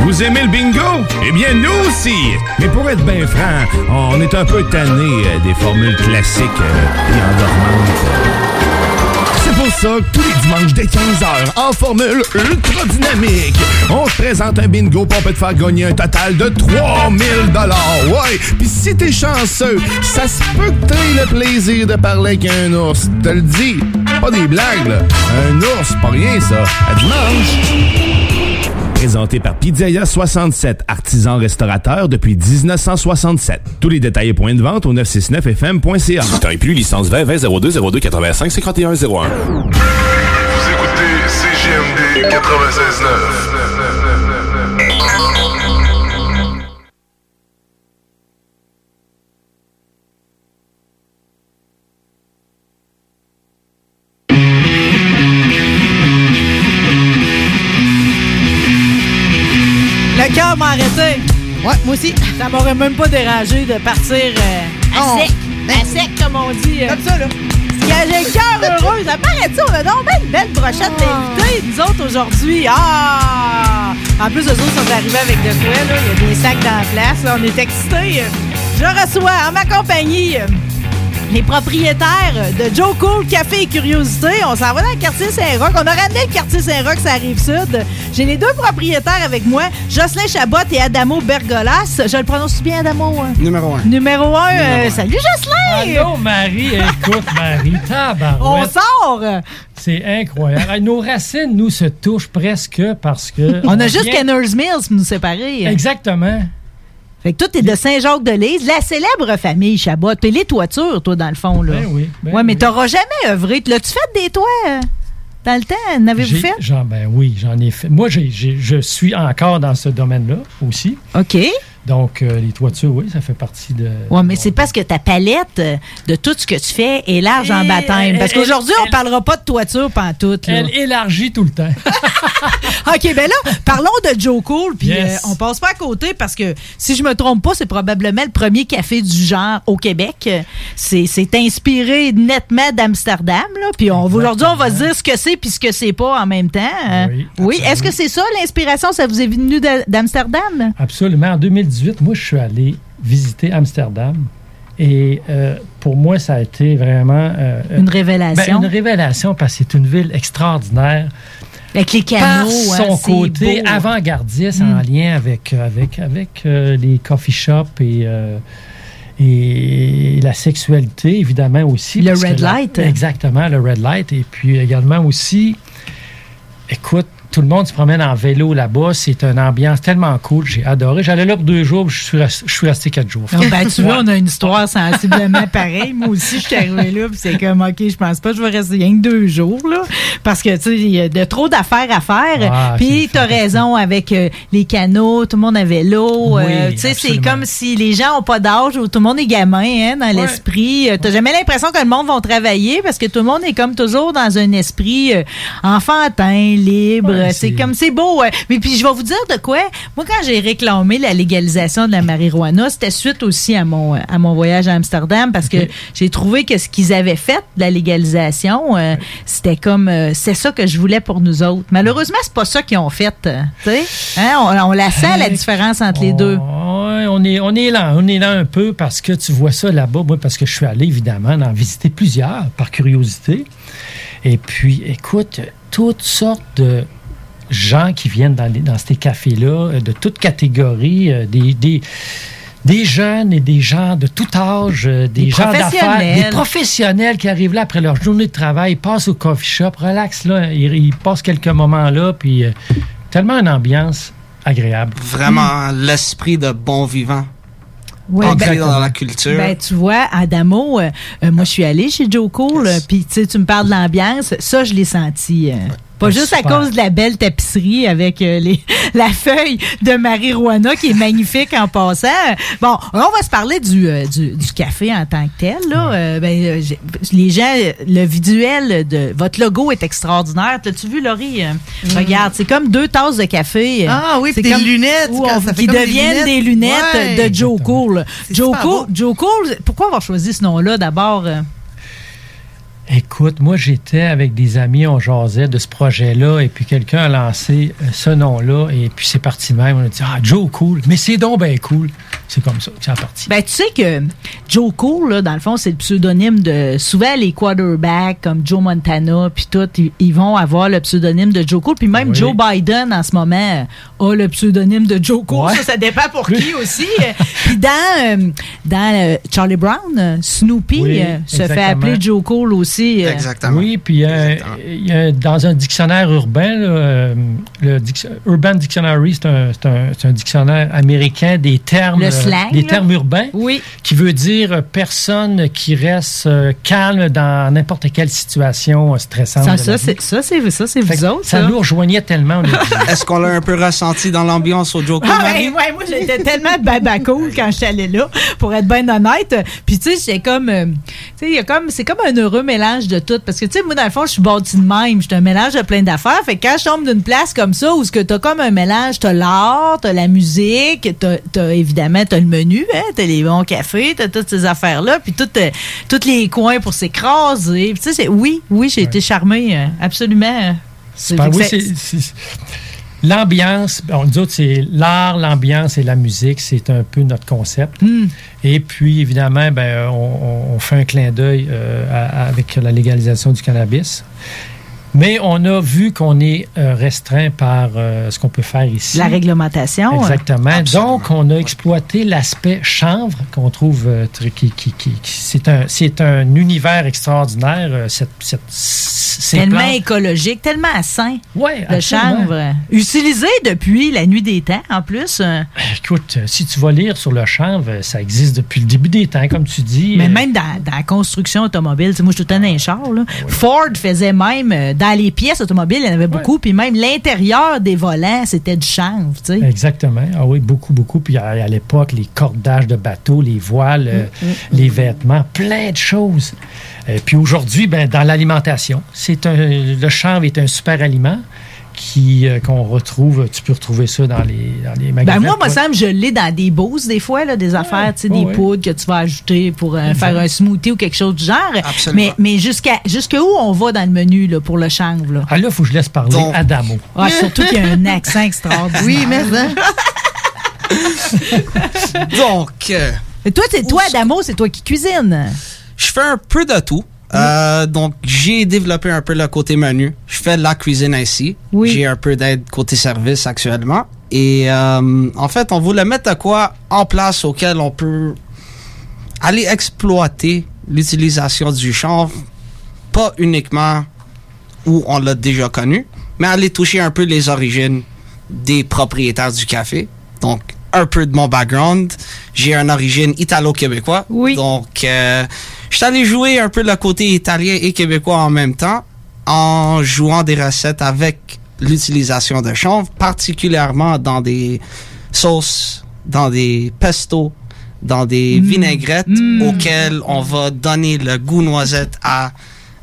Vous aimez le bingo? Eh bien, nous aussi! Mais pour être bien franc, on est un peu tanné euh, des formules classiques euh, et endormantes. C'est pour ça que tous les dimanches dès 15h, en formule ultra dynamique, on se présente un bingo pour peut te faire gagner un total de 3000 Ouais! Puis si t'es chanceux, ça se peut que t'aies le plaisir de parler avec un ours. Te le dis, pas des blagues, là. Un ours, pas rien, ça. À dimanche! Présenté par Pizzeria 67, artisan restaurateur depuis 1967. Tous les détails et points de vente au 969fm.ca. Temps et plus, licence 20 20 02 02 85 51 01. Vous écoutez CGMD 96.9. Ouais, moi aussi. Ça m'aurait même pas dérangé de partir euh, à sec. À sec, comme on dit. euh. Comme ça, là. J'ai le cœur heureux. Ça paraît on a donc bien une belle brochette d'invités, nous autres, aujourd'hui. Ah! En plus, eux autres sont arrivés avec de quoi, là. Il y a des sacs dans la place. là. On est excités. Je reçois en ma compagnie les propriétaires de Joe Cool Café et Curiosité. On s'en va dans le quartier Saint-Roch. On a ramené le quartier Saint-Roch, ça arrive sud. J'ai les deux propriétaires avec moi, Jocelyn Chabot et Adamo Bergolas. Je le prononce bien, Adamo? hein? Numéro un. Numéro un. Numéro euh, un. salut, Jocelyn! Allô, Marie. Écoute, Marie, tabarouette. On sort! C'est incroyable. Nos racines nous se touchent presque parce que... On a juste vient- Kenner's Mills pour nous séparer. Exactement. Fait que toi, t'es de Saint-Jacques-de-Lise, la célèbre famille Chabot. Puis les toitures, toi, dans le fond, là. Ben oui, ben ouais, mais oui. t'auras jamais œuvré. L'as-tu fait des toits euh, dans le temps? N'avez-vous fait? ben oui, j'en ai fait. Moi, je suis encore dans ce domaine-là aussi. OK. Donc, euh, les toitures, oui, ça fait partie de... Ouais, mais c'est parce que ta palette euh, de tout ce que tu fais est large en Et- baptême. Parce qu'aujourd'hui, on elle- parlera pas de toiture pantoute. là. Elle élargit tout le temps. OK, ben là, parlons de Joe Cool, puis Yes. euh, on passe pas à côté parce que, si je me trompe pas, c'est probablement le premier café du genre au Québec. Euh, C'est c'est inspiré nettement d'Amsterdam, là, puis aujourd'hui, on va se dire ce que c'est puis ce que c'est pas en même temps. Euh, oui, est-ce que c'est ça, l'inspiration, ça vous est venu d'Amsterdam? Absolument. En 2018, moi, je suis allé visiter Amsterdam. Et euh, pour moi, ça a été vraiment... euh, Une révélation. ben, une révélation parce que c'est une ville extraordinaire. Avec les canaux, Par hein, son côté avant-gardiste Mm. en lien avec, euh, avec, avec euh, les coffee shops et, euh, et la sexualité, évidemment aussi. Le red la- light. exactement, le red light. Et puis également aussi, écoute, tout le monde se promène en vélo là-bas. C'est une ambiance tellement cool. J'ai adoré. J'allais là pour deux jours, je suis resté, je suis resté quatre jours. Ben, tu vois, on a une histoire sensiblement pareille. Moi aussi, je suis arrivée là, puis c'est comme, OK, je pense pas que je vais rester rien que deux jours, là. Parce que, tu sais, il y a de trop d'affaires à faire. Ah, puis, t'as raison avec euh, les canaux, tout le monde l'eau. Oui, euh, tu sais, c'est comme si les gens ont pas d'âge ou tout le monde est gamin, hein, dans l'esprit. Euh, T'as jamais l'impression que le monde va travailler parce que tout le monde est comme toujours dans un esprit euh, enfantin, libre. Ouais, c'est c'est- comme, c'est beau. ouais. Mais puis, je vais vous dire de quoi. Moi, quand j'ai réclamé la légalisation de la marijuana, c'était suite aussi à mon, à mon voyage à Amsterdam parce que j'ai trouvé que ce qu'ils avaient fait de la légalisation, euh, c'était comme, euh, c'est ça que je voulais pour nous autres. Malheureusement, c'est pas ça qu'ils ont fait. euh. Hein? On, on la sent, la Hey, différence entre les deux. On est, on est là, on est là un peu parce que tu vois ça là-bas. Moi, parce que je suis allé évidemment en visiter plusieurs par curiosité. Et puis, écoute, toutes sortes de gens qui viennent dans, les- dans ces cafés-là, euh, de toutes catégories, euh, des, des, des jeunes et des gens de tout âge, euh, des, Des gens d'affaires, professionnels. des professionnels qui arrivent là après leur journée de travail, passent au coffee shop, relax là, ils, ils passent quelques moments là, puis euh, tellement une ambiance agréable. Vraiment l'esprit de bon vivant. Ouais, ancré ben- dans la culture. Ben, tu vois, Adamo, euh, moi, je suis allée chez Joe Cool, puis tu sais, tu me parles de l'ambiance, ça, je l'ai senti. euh, pas Ben, juste à cause de la belle tapisserie avec euh, les, la feuille de marijuana qui est magnifique en passant. Bon, on va se parler du, euh, du, du café en tant que tel. Là. Euh, ben, les gens, le visuel de votre logo est extraordinaire. T'as-tu vu, Laurie? Euh, Regarde, c'est comme deux tasses de café. Ah oui, c'est des comme- lunettes, où quand on- ça fait qui comme des deviennent lunettes. des lunettes Ouais. de Joe Cool. Joe Cool. Joe Cool, pourquoi avoir choisi ce nom-là d'abord? Euh? Écoute, moi j'étais avec des amis, on jasait de ce projet-là, et puis quelqu'un a lancé euh, ce nom-là, et puis c'est parti même. On a dit Ah, Joe Cool, mais c'est donc bien cool. C'est comme ça c'est parti. Ben, tu sais que Joe Cool, là, dans le fond, c'est le pseudonyme de souvent les quarterbacks comme Joe Montana, puis tout, ils, ils vont avoir le pseudonyme de Joe Cool. Puis même Oui. Joe Biden, en ce moment, a le pseudonyme de Joe Cool. Ouais. Ça, ça dépend pour qui aussi. puis dans, euh, dans euh, Charlie Brown, euh, Snoopy Oui, euh, se fait appeler Joe Cool aussi. Euh. Oui, puis euh, il y a dans un dictionnaire urbain, là, euh, le dic- Urban Dictionary, c'est un, c'est un- dictionnaire américain des termes, Le slang, des là. termes urbains, oui. qui veut dire personne qui reste calme dans n'importe quelle situation stressante. Ça, c'est ça, c'est ça, c'est Fait vous autres. ça ça. nous rejoignait tellement. Est-ce qu'on l'a un peu ressenti dans l'ambiance au Joe Cool, Ah, Marie? ouais, moi, j'étais tellement baba cool quand j'étais allée là, pour être bien honnête. Puis, tu sais, c'est comme, tu sais, il y a comme, c'est comme un heureux mélange de tout. Parce que, tu sais, moi, dans le fond, je suis bâtie de même. Je suis un mélange de plein d'affaires. Fait que quand je tombe d'une place comme ça, où ce que t'as comme un mélange, t'as l'art, t'as la musique, t'as, t'as évidemment, t'as le menu, hein, t'as les bons cafés, t'as toutes ces affaires-là, puis tout, euh, tous les coins pour s'écraser. Tu sais, oui, oui, j'ai été charmée, euh, absolument. C'est pas- oui, c'est- L'ambiance, on dit autres, c'est l'art, l'ambiance et la musique, c'est un peu notre concept. Et puis, évidemment, ben, on, fait un clin d'œil euh, avec la légalisation du cannabis. Mais on a vu qu'on est euh, restreint par euh, ce qu'on peut faire ici. La réglementation. hein. Exactement. Donc, on a exploité l'aspect chanvre qu'on trouve euh, qui, qui- qui- c'est un c'est un univers extraordinaire. euh, cette, cette- ces Tellement plantes. écologique, tellement sain. Ouais, le absolument. chanvre. Utilisé depuis la nuit des temps, en plus. Écoute, si tu vas lire sur le chanvre, ça existe depuis le début des temps, comme tu dis. Mais même dans, dans la construction automobile, moi, je suis tout le temps dans les chars. là. Ford faisait même, dans les pièces automobiles, il y en avait beaucoup, puis même l'intérieur des volants, c'était du chanvre. tu sais. Exactement. Ah oui, beaucoup, beaucoup. Puis à, à l'époque, les cordages de bateaux, les voiles, euh, les vêtements, plein de choses. Puis aujourd'hui, ben, dans l'alimentation, c'est un, le chanvre est un super aliment qui euh, qu'on retrouve. Tu peux retrouver ça dans les, dans les magasins. Ben moi, moi, me je l'ai dans des boosts, des fois, là, des affaires, tu sais, ouais, des ouais. poudres que tu vas ajouter pour euh, faire un smoothie ou quelque chose du genre. Absolument. Mais, mais jusqu'à jusqu'où on va dans le menu là, pour le chanvre? Là? Ah là, il faut que je laisse parler Donc- Adamo. Ah, surtout qu'il y a un accent extraordinaire. Oui, mais hein. Donc, euh, Et toi, c'est toi, Adamo, c'est toi qui cuisine? je fais un peu de tout. Euh, donc, j'ai développé un peu le côté menu. Je fais la cuisine ainsi. J'ai un peu d'aide côté service actuellement. Et euh, en fait, on voulait mettre de quoi en place auquel on peut aller exploiter l'utilisation du chanvre, pas uniquement où on l'a déjà connu, mais aller toucher un peu les origines des propriétaires du café. Donc, un peu de mon background. J'ai une origine italo-québécois. Oui. Donc, euh, je suis allé jouer un peu le côté italien et québécois en même temps, en jouant des recettes avec l'utilisation de chanvre, particulièrement dans des sauces, dans des pestos, dans des vinaigrettes auxquelles on va donner le goût noisette à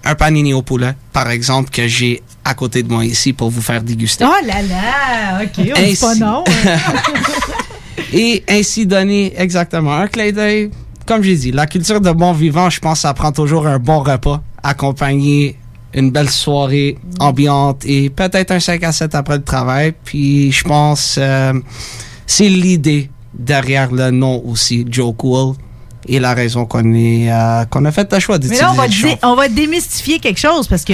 un panini au poulet, par exemple, que j'ai à côté de moi ici pour vous faire déguster. Oh là là, OK, on dit Ainsi. pas non. hein. Et ainsi donner exactement un clin d'œil. Comme j'ai dit, la culture de bon vivant, je pense, ça prend toujours un bon repas, accompagné une belle soirée ambiante et peut-être un 5 à 7 après le travail. Puis je pense, euh, c'est l'idée derrière le nom aussi, Joe Cool, et la raison qu'on est, euh, qu'on a fait le choix Mais d'utiliser là, on va, dé- on va démystifier quelque chose parce que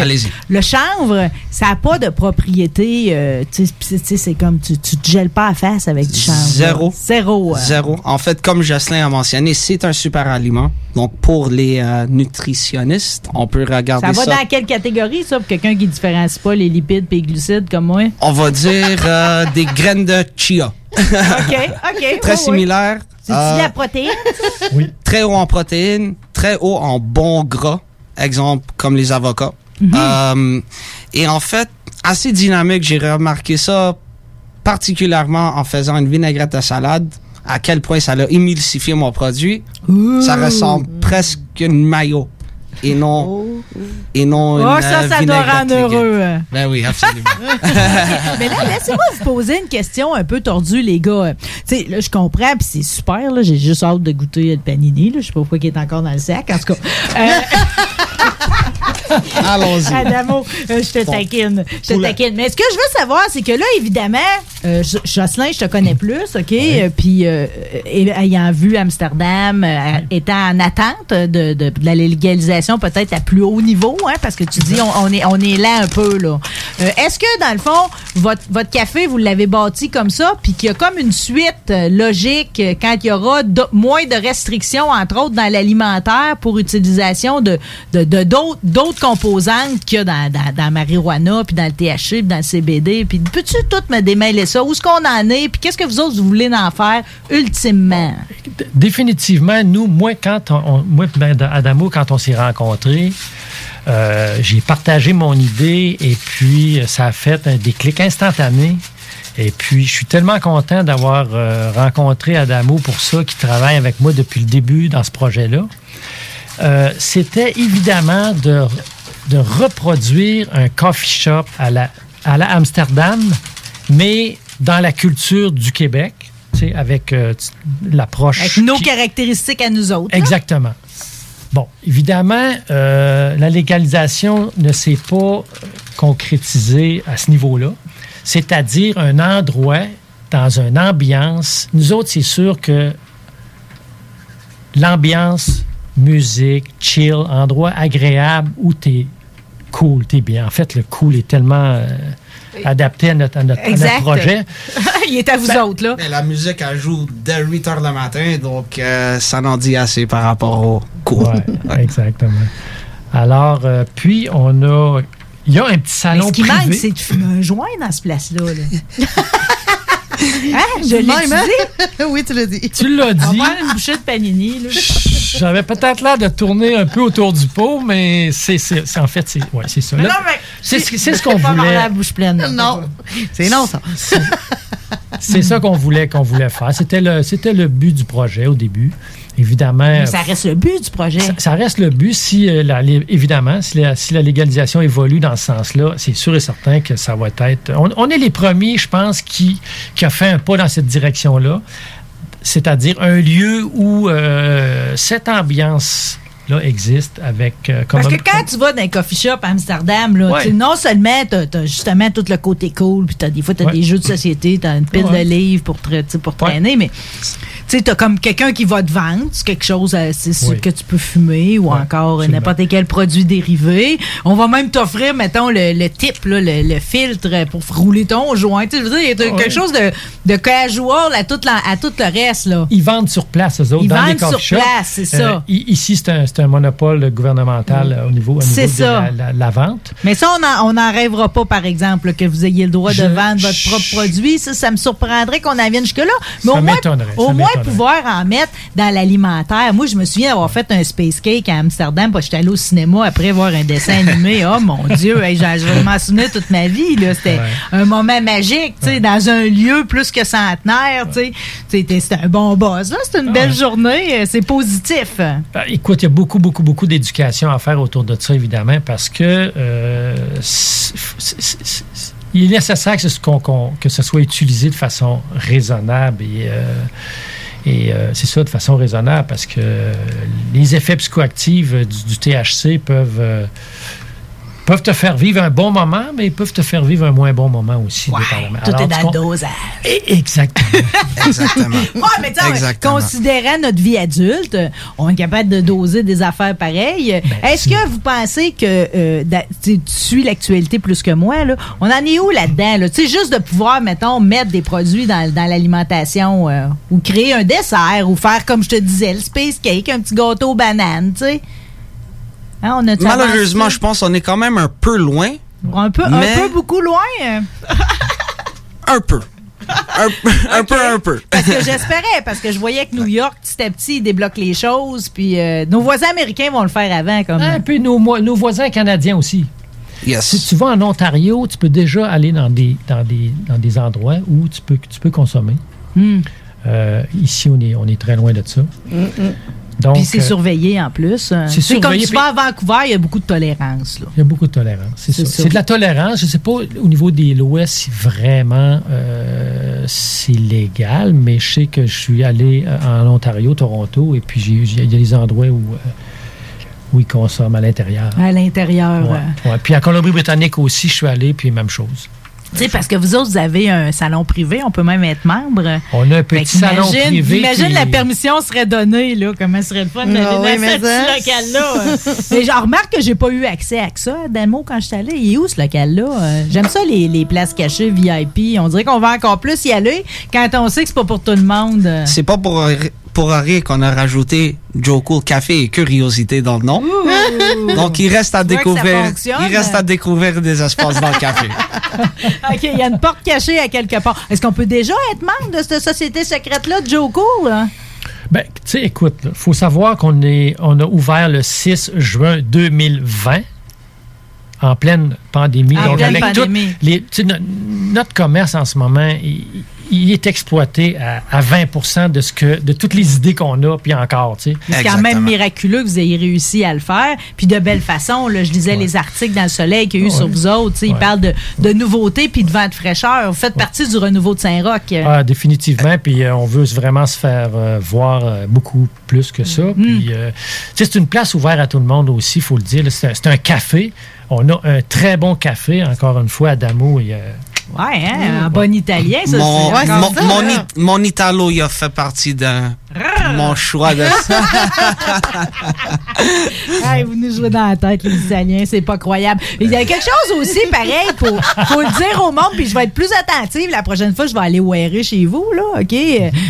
le chanvre, ça n'a pas de propriété. euh, c'est comme tu, tu te gèles pas à face avec du chanvre. Zéro. Zéro. euh. Zéro. En fait, comme Jocelyn a mentionné, c'est un super aliment. Donc, pour les euh, nutritionnistes, on peut regarder Ça ça. va dans quelle catégorie, ça, pour quelqu'un qui différencie pas les lipides et les glucides comme moi? On va dire des graines de chia. OK, OK. Très similaire. C'est Euh, la protéine? très haut en protéines, très haut en bons gras, exemple comme les avocats. Mhm. Euh, et en fait, assez dynamique, j'ai remarqué ça particulièrement en faisant une vinaigrette de salade, à quel point ça a émulsifié mon produit. Ça ressemble presque à une mayo et non, et non Oh, une ça, euh, ça doit rendre heureux. Ben oui, absolument. Mais là, laissez-moi vous poser une question un peu tordue, les gars. Tu sais, là, je comprends, puis c'est super, là. J'ai juste hâte de goûter le panini, là. Je sais pas pourquoi il est encore dans le sac. En tout cas. Euh, Allons-y. Adamo, euh, je te taquine. Je te taquine. Mais ce que je veux savoir, c'est que là, évidemment, euh, Jo- Jocelyn, je te connais plus, OK? Euh, Puis, euh, ayant vu Amsterdam, étant en attente de, de- de la légalisation peut-être à plus haut niveau, hein, parce que tu dis, on, on est, on est là un peu, là. Est-ce que, dans le fond, votre, votre café, vous l'avez bâti comme ça, puis qu'il y a comme une suite logique quand il y aura moins de restrictions, entre autres, dans l'alimentaire pour utilisation de de- de- d'autres composantes qu'il y a dans, dans, dans la marijuana, puis dans le THC, puis dans le CBD. Puis peux-tu tout me démêler ça? Où est-ce qu'on en est? Puis qu'est-ce que vous autres, vous voulez en faire ultimement? Définitivement, nous, moi, quand on, on- moi, ben, Adamo, quand on s'est rencontrés, euh, j'ai partagé mon idée et puis euh, ça a fait un déclic instantané. Et puis, je suis tellement content d'avoir euh, rencontré Adamo pour ça, qui travaille avec moi depuis le début dans ce projet-là. Euh, C'était évidemment de, de reproduire un coffee shop à la, à la Amsterdam, mais dans la culture du Québec, avec euh, l'approche. Avec nos caractéristiques à nous autres. là. Exactement. Bon, évidemment, euh, la légalisation ne s'est pas concrétisée à ce niveau-là. C'est-à-dire un endroit dans une ambiance. Nous autres, c'est sûr que l'ambiance, musique, chill, endroit agréable où tu es cool, tu es bien. En fait, le cool est tellement euh, adapté à notre, à notre- à notre Exact. projet. Il est à vous Ben, autres, là. Mais la musique, elle joue dès 8 h le matin, donc euh, ça n'en dit assez par rapport au cours. Ouais, exactement. Alors, euh, puis, on a. Il y a un petit Mais salon ce qui privé. manque, c'est de fumer un joint dans ce place-là. là. hein? Je l'ai Même, hein? dit. oui, tu l'as dit. Tu l'as On dit. va prendre une bouchée de panini. Là. J'avais peut-être l'air de tourner un peu autour du pot, mais c'est c'est- c'est- en fait, c'est ouais, c'est ça. Mais non, mais- c'est ce- c'est ce Je qu'on voulait. la bouche pleine. là. Non, c'est non, ça. C'est ça qu'on voulait qu'on voulait faire. C'était le c'était le but du projet au début. Évidemment. Mais ça reste le but du projet. Ça, ça reste le but si, euh, la- évidemment, si la, si la légalisation évolue dans ce sens-là, c'est sûr et certain que ça va être. On, on est les premiers, je pense, qui, qui a fait un pas dans cette direction-là, c'est-à-dire un lieu où euh, cette ambiance-là existe avec. euh, comme Parce que quand tu vas dans un coffee shop à Amsterdam, là, Ouais. non seulement tu as, justement tout le côté cool, puis t'as- des fois tu as Ouais. des jeux de société, tu as une pile Ouais. de livres pour, tra- pour traîner, mais tu as comme quelqu'un qui va te vendre, quelque chose euh, Oui. que tu peux fumer ou encore n'importe quel produit dérivé. On va même t'offrir, mettons, le, le type, là, le, le filtre pour rouler ton joint. Tu sais, je veux dire, il y a Ouais. quelque chose de, de casual à tout, la- à tout le reste. Là. Ils vendent sur place, eux autres, Ils dans les vendent sur coffee shops. place, c'est ça. i- ici, c'est un, c'est un monopole gouvernemental euh, au niveau, au niveau de la, la- la vente. Mais ça, on n'en rêvera pas, par exemple, que vous ayez le droit Je- de vendre votre je- propre produit. Ça, ça me surprendrait qu'on en vienne jusque-là. Mais Ça au moins, au moins pouvoir en mettre dans l'alimentaire. Moi, je me souviens d'avoir fait un space cake à Amsterdam, parce que j'étais allé au cinéma après voir un dessin animé. Oh mon Dieu, hey, je vais m'en souvenir toute ma vie. C'était un moment magique, dans un lieu plus que centenaire. C'était un bon buzz. là. C'était une belle Ouais. journée. euh, C'est positif. Ben, écoute, il y a beaucoup, beaucoup, beaucoup d'éducation à faire autour de ça, évidemment, parce que euh, il est nécessaire que ce, soit utilisé de façon raisonnable et, euh, euh, c'est ça, de façon raisonnable, parce que les effets psychoactifs du, du THC peuvent, peuvent te faire vivre un bon moment, mais ils peuvent te faire vivre un moins bon moment aussi. dépendamment. Tout Alors, est dans le dosage. Eh, Exactement. Exactement. Ouais, mais tu sais, Exactement. considérant notre vie adulte, on est capable de doser des affaires pareilles. Ben, Est-ce que vous pensez que euh, tu suis l'actualité plus que moi? Là? On en est où là-dedans? Là? Tu sais, juste de pouvoir, mettons, mettre des produits dans, dans l'alimentation euh, ou créer un dessert ou faire, comme je te disais, le space cake, un petit gâteau aux bananes, tu sais? Hein, on a Malheureusement, je pense qu'on est quand même un peu loin. Un peu, mais- un peu beaucoup loin. Un peu. Un, un peu, un peu. Parce que j'espérais, parce que je voyais que New York, petit à petit, ils débloquent les choses, puis euh, nos voisins américains vont le faire avant. Comme... Un peu nos, mo- nos voisins canadiens aussi. Yes. Si tu vas en Ontario, tu peux déjà aller dans des, dans des, dans des endroits où tu peux, tu peux consommer. Hmm. Euh, ici, on est, on est très loin de ça. Donc, Puis c'est euh, surveillé en plus. c'est comme tu vas à Vancouver, il y a beaucoup de tolérance. Là. Il y a beaucoup de tolérance. C'est ça. de la tolérance. Je ne sais pas au niveau des lois si vraiment euh, c'est légal, mais je sais que je suis allé euh, en Ontario, Toronto, et puis il y a des endroits où, euh, où ils consomment à l'intérieur. À l'intérieur. Ouais, ouais. Puis en Colombie-Britannique aussi, je suis allé, puis même chose. Tu sais, parce que vous autres, vous avez un salon privé, on peut même être membre. On a un petit salon privé. Imagine qui- la permission serait donnée, là. Comment serait le fun d'aller dans oui, mais ce petit local-là. mais j'en remarque que j'ai pas eu accès à ça, Damo, quand je suis allée. Il est où ce local-là? Euh, J'aime ça, les, les places cachées VIP. On dirait qu'on va encore plus y aller quand on sait que c'est pas pour tout le monde. C'est pas pour, pour rien qu'on a rajouté Joe Cool Café et Curiosité dans le nom. Donc, il reste à découvrir, il reste à découvrir des espaces dans le café. OK, il y a une porte cachée à quelque part. Est-ce qu'on peut déjà être membre de cette société secrète-là, de Joe Cool? hein? Ben, tu sais, écoute, il faut savoir qu'on est, on a ouvert le 6 juin 2020 en pleine pandémie. En pleine avec pandémie. toutes les- tu sais, no- notre commerce en ce moment, il, il est exploité à, à 20 de, ce que, de toutes les idées qu'on a, puis encore. tu sais. C'est quand même miraculeux que vous ayez réussi à le faire. Puis de belle façon, là, je lisais les articles dans le soleil qu'il y a eu Ouais. sur vous autres. tu sais, Ils parlent de, de nouveautés puis de vent de fraîcheur. Vous faites partie du renouveau de Saint-Roch. Ah, définitivement. Puis euh, on veut vraiment se faire euh, voir euh, beaucoup plus que ça. Mm. Puis, euh, sais, c'est une place ouverte à tout le monde aussi, il faut le dire. C'est un, café. On a un très bon café, encore une fois, à Damo. Ouais, hein, en bon italien, ça. Mon, c'est mon, mon, it- mon Italo, il a fait partie de mon choix de ça. Hey, vous nous jouez dans la tête, les Italiens, c'est pas croyable. Mais il y a quelque chose aussi, pareil, pour faut le dire au monde, puis je vais être plus attentive la prochaine fois, je vais aller wearer chez vous, là, OK?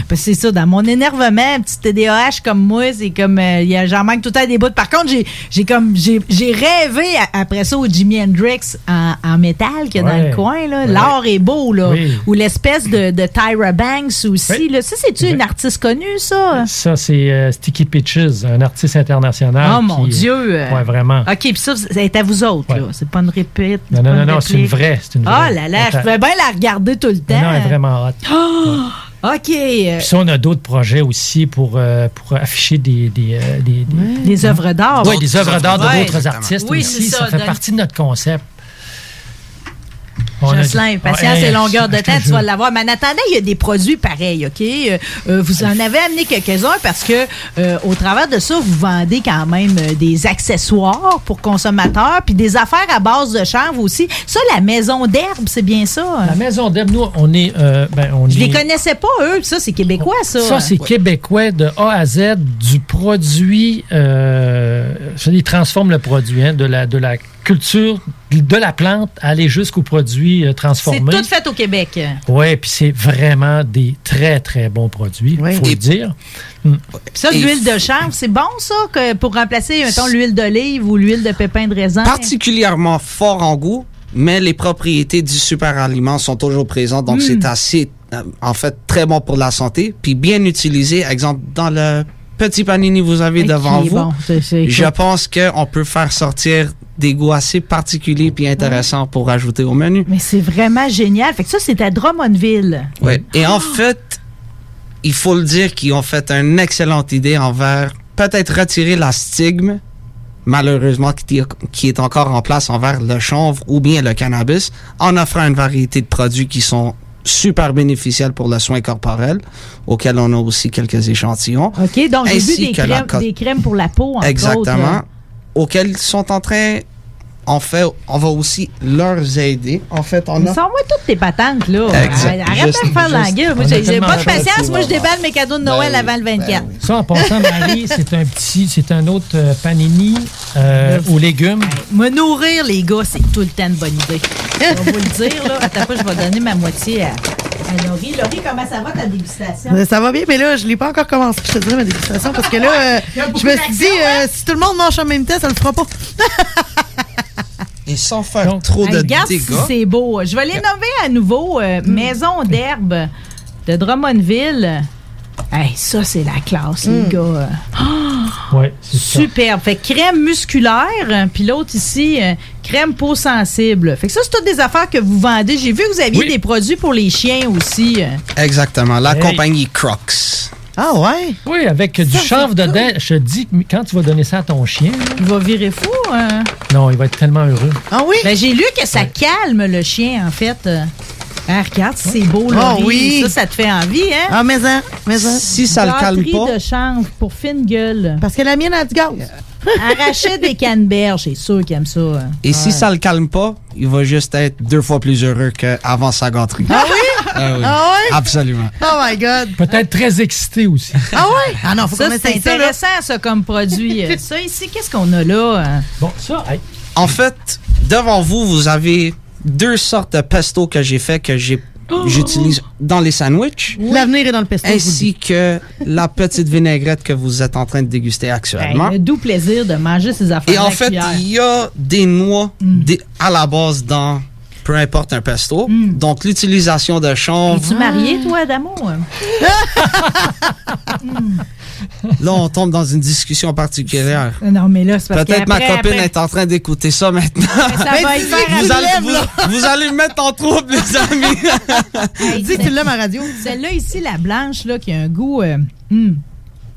Parce que c'est ça, dans mon énervement, un petit TDAH comme moi, c'est comme, euh, il y a- j'en manque tout le temps des bouts. Par contre, j'ai j'ai comme, j'ai j'ai rêvé à- après ça au Jimi Hendrix en, en métal qu'il y a dans le coin, là. Ouais. L'art est beau, là. Oui. Ou l'espèce de, de Tyra Banks aussi, là. Ça, c'est-tu une artiste connue, ça? Ça, c'est euh, Sticky Pitches, un artiste international. Oh mon Dieu! euh, Ouais, vraiment. OK, puis ça, c'est à vous autres, là. C'est pas une répète. Non, non, non, non, c'est une vraie. C'est une Oh vraie. là là, je pouvais bien la regarder tout le temps. Non, non, elle est vraiment hot. Oh, OK. euh, Puis ça, on a d'autres projets aussi pour, euh, pour afficher des, des, euh, des, des- Des œuvres d'art. Oui, des œuvres d'art de Ouais. d'autres artistes Oui, aussi. Ça, ça, fait partie de notre concept. Jocelyn, patience et longueur de temps, tu vas l'avoir. Mais en attendant, il y a des produits pareils, OK? Euh, euh, vous en avez amené quelques-uns parce que euh, au travers de ça, vous vendez quand même des accessoires pour consommateurs, puis des affaires à base de chanvre aussi. Ça, la maison d'herbe, c'est bien ça? La maison d'herbe, nous, on est. euh, ben, on Je les connaissais pas, eux. Ça, c'est québécois, ça. Ça, c'est québécois de A à Z du produit. Euh, ça, ils transforment le produit, hein, de, la, de la culture de la plante à aller jusqu'au produit euh, C'est transformé. tout fait au Québec. Oui, puis c'est vraiment des très, très bons produits, il faut le dire. Mm. Ça, l'huile de chanvre, c'est bon, ça, que pour remplacer, mettons, l'huile d'olive ou l'huile de pépin de raisin? Particulièrement fort en goût, mais les propriétés du super aliment sont toujours présentes, donc Mm. c'est assez, euh, en fait, très bon pour la santé, puis bien utilisé. Exemple, dans le petit panini que vous avez Et devant vous, bon. C'est- c'est- je pense qu'on peut faire sortir des goûts assez particuliers puis intéressants pour ajouter au menu. Mais c'est vraiment génial. Fait que ça, c'est à Drummondville. Ouais. Et en fait, il faut le dire qu'ils ont fait une excellente idée envers peut-être retirer la stigme, malheureusement, qui, qui est encore en place envers le chanvre ou bien le cannabis, en offrant une variété de produits qui sont super bénéficiels pour le soin corporel, auquel on a aussi quelques échantillons. OK, donc j'ai vu des crèmes, cote- des crèmes pour la peau, entre Exactement. autres. Auxquels ils sont en train, en fait, on va aussi leur aider. En fait, on a... Sors-moi toutes tes patentes, là. Exact. Arrête Juste- de me faire la juste- gueule. Moi, on j'ai pas de patience. Moi, je déballe mes cadeaux de Noël Ben avant le 24. Ça, en passant, Marie, c'est un petit, c'est un autre euh, panini euh, aux légumes. Me nourrir, les gars, c'est tout le temps une bonne idée. Je vais vous le dire, là. Attends pas, je vais donner ma moitié à, Laurie. Laurie, comment ça va ta dégustation? Euh, Ça va bien, mais là, je l'ai pas encore commencé, je te dirais, ma dégustation, parce que là, euh, Il y a beaucoup je me suis dit, euh, si tout le monde mange en même temps, ça le fera pas. Et sans faire trop de regarde si dégâts. c'est beau. Je vais les nommer à nouveau. euh, Maison d'herbe de Drummondville. Hey, ça, c'est la classe, les Mm. gars. Ouais, c'est ça. Superbe. Fait que crème musculaire, puis l'autre ici, euh, crème peau sensible. Fait que ça, c'est toutes des affaires que vous vendez. J'ai vu que vous aviez Oui. des produits pour les chiens aussi. euh. Exactement. La Hey. compagnie Crocs. Ah ouais? Oui, avec du chanvre dedans. Je te dis que quand tu vas donner ça à ton chien, Il va virer fou. hein? non, il va être tellement heureux. Ah oui? Ben, j'ai lu que ça calme le chien, en fait. Euh, ah, regarde, c'est beau, là. Ah oui. Ça, ça te fait envie, hein? Ah, mais hein, mais hein. Si ça le calme pas, de chanvre pour fine gueule. Parce que la mienne a du gaz. Arracher des canneberges, c'est sûr qu'il aime ça. hein. et si ça le calme pas, il va juste être deux fois plus heureux qu'avant sa gâterie. Ah oui? Ah oui. Ah ouais? Absolument. Oh my God. Peut-être très excité aussi. Ah ouais? Ah non, faut Ça, c'est intéressant, ça, comme produit. Euh, ça, ici, qu'est-ce qu'on a là? hein? Bon, ça, hey, En fait, devant vous, vous avez deux sortes de pesto que j'ai fait que j'ai j'utilise dans les sandwichs, L'avenir est dans le pesto. ainsi que la petite vinaigrette que vous êtes en train de déguster actuellement. Hey, le doux plaisir de manger ces affaires Et en fait, il y a des noix des- à la base dans peu importe un pesto. Donc, l'utilisation de chanvre. Es-tu marié, toi, Adamo? Là, on tombe dans une discussion particulière. Non, mais là, c'est Peut-être ma copine après- est en train d'écouter ça maintenant. Ça va faire vous, un allez, lève, vous, vous allez me mettre en trouble, les amis. Hey, Dis que tu l'aimes à radio. Celle-là ici, la blanche, là, qui a un goût... euh, hum.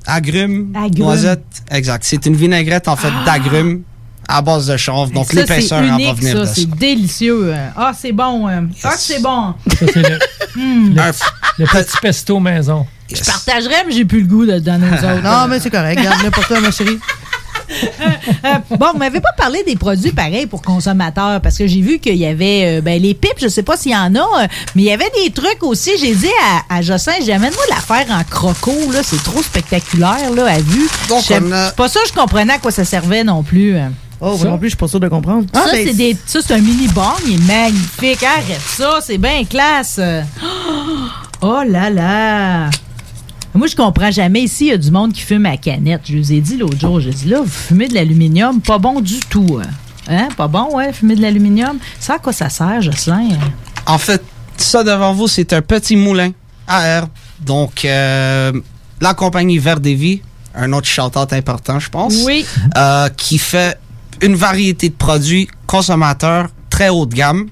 Agrumes, Agrumes. noisettes. Exact. C'est une vinaigrette, en fait, d'agrumes à base de chanvre. Donc, l'épaisseur en va venir ça, de ça. c'est délicieux. euh. Ah, c'est bon. euh. Ah, c'est bon. ça, c'est le, le, le petit pesto maison. Je partagerais, mais j'ai plus le goût de donner aux autres. Non, mais c'est correct. Garde-le pour toi, ma chérie. bon, vous m'avez pas parlé des produits pareils pour consommateurs parce que j'ai vu qu'il y avait euh, ben, les pipes, je sais pas s'il y en a, euh, mais il y avait des trucs aussi. J'ai dit à, à Jossin, j'amène-moi l'affaire en croco, là, c'est trop spectaculaire là, à vue. Donc, on a- pas ça, je comprenais à quoi ça servait non plus. Oh, Ça? non plus, je suis pas sûr de comprendre. ça, Ah, ben, c'est des, ça, c'est un mini bong, il est magnifique. Arrête ça, c'est bien classe. Oh là là. Moi, je comprends jamais. Ici, il y a du monde qui fume à canette. Je vous ai dit l'autre jour, j'ai dit là, vous fumez de l'aluminium, pas bon du tout. Hein? Hein? Pas bon, ouais, fumer de l'aluminium. Ça, à quoi ça sert, Jocelyn? En fait, ça devant vous, c'est un petit moulin à herbe. Donc, euh, la compagnie Vies, un autre chanteur important, je pense. Oui. euh, qui fait une variété de produits consommateurs très haut de gamme.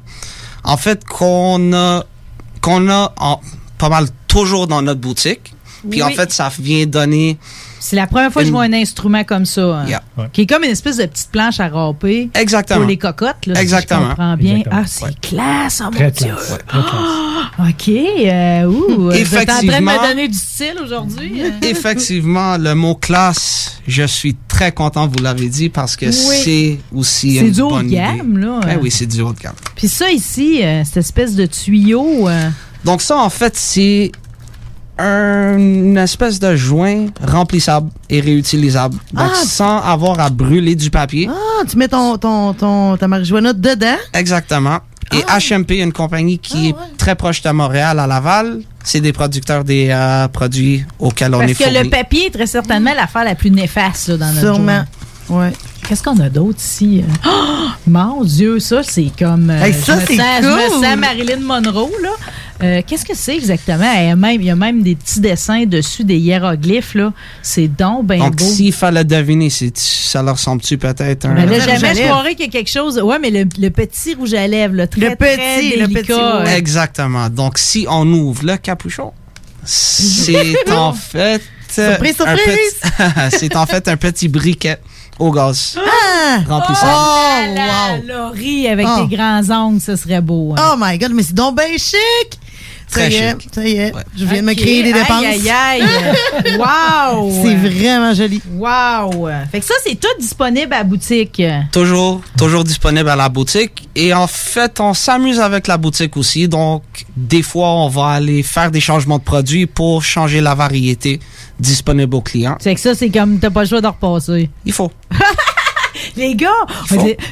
En fait, qu'on a, qu'on a en- pas mal toujours dans notre boutique. Puis en fait, ça vient donner C'est la première fois que je vois un instrument comme ça. hein, Yeah. Qui est comme une espèce de petite planche à râper. Exactement. Pour les cocottes, là, Exactement. si je comprends bien. Exactement. Ah, c'est classe, oh mon Très Dieu. classe, ouais, très Ah, OK. euh, ouh, vous êtes en train de Effectivement. me donner du style aujourd'hui. hein? Effectivement, le mot classe, je suis très content, vous l'avez dit, parce que Oui. c'est aussi C'est une du haut de gamme, idée. là. Ben oui, c'est du haut de gamme. Puis ça ici, euh, cette espèce de tuyau. euh, Donc ça, en fait, c'est un- une espèce de joint remplissable et réutilisable. Donc Ah. sans avoir à brûler du papier. Ah, tu mets ton, ton, ton, ta marijuana dedans? Exactement. Et HMP, une compagnie qui est très proche de Montréal, à Laval, c'est des producteurs des euh, produits auxquels on Parce est que fourni. le papier est très certainement l'affaire la plus néfaste là, dans notre Sûrement. journée. Qu'est-ce qu'on a d'autre ici? Oh, mon Dieu, ça, c'est comme. euh, Hey, ça, c'est sens- Je me cool. sens Marilyn Monroe, là. Euh, Qu'est-ce que c'est exactement? Il y, a même, il y a même des petits dessins dessus, des hiéroglyphes, là. C'est donc Donc beau. s'il fallait deviner, ça leur ressemble-tu peut-être un... Ben là, à jamais je croirais qu'il y a quelque chose. Ouais, mais le, le petit rouge à lèvres, là, très, Le très petit, le délicat. petit euh, Exactement. Donc, si on ouvre le capuchon, c'est en fait... Surprise, surprise! petit- c'est en fait un petit briquet au gaz. Ah! Remplissable. Oh, La wow! Laurie avec Oh. tes grands ongles, ce serait beau. hein. Oh my God, mais c'est donc bien chic! Ça Très y est, ça y est. Je viens de me créer des Aïe, dépenses. Aïe, aïe, Wow! C'est vraiment joli. Wow! Fait que ça, c'est tout disponible à la boutique. Toujours, toujours disponible à la boutique. Et en fait, on s'amuse avec la boutique aussi. Donc, des fois, on va aller faire des changements de produits pour changer la variété disponible aux clients. C'est que ça, c'est comme t'as pas le choix de repasser. Il faut. Les gars,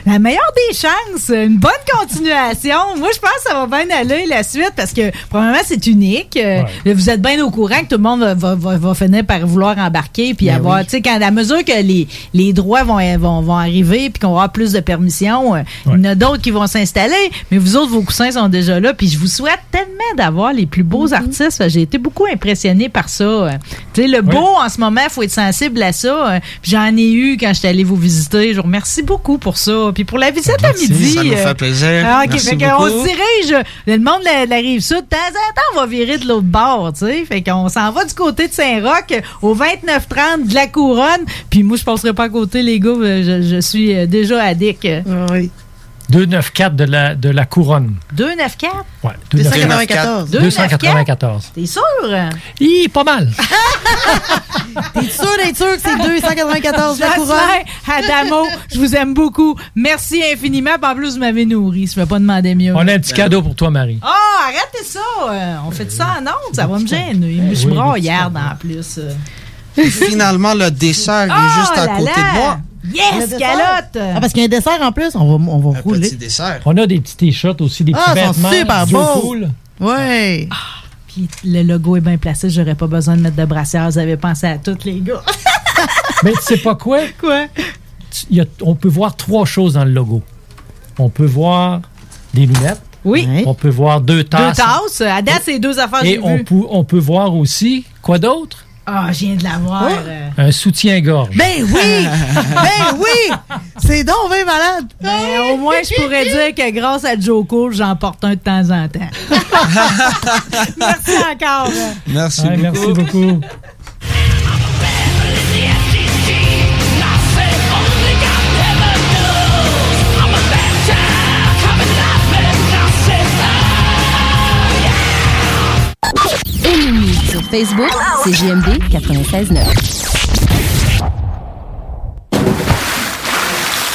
la meilleure des chances, une bonne continuation. Moi, je pense que ça va bien aller la suite parce que, premièrement, c'est unique. Euh, Vous êtes bien au courant que tout le monde va, va, va- finir par vouloir embarquer puis Ben avoir, oui. tu sais, quand à mesure que les, les droits vont, vont, vont arriver puis qu'on va avoir plus de permissions, euh, il y en a d'autres qui vont s'installer, mais vous autres, vos coussins sont déjà là. Puis je vous souhaite tellement d'avoir les plus beaux artistes. J'ai été beaucoup impressionnée par ça. Euh, Tu sais, le beau, en ce moment, il faut être sensible à ça. J'en ai eu quand j'étais allée vous visiter. Je vous remercie beaucoup pour ça. Puis pour la visite à Merci, midi. ça nous euh, fait plaisir. ah, Merci fait beaucoup. se dirige. Le monde de la, rive sud, de temps en temps, on va virer de l'autre bord, tu sais. Fait qu'on s'en va du côté de Saint-Roch au 29-30 de la Couronne. Puis moi, je passerai pas à côté, les gars. euh, Je, je suis euh, déjà addict. Oui. 294 de la, de la couronne. 294? Ouais, 294. 294. T'es sûr? Hi, pas mal. T'es sûr d'être sûr que c'est 294 la couronne? Adamo, je vous aime beaucoup. Merci infiniment. En plus, vous m'avez nourri. Je ne vais pas demander mieux. On a un petit cadeau pour toi, Marie. Ah, arrêtez ça! euh, on fait ça en ondes, ça va me gêner. Moi, Je suis Oui, braillarde en plus. finalement, le dessert Oh est juste à côté de moi. Yes, calotte! Ah, parce qu'il y a un dessert en plus, on va, on va rouler. Petit dessert. On a des petits t-shirts aussi, des petits Ah, ils sont vêtements. super beaux. Cool. Ouais. Puis le logo est bien placé, j'aurais pas besoin de mettre de brassière. Vous avez pensé à toutes, les gars. Mais tu sais pas quoi? Quoi? Tu- a- on peut voir trois choses dans le logo. On peut voir des lunettes. Oui. On peut voir deux Deux tasses. tasses. À date, c'est deux affaires Et on peut, on peut voir aussi, quoi d'autre? Ah, je viens de la voir. euh. Un soutien-gorge. Ben oui! ben oui! C'est donc bien malade! Ben, au moins, je pourrais dire que grâce à Joe Cool, j'en porte un de temps en temps. Merci encore. Merci Ouais, beaucoup. Merci beaucoup. Facebook, c'est JMD 96.9.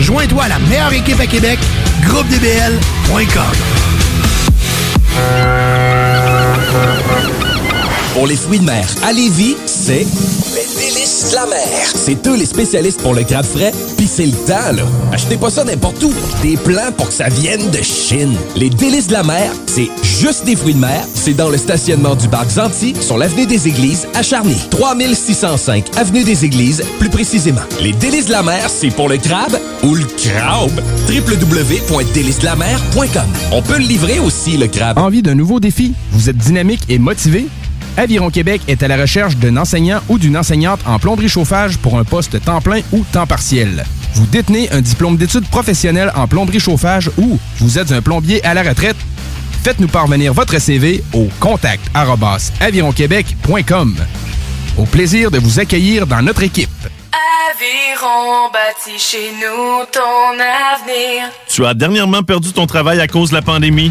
Joins-toi à la meilleure équipe à Québec, groupedbl.com. Pour les fruits de mer à Lévis, c'est les délices de la mer. C'est eux les spécialistes pour le crabe frais, puis c'est le temps, là. Achetez pas ça n'importe où. Des plans pour que ça vienne de Chine. Les délices de la mer, c'est juste des fruits de mer. C'est dans le stationnement du parc Zanti, sur l'avenue des Églises, à Charny. 3605 avenue des Églises, plus précisément. Les délices de la mer, c'est pour le crabe ou le crabe. www.délicesdelamer.com On peut le livrer aussi, le crabe. Envie d'un nouveau défi? Vous êtes dynamique et motivé? Aviron Québec est à la recherche d'un enseignant ou d'une enseignante en plomberie chauffage pour un poste temps plein ou temps partiel. Vous détenez un diplôme d'études professionnelles en plomberie chauffage ou vous êtes un plombier à la retraite? Faites-nous parvenir votre CV au contact avironquebec.com. Au plaisir de vous accueillir dans notre équipe. Aviron bâti chez nous ton avenir. Tu as dernièrement perdu ton travail à cause de la pandémie?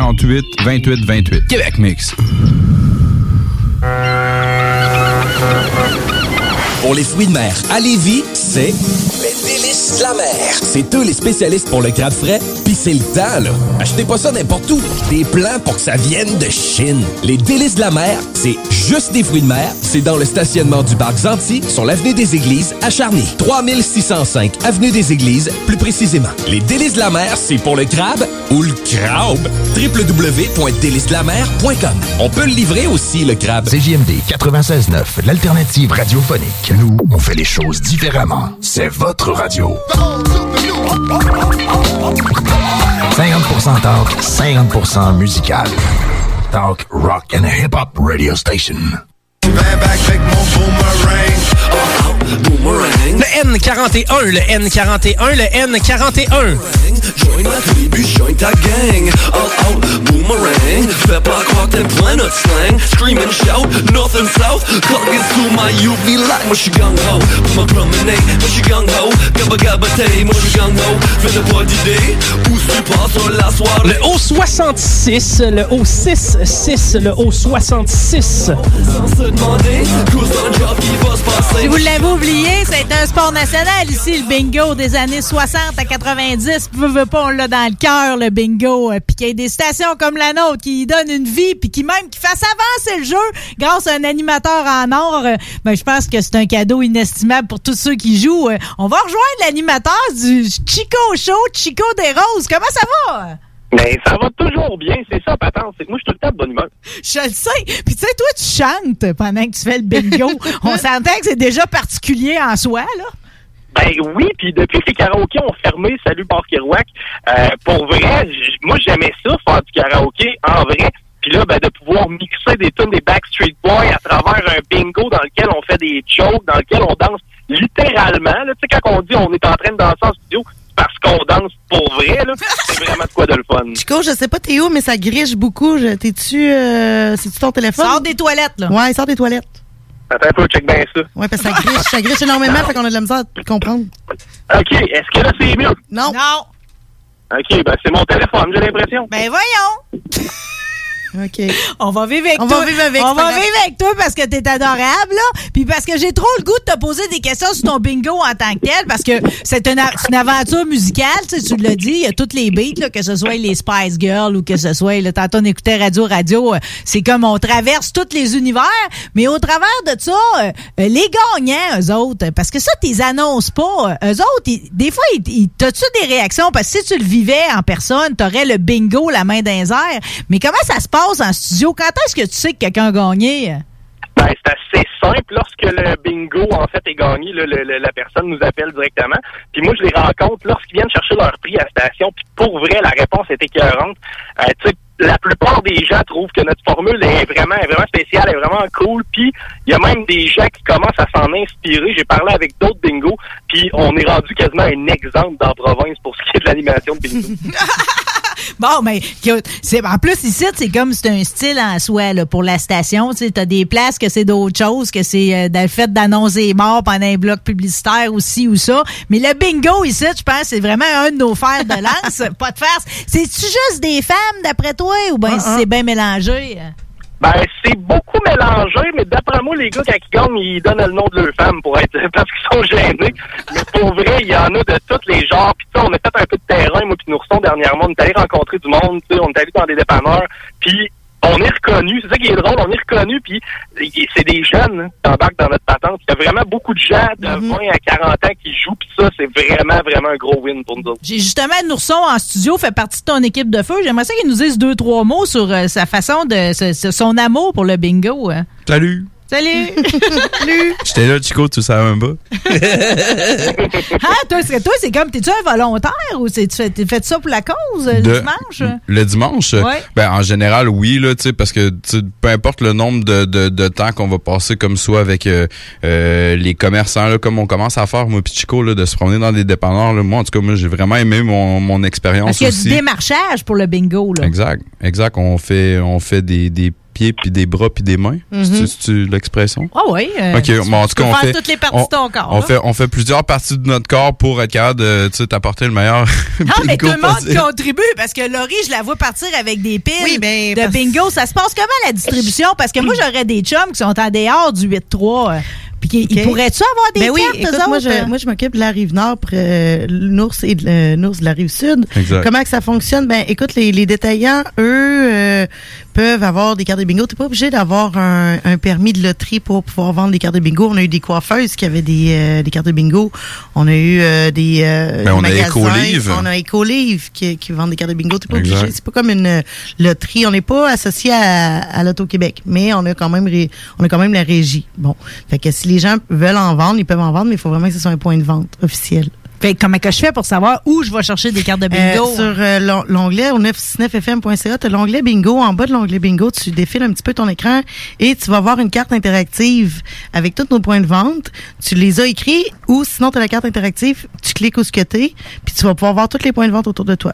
648 28 28. Québec Mix. Pour les fruits de mer à Lévis, c'est les délices de la mer. C'est eux les spécialistes pour le crabe frais, puis c'est le temps, là. Achetez pas ça n'importe où. Des plans pour que ça vienne de Chine. Les délices de la mer, c'est juste des fruits de mer. C'est dans le stationnement du parc Zanti, sur l'avenue des Églises, à Charny. 3605 avenue des Églises, plus précisément. Les délices de la mer, c'est pour le crabe ou le crabe. www.délicesdelamer.com On peut le livrer aussi, le crabe. CJMD 96.9, l'alternative radiophonique. Nous, on fait les choses différemment. C'est votre radio. 50% talk, 50% musical. Talk, rock and hip-hop radio station. Le N41, le N41, le N41. Join la tribu, join ta gang. All out, boomerang. Fais pas croire que t'aimes plein notre slang. Scream and shout, north and south. Clogging through my UV light. Moi j'suis gang ho, pour ma promenade Moi j'suis gang ho, va gabater, moi je gagne Fais-le pas d'idée, où tu passes la soirée? Le O66, le O66, le O66. Sans se demander, cause un job qui va se passer. Si vous l'avez oublié, c'est un sport national ici, le bingo des années 60 à 90. Veux, veux pas, on l'a dans le cœur, le bingo. Euh, Puis qu'il y ait des stations comme la nôtre qui y donnent une vie, puis qui même qui fassent avancer le jeu grâce à un animateur en or. euh, Ben, je pense que c'est un cadeau inestimable pour tous ceux qui jouent. Euh, On va rejoindre l'animateur du Chico Show, Chico des Roses. Comment ça va? Mais ça va toujours bien, c'est ça, patente. C'est que moi, je suis tout le temps de bonne humeur. Je le sais. Puis tu sais, toi, tu chantes pendant que tu fais le bingo. On s'entend que c'est déjà particulier en soi, là. Ben oui, puis depuis que les karaokés ont fermé, salut Bar Kerouac, euh, pour vrai, j- moi j'aimais ça, faire du karaoké, en vrai. Puis là, ben, de pouvoir mixer des tunes des Backstreet Boys à travers un bingo dans lequel on fait des jokes, dans lequel on danse littéralement. Là, tu sais, quand on dit on est en train de danser en studio, c'est parce qu'on danse pour vrai, là. C'est vraiment de quoi de le fun. Chico, je sais pas t'es où, mais ça griche beaucoup. Je- T'es-tu... Euh, C'est-tu ton téléphone? Sors des toilettes, là. Ouais, sors des toilettes. Attends un peu, check bien ça. Ouais, parce que ça griche, ça griche énormément, fait qu'on a de la misère à comprendre. OK, est-ce que là, c'est mieux? Non. Non. OK, ben c'est mon téléphone, j'ai l'impression. Ben voyons. OK. On va vivre avec On toi. va vivre avec, On va vivre avec toi parce que t'es adorable, là. Puis parce que j'ai trop le goût de te poser des questions sur ton bingo en tant que tel, parce que c'est une, une aventure musicale, tu sais, tu l'as dit, il y a toutes les beats, là, que ce soit les Spice Girls ou que ce soit, là, tantôt on écoutait Radio Radio, euh, c'est comme on traverse tous les univers, mais au travers de ça, euh, euh, les gagnants, eux autres, parce que ça, t'es annonces pas, eux autres, ils- des fois, ils- ils- t'as-tu des réactions? Parce que si tu le vivais en personne, t'aurais le bingo, la main les airs, mais comment ça se passe en studio? Quand est-ce que tu sais que quelqu'un a gagné? Ben, c'est assez simple. Lorsque le bingo, en fait, est gagné, là, le- le- la personne nous appelle directement. Puis moi, je les rencontre lorsqu'ils viennent chercher leur prix à la station. Puis pour vrai, la réponse est écœurante. Euh, tu sais, la plupart des gens trouvent que notre formule est vraiment, est vraiment spéciale, est vraiment cool. Puis il y a même des gens qui commencent à s'en inspirer. J'ai parlé avec d'autres bingos, puis on est rendu quasiment un exemple dans la province pour ce qui est de l'animation de bingo. Bon, mais que- c'est en plus ici, c'est comme c'est un style en soi là, pour la station. Tu as des places que c'est d'autres choses, que c'est euh, le fait d'annoncer mort pendant un bloc publicitaire aussi ou ça. Mais le bingo ici, je pense, c'est vraiment un de nos fers de lance. pas de farce. C'est-tu juste des femmes d'après toi ou bien Ah, ah. c'est bien mélangé? Ben, c'est beaucoup mélangé, mais d'après moi, les gars, quand ils gagnent, ils donnent le nom de leur femme pour être, parce qu'ils sont gênés. Mais pour vrai, il y en a de tous les genres. Puis, on a fait un peu de terrain, moi, puis Nourson, dernièrement. On est allé rencontrer du monde, tu sais, on est allé dans des dépanneurs. Puis, on est reconnu, c'est ça qui est drôle, on est reconnu, puis c'est des jeunes hein, qui embarquent dans notre patente. Il y a vraiment beaucoup de gens de 20 à 40 ans qui jouent, puis ça, c'est vraiment, vraiment un gros win pour nous autres. J'ai justement Nourson en studio, fait partie de ton équipe de feu. J'aimerais ça qu'il nous dise deux, trois mots sur euh, sa façon de. ce- ce- son amour pour le bingo. hein. Salut! Salut! Salut! J'étais là, Chico, tu savais même pas. ah, toi, c'est, toi, c'est comme, t'es-tu un volontaire ou c'est, tu fais, t'es fait ça pour la cause le De- dimanche? Le dimanche? Ouais. Ben, en général, oui, là, tu sais, parce que peu importe le nombre de, de, de temps qu'on va passer comme soit avec euh, euh, les commerçants, là, comme on commence à faire, moi, puis Chico, là, de se promener dans des dépanneurs, là, moi, en tout cas, moi, j'ai vraiment aimé mon, mon Parce expérience qu'il y a aussi. du démarchage pour le bingo, là. Exact, exact. On fait, on fait des, des pieds, puis des bras, puis des mains. Mhm. C'est- C'est-tu l'expression? Ah oui. euh, OK, bon, en tout cas, on fait, toutes les parties on, de ton corps. on fait, on fait plusieurs parties de notre corps pour être capable de, t'apporter le meilleur. Non, mais tout bingo le monde contribue parce que Laurie, je la vois partir avec des piles Oui, ben, de parce- bingo. Ça se passe comment la distribution? Parce que moi, j'aurais des chums qui sont en dehors du 8-3. euh, Puis qui- ils OK. pourraient-tu avoir des Ben oui, cartes, eux écoute, moi, autres? je, moi, je m'occupe de la rive nord, pour euh, l'ours et de, euh, l'ours de la rive sud. Exact. Comment que ça fonctionne? Ben, écoute, les, les détaillants, eux, euh, peuvent avoir des cartes de bingo. T'es pas obligé d'avoir un, un permis de loterie pour pouvoir vendre des cartes de bingo. On a eu des coiffeuses qui avaient des, euh, des cartes de bingo. On a eu euh, des, euh, Ben, on a magasins. Écolive. On a Écolive qui, qui vendent des cartes de bingo. Pas Exact. obligé. C'est pas comme une euh, loterie. On n'est pas associé à, à l'Auto-Québec, mais on a quand même ré- on a quand même la régie. Bon. Fait que si les gens veulent en vendre, ils peuvent en vendre, mais il faut vraiment que ce soit un point de vente officiel. Fait que comment que je fais pour savoir où je vais chercher des cartes de bingo? Euh, sur euh, l'on- l'onglet au 969fm.ca, tu as l'onglet bingo. En bas de l'onglet bingo, tu défiles un petit peu ton écran et tu vas voir une carte interactive avec tous nos points de vente. Tu les as écrits ou sinon tu as la carte interactive, tu cliques où ce que t'es, puis tu vas pouvoir voir tous les points de vente autour de toi.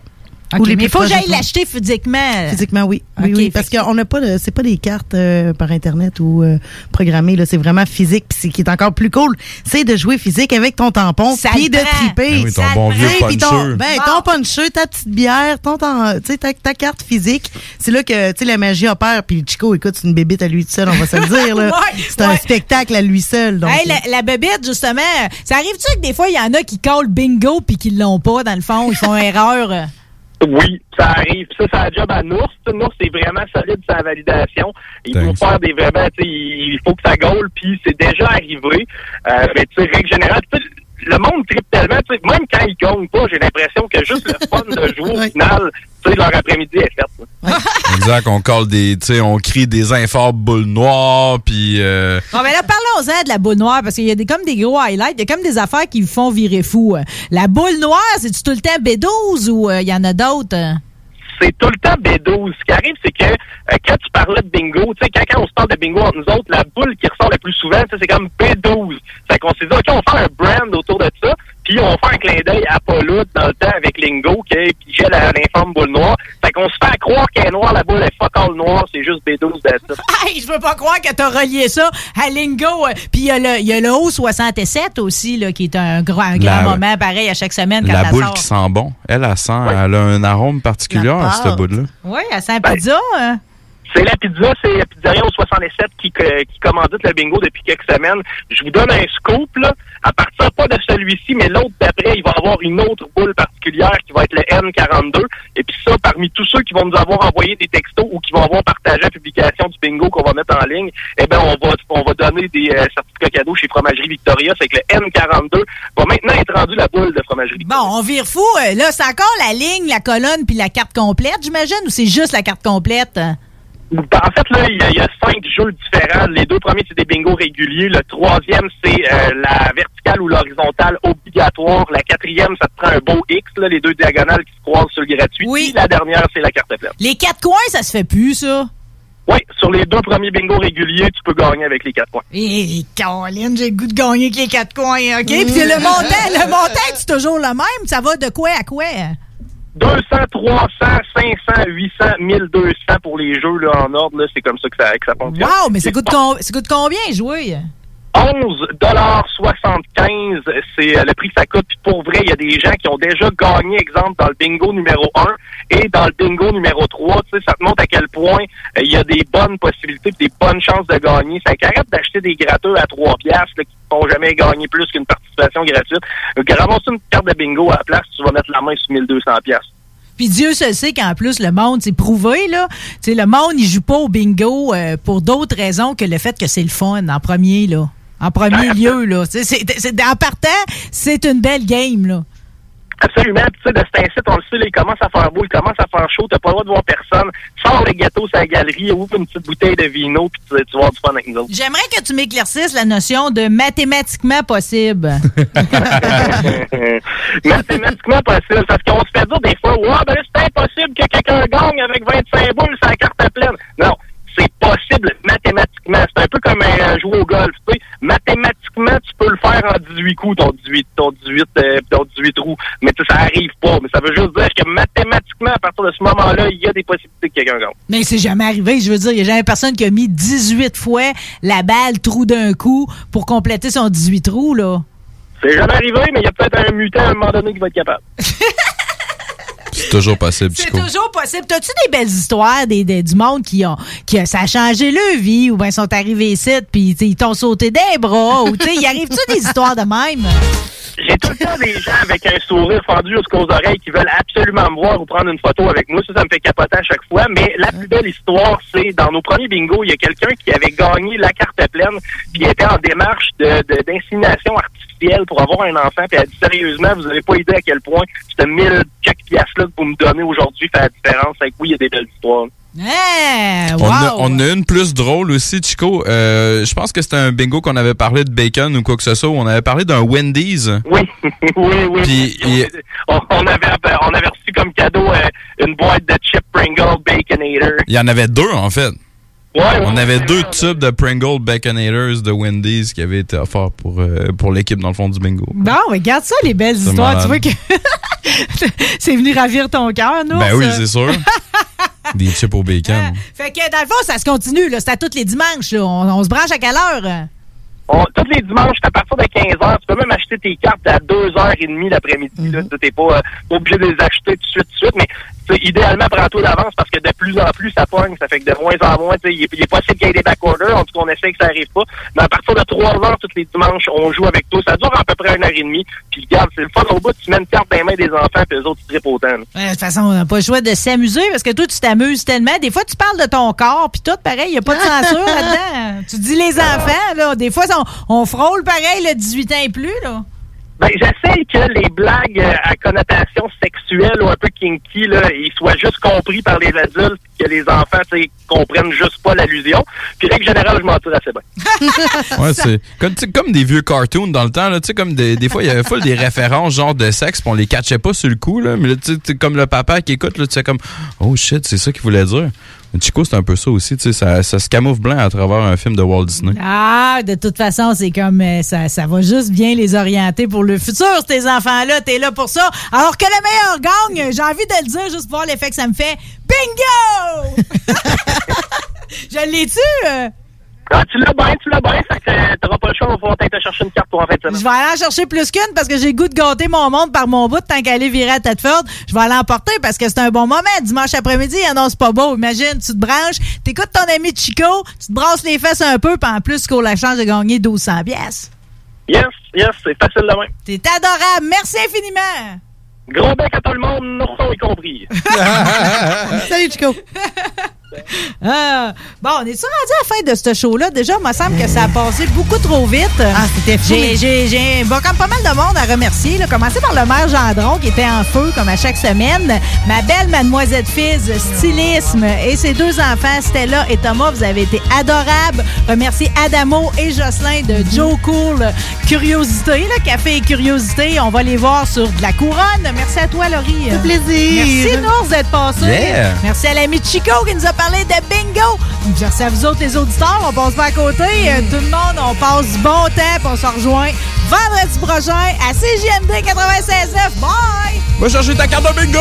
OK, Ou les mais il faut que j'aille l'acheter physiquement. Physiquement, oui. Oui, OK, oui, parce qu'on n'a pas de, c'est pas des cartes euh, par Internet ou euh, programmées, là. C'est vraiment physique. Puis ce qui est encore plus cool, c'est de jouer physique avec ton tampon, Ça puis de triper. Ben oui, ton Ça bon vieux ton- puncher. Ben, ton puncher, ta petite bière, ton, ton- ta, ta carte physique. C'est là que, tu sais, la magie opère. Puis Chico, écoute, c'est une bébite à lui tout seul, on va se le dire. Ouais, c'est un spectacle à lui seul. Donc, Hey, euh, la, la bébête, justement, ça arrive-tu que des fois, il y en a qui collent bingo puis qui l'ont pas, dans le fond? Ils font erreur? Oui, ça arrive. Ça, c'est un job à Nours. Nours, c'est vraiment solide sa validation. Il faut faire des vraiment, il faut que ça gaule, puis c'est déjà arrivé. Euh, mais tu sais, règle générale, le monde tripe tellement, tu sais, même quand ils gagnent pas, j'ai l'impression que juste le fun de jouer au final, sais, leur après-midi est fait. là. Exact, on colle des, tu sais, on crie des infos boules noires, puis euh, Bon, ben là, parlons-en de la boule noire, parce qu'il y a des, comme des gros highlights, il y a comme des affaires qui vous font virer fou. Euh, La boule noire, c'est-tu tout le temps B12 ou euh, il y en a d'autres? euh? c'est tout le temps B12. Ce qui arrive, c'est que euh, quand tu parlais de bingo, tu sais, quand, quand on se parle de bingo entre nous autres, la boule qui ressort le plus souvent, c'est comme B12. Fait qu'on s'est dit, OK, on va faire un brand autour de ça, puis on faire un clin d'œil à Paula dans le temps avec Lingo, qui pigeait la- l'informe boule noire. Fait qu'on se fait croire qu'elle est noire, la boule est fuck all noire, c'est juste B12 de ça. Hey, je veux pas croire que t'as relié ça à Lingo. euh, Puis il y a le, il y a le O67 aussi, là, qui est un grand, un grand La- moment, pareil, à chaque semaine quand la boule sort. qui sent bon. Elle, elle sent, elle a un arôme particulier, La cette boule-là. Oui, à Saint-Pizza. hein. C'est la pizza, c'est la pizzeria au 67 qui, qui commandite le bingo depuis quelques semaines. Je vous donne un scoop, là. À partir pas de celui-ci, mais l'autre d'après, il va avoir une autre boule particulière qui va être le N42. Et puis ça, parmi tous ceux qui vont nous avoir envoyé des textos ou qui vont avoir partagé la publication du bingo qu'on va mettre en ligne, eh ben on va on va donner des euh, certificats cadeaux chez Fromagerie Victoria. C'est que le N42 va maintenant être rendu la boule de Fromagerie Bon, on vire fou. euh, Là, c'est encore la ligne, la colonne puis la carte complète, j'imagine, ou c'est juste la carte complète? En fait, là, il y, a- il y a cinq jeux différents. Les deux premiers, c'est des bingos réguliers. Le troisième, c'est euh, la verticale ou l'horizontale obligatoire. La quatrième, ça te prend un beau X, là, les deux diagonales qui se croisent sur le gratuit. Oui. la dernière, c'est la carte pleine. Les quatre coins, ça se fait plus, ça? Oui, sur les deux premiers bingos réguliers, tu peux gagner avec les quatre points. Et Caroline, j'ai le goût de gagner avec les quatre coins, OK? Puis Mm. le montant, le montant, c'est toujours le même? Ça va de quoi à quoi? 200, 300, 500, 800, 1200 pour les jeux là, en ordre. C'est comme ça que ça, que ça fonctionne. Wow, mais ça coûte combien jouer? 11,75 c'est euh, le prix que ça coûte. Puis pour vrai, il y a des gens qui ont déjà gagné, exemple, dans le bingo numéro 1 et dans le bingo numéro 3. Tu sais, ça te montre à quel point euh, il y a des bonnes possibilités des bonnes chances de gagner. Ça arrête d'acheter des gratteux à 3 piastres là, qui ne font jamais gagner plus qu'une participation gratuite. Donc, ramasse une carte de bingo à la place, tu vas mettre la main sur 1200 piastres. Puis Dieu se sait qu'en plus, le monde, c'est prouvé, là. Le monde, il joue pas au bingo euh, pour d'autres raisons que le fait que c'est le fun, en premier, là. En premier lieu, là. C'est- c'est- en partant, c'est une belle game, là. Absolument. Puis, tu sais, de cet incite, on le sait, là, il commence à faire beau, il commence à faire chaud, t'as pas le droit de voir personne. Sors le gâteau sur la galerie, ouvre une petite bouteille de vino, puis tu, tu vas avoir du fun avec nous autres. J'aimerais que tu m'éclaircisses la notion de mathématiquement possible. Mathématiquement possible, parce qu'on se fait dire des fois, ouais, ben c'est impossible que quelqu'un gagne avec 25 boules sur la carte pleine. Non. C'est possible mathématiquement. C'est un peu comme euh, jouer au golf. Tu sais. Mathématiquement, tu peux le faire en 18 coups, ton 18, ton 18, euh, ton 18 trous. Mais ça arrive pas. Mais ça veut juste dire que mathématiquement, à partir de ce moment-là, il y a des possibilités que quelqu'un gagne. Mais c'est jamais arrivé. Je veux dire, il n'y a jamais personne qui a mis 18 fois la balle trou d'un coup pour compléter son 18 trous, là. C'est jamais arrivé, mais il y a peut-être un mutant à un moment donné qui va être capable. C'est toujours possible, C'est toujours possible. T'as-tu des belles histoires des, des- du monde qui ont, qui a- ça a changé leur vie ou bien sont arrivés ici puis ils t'ont sauté des bras ou tu sais, y arrive-tu des histoires de même? J'ai tout le temps des gens avec un sourire fendu jusqu'aux oreilles qui veulent absolument me voir ou prendre une photo avec moi. Ça, ça me fait capoter à chaque fois. Mais la plus belle histoire, c'est dans nos premiers bingos, il y a quelqu'un qui avait gagné la carte pleine, puis était en démarche de, de- d'insémination pour avoir un enfant. Puis elle a dit sérieusement, vous n'avez pas idée à quel point ce 1000 quelques piastres-là que vous me donnez aujourd'hui fait la différence. Fait que oui, il y a des belles histoires. Hein, On, a, wow! on a une plus drôle aussi, Chico. Euh, je pense que c'était un bingo qu'on avait parlé de bacon ou quoi que ce soit. On avait parlé d'un Wendy's. Oui, oui, oui. Puis, il- On, on avait, on avait reçu comme cadeau euh, une boîte de chip Pringle Baconator. il y en avait deux, en fait. Ouais, On avait deux tubes de Pringle Baconators de Wendy's qui avaient été offerts pour, euh, pour l'équipe dans le fond du bingo. Bon, mais regarde ça, les belles histoires. Tu vois que c'est venu ravir ton cœur, nous. Ben oui, c'est sûr. Des chips au bacon. Fait que dans le fond, ça se continue. là. C'est à tous les dimanches. là. On, on se branche à quelle heure? On- tous les dimanches, c'est à partir de 15 h. Tu peux même acheter tes cartes à 2h30 l'après-midi. là. Tu n'es pas, euh, pas obligé de les acheter tout de suite, tout de suite. Mais tu sais, idéalement, prends-toi d'avance parce que de plus en plus, ça pogne. Ça fait que de moins en moins, il est, est possible qu'il y ait des backorders. En tout cas, on essaie que ça arrive pas. Mais à partir de 3 h tous les dimanches, on joue avec toi. Ça dure à peu près une heure et demie. Puis regarde, c'est le fun au bout. Tu mets une carte dans les mains des enfants, puis eux autres, ils trippent autant. Ouais, de toute façon, on n'a pas le choix de s'amuser parce que toi, tu t'amuses tellement. Des fois, tu parles de ton corps, puis tout, pareil, il n'y a pas de censure là-dedans. Tu dis les enfants, là. Des fois, on, on frôle pareil, le 18 ans et plus, là. Ben, j'essaie que les blagues euh, à connotation sexuelle ou un peu kinky, là, ils soient juste compris par les adultes, que les enfants, tu sais, comprennent juste pas l'allusion. Puis, règle générale, je m'en tire assez bien. Ouais, c'est comme, comme des vieux cartoons dans le temps. Là, tu sais, comme des, des fois, il y avait full des références genre de sexe, puis on les catchait pas sur le coup. Là, mais là, tu sais, t'es comme le papa qui écoute, là, tu sais, comme Oh shit, c'est ça qu'il voulait dire. Chico, c'est un peu ça aussi. Tu sais, ça, ça se camoufle blanc à travers un film de Walt Disney. Ah, de toute façon, c'est comme euh, ça, ça va juste bien les orienter pour le futur, ces enfants-là. T'es là pour ça. Alors que le meilleur gagne, j'ai envie de le dire juste pour voir l'effet que ça me fait. Bingo! Je l'ai-tu? Ah, tu l'as bien, tu l'as bien, fait que euh, t'auras pas le choix, on va pouvoir t'aller te chercher une carte pour en semaine. Je vais aller en chercher plus qu'une parce que j'ai goût de gâter mon monde par mon bout tant qu'à aller virer à Tedford. Je vais aller en porter parce que c'est un bon moment. Dimanche après-midi, il annonce pas beau. Imagine, tu te branches, t'écoutes ton ami Chico, tu te brasses les fesses un peu, puis en plus, tu cours la chance de gagner 1200 pièces. Yes, yes, c'est facile de même. T'es adorable. Merci infiniment. Gros bec à tout le monde, nourson y compris. Salut, Chico. Ah, bon, on est-tu rendu à la fin de ce show-là? Déjà, il me semble que ça a passé beaucoup trop vite. Ah, c'était fou, J'ai, bon, comme pas mal de monde à remercier. Là. Commencer par le maire Gendron qui était en feu, comme à chaque semaine. Ma belle mademoiselle Fils, stylisme, et ses deux enfants, Stella et Thomas, vous avez été adorables. Remercier Adamo et Jocelyn de Joe Cool Curiosité, là, Café et Curiosité. On va les voir sur de la couronne. Merci à toi, Laurie. fait plaisir. Merci, Nours, d'être passé. Yeah. Merci à l'ami Chico qui nous a parlé de bingo. Merci à vous autres, les auditeurs. On passe pas à côté. Euh, Tout le monde, on passe du bon temps puis on se rejoint vendredi prochain à CJMD 96.9. Bye! Va chercher ta carte de bingo!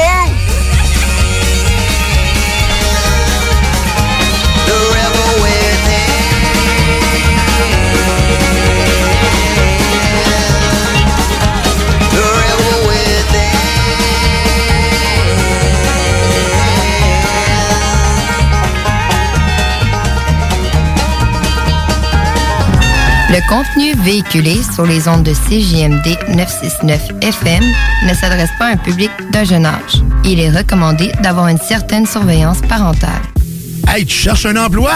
Le contenu véhiculé sur les ondes de CJMD 969 FM ne s'adresse pas à un public d'un jeune âge. Il est recommandé d'avoir une certaine surveillance parentale. Hey, tu cherches un emploi?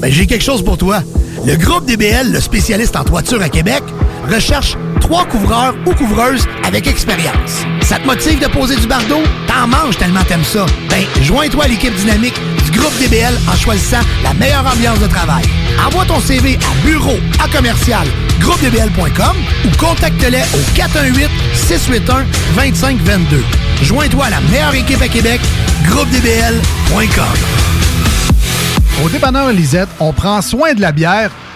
Ben, j'ai quelque chose pour toi. Le groupe DBL, le spécialiste en toiture à Québec, recherche trois couvreurs ou couvreuses avec expérience. Ça te motive de poser du bardeau? T'en manges tellement t'aimes ça. Ben, joins-toi à l'équipe dynamique groupe DBL en choisissant la meilleure ambiance de travail. Envoie ton CV à bureau à commercial groupedbl.com ou contacte-les au 418 681 2522. Joins-toi à la meilleure équipe à Québec, groupedbl.com. Au dépanneur Lisette, on prend soin de la bière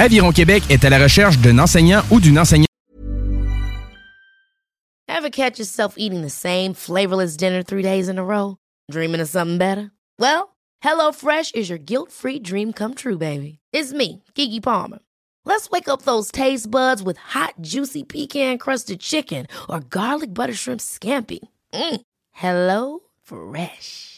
Aviron Québec est à la recherche d'un enseignant ou d'une enseignante. Ever catch yourself eating the same flavorless dinner three days in a row? Dreaming of something better? Well, HelloFresh is your guilt-free dream come true, baby. It's me, Kiki Palmer. Let's wake up those taste buds with hot, juicy pecan-crusted chicken or garlic butter shrimp scampi. Mm. Hello Fresh.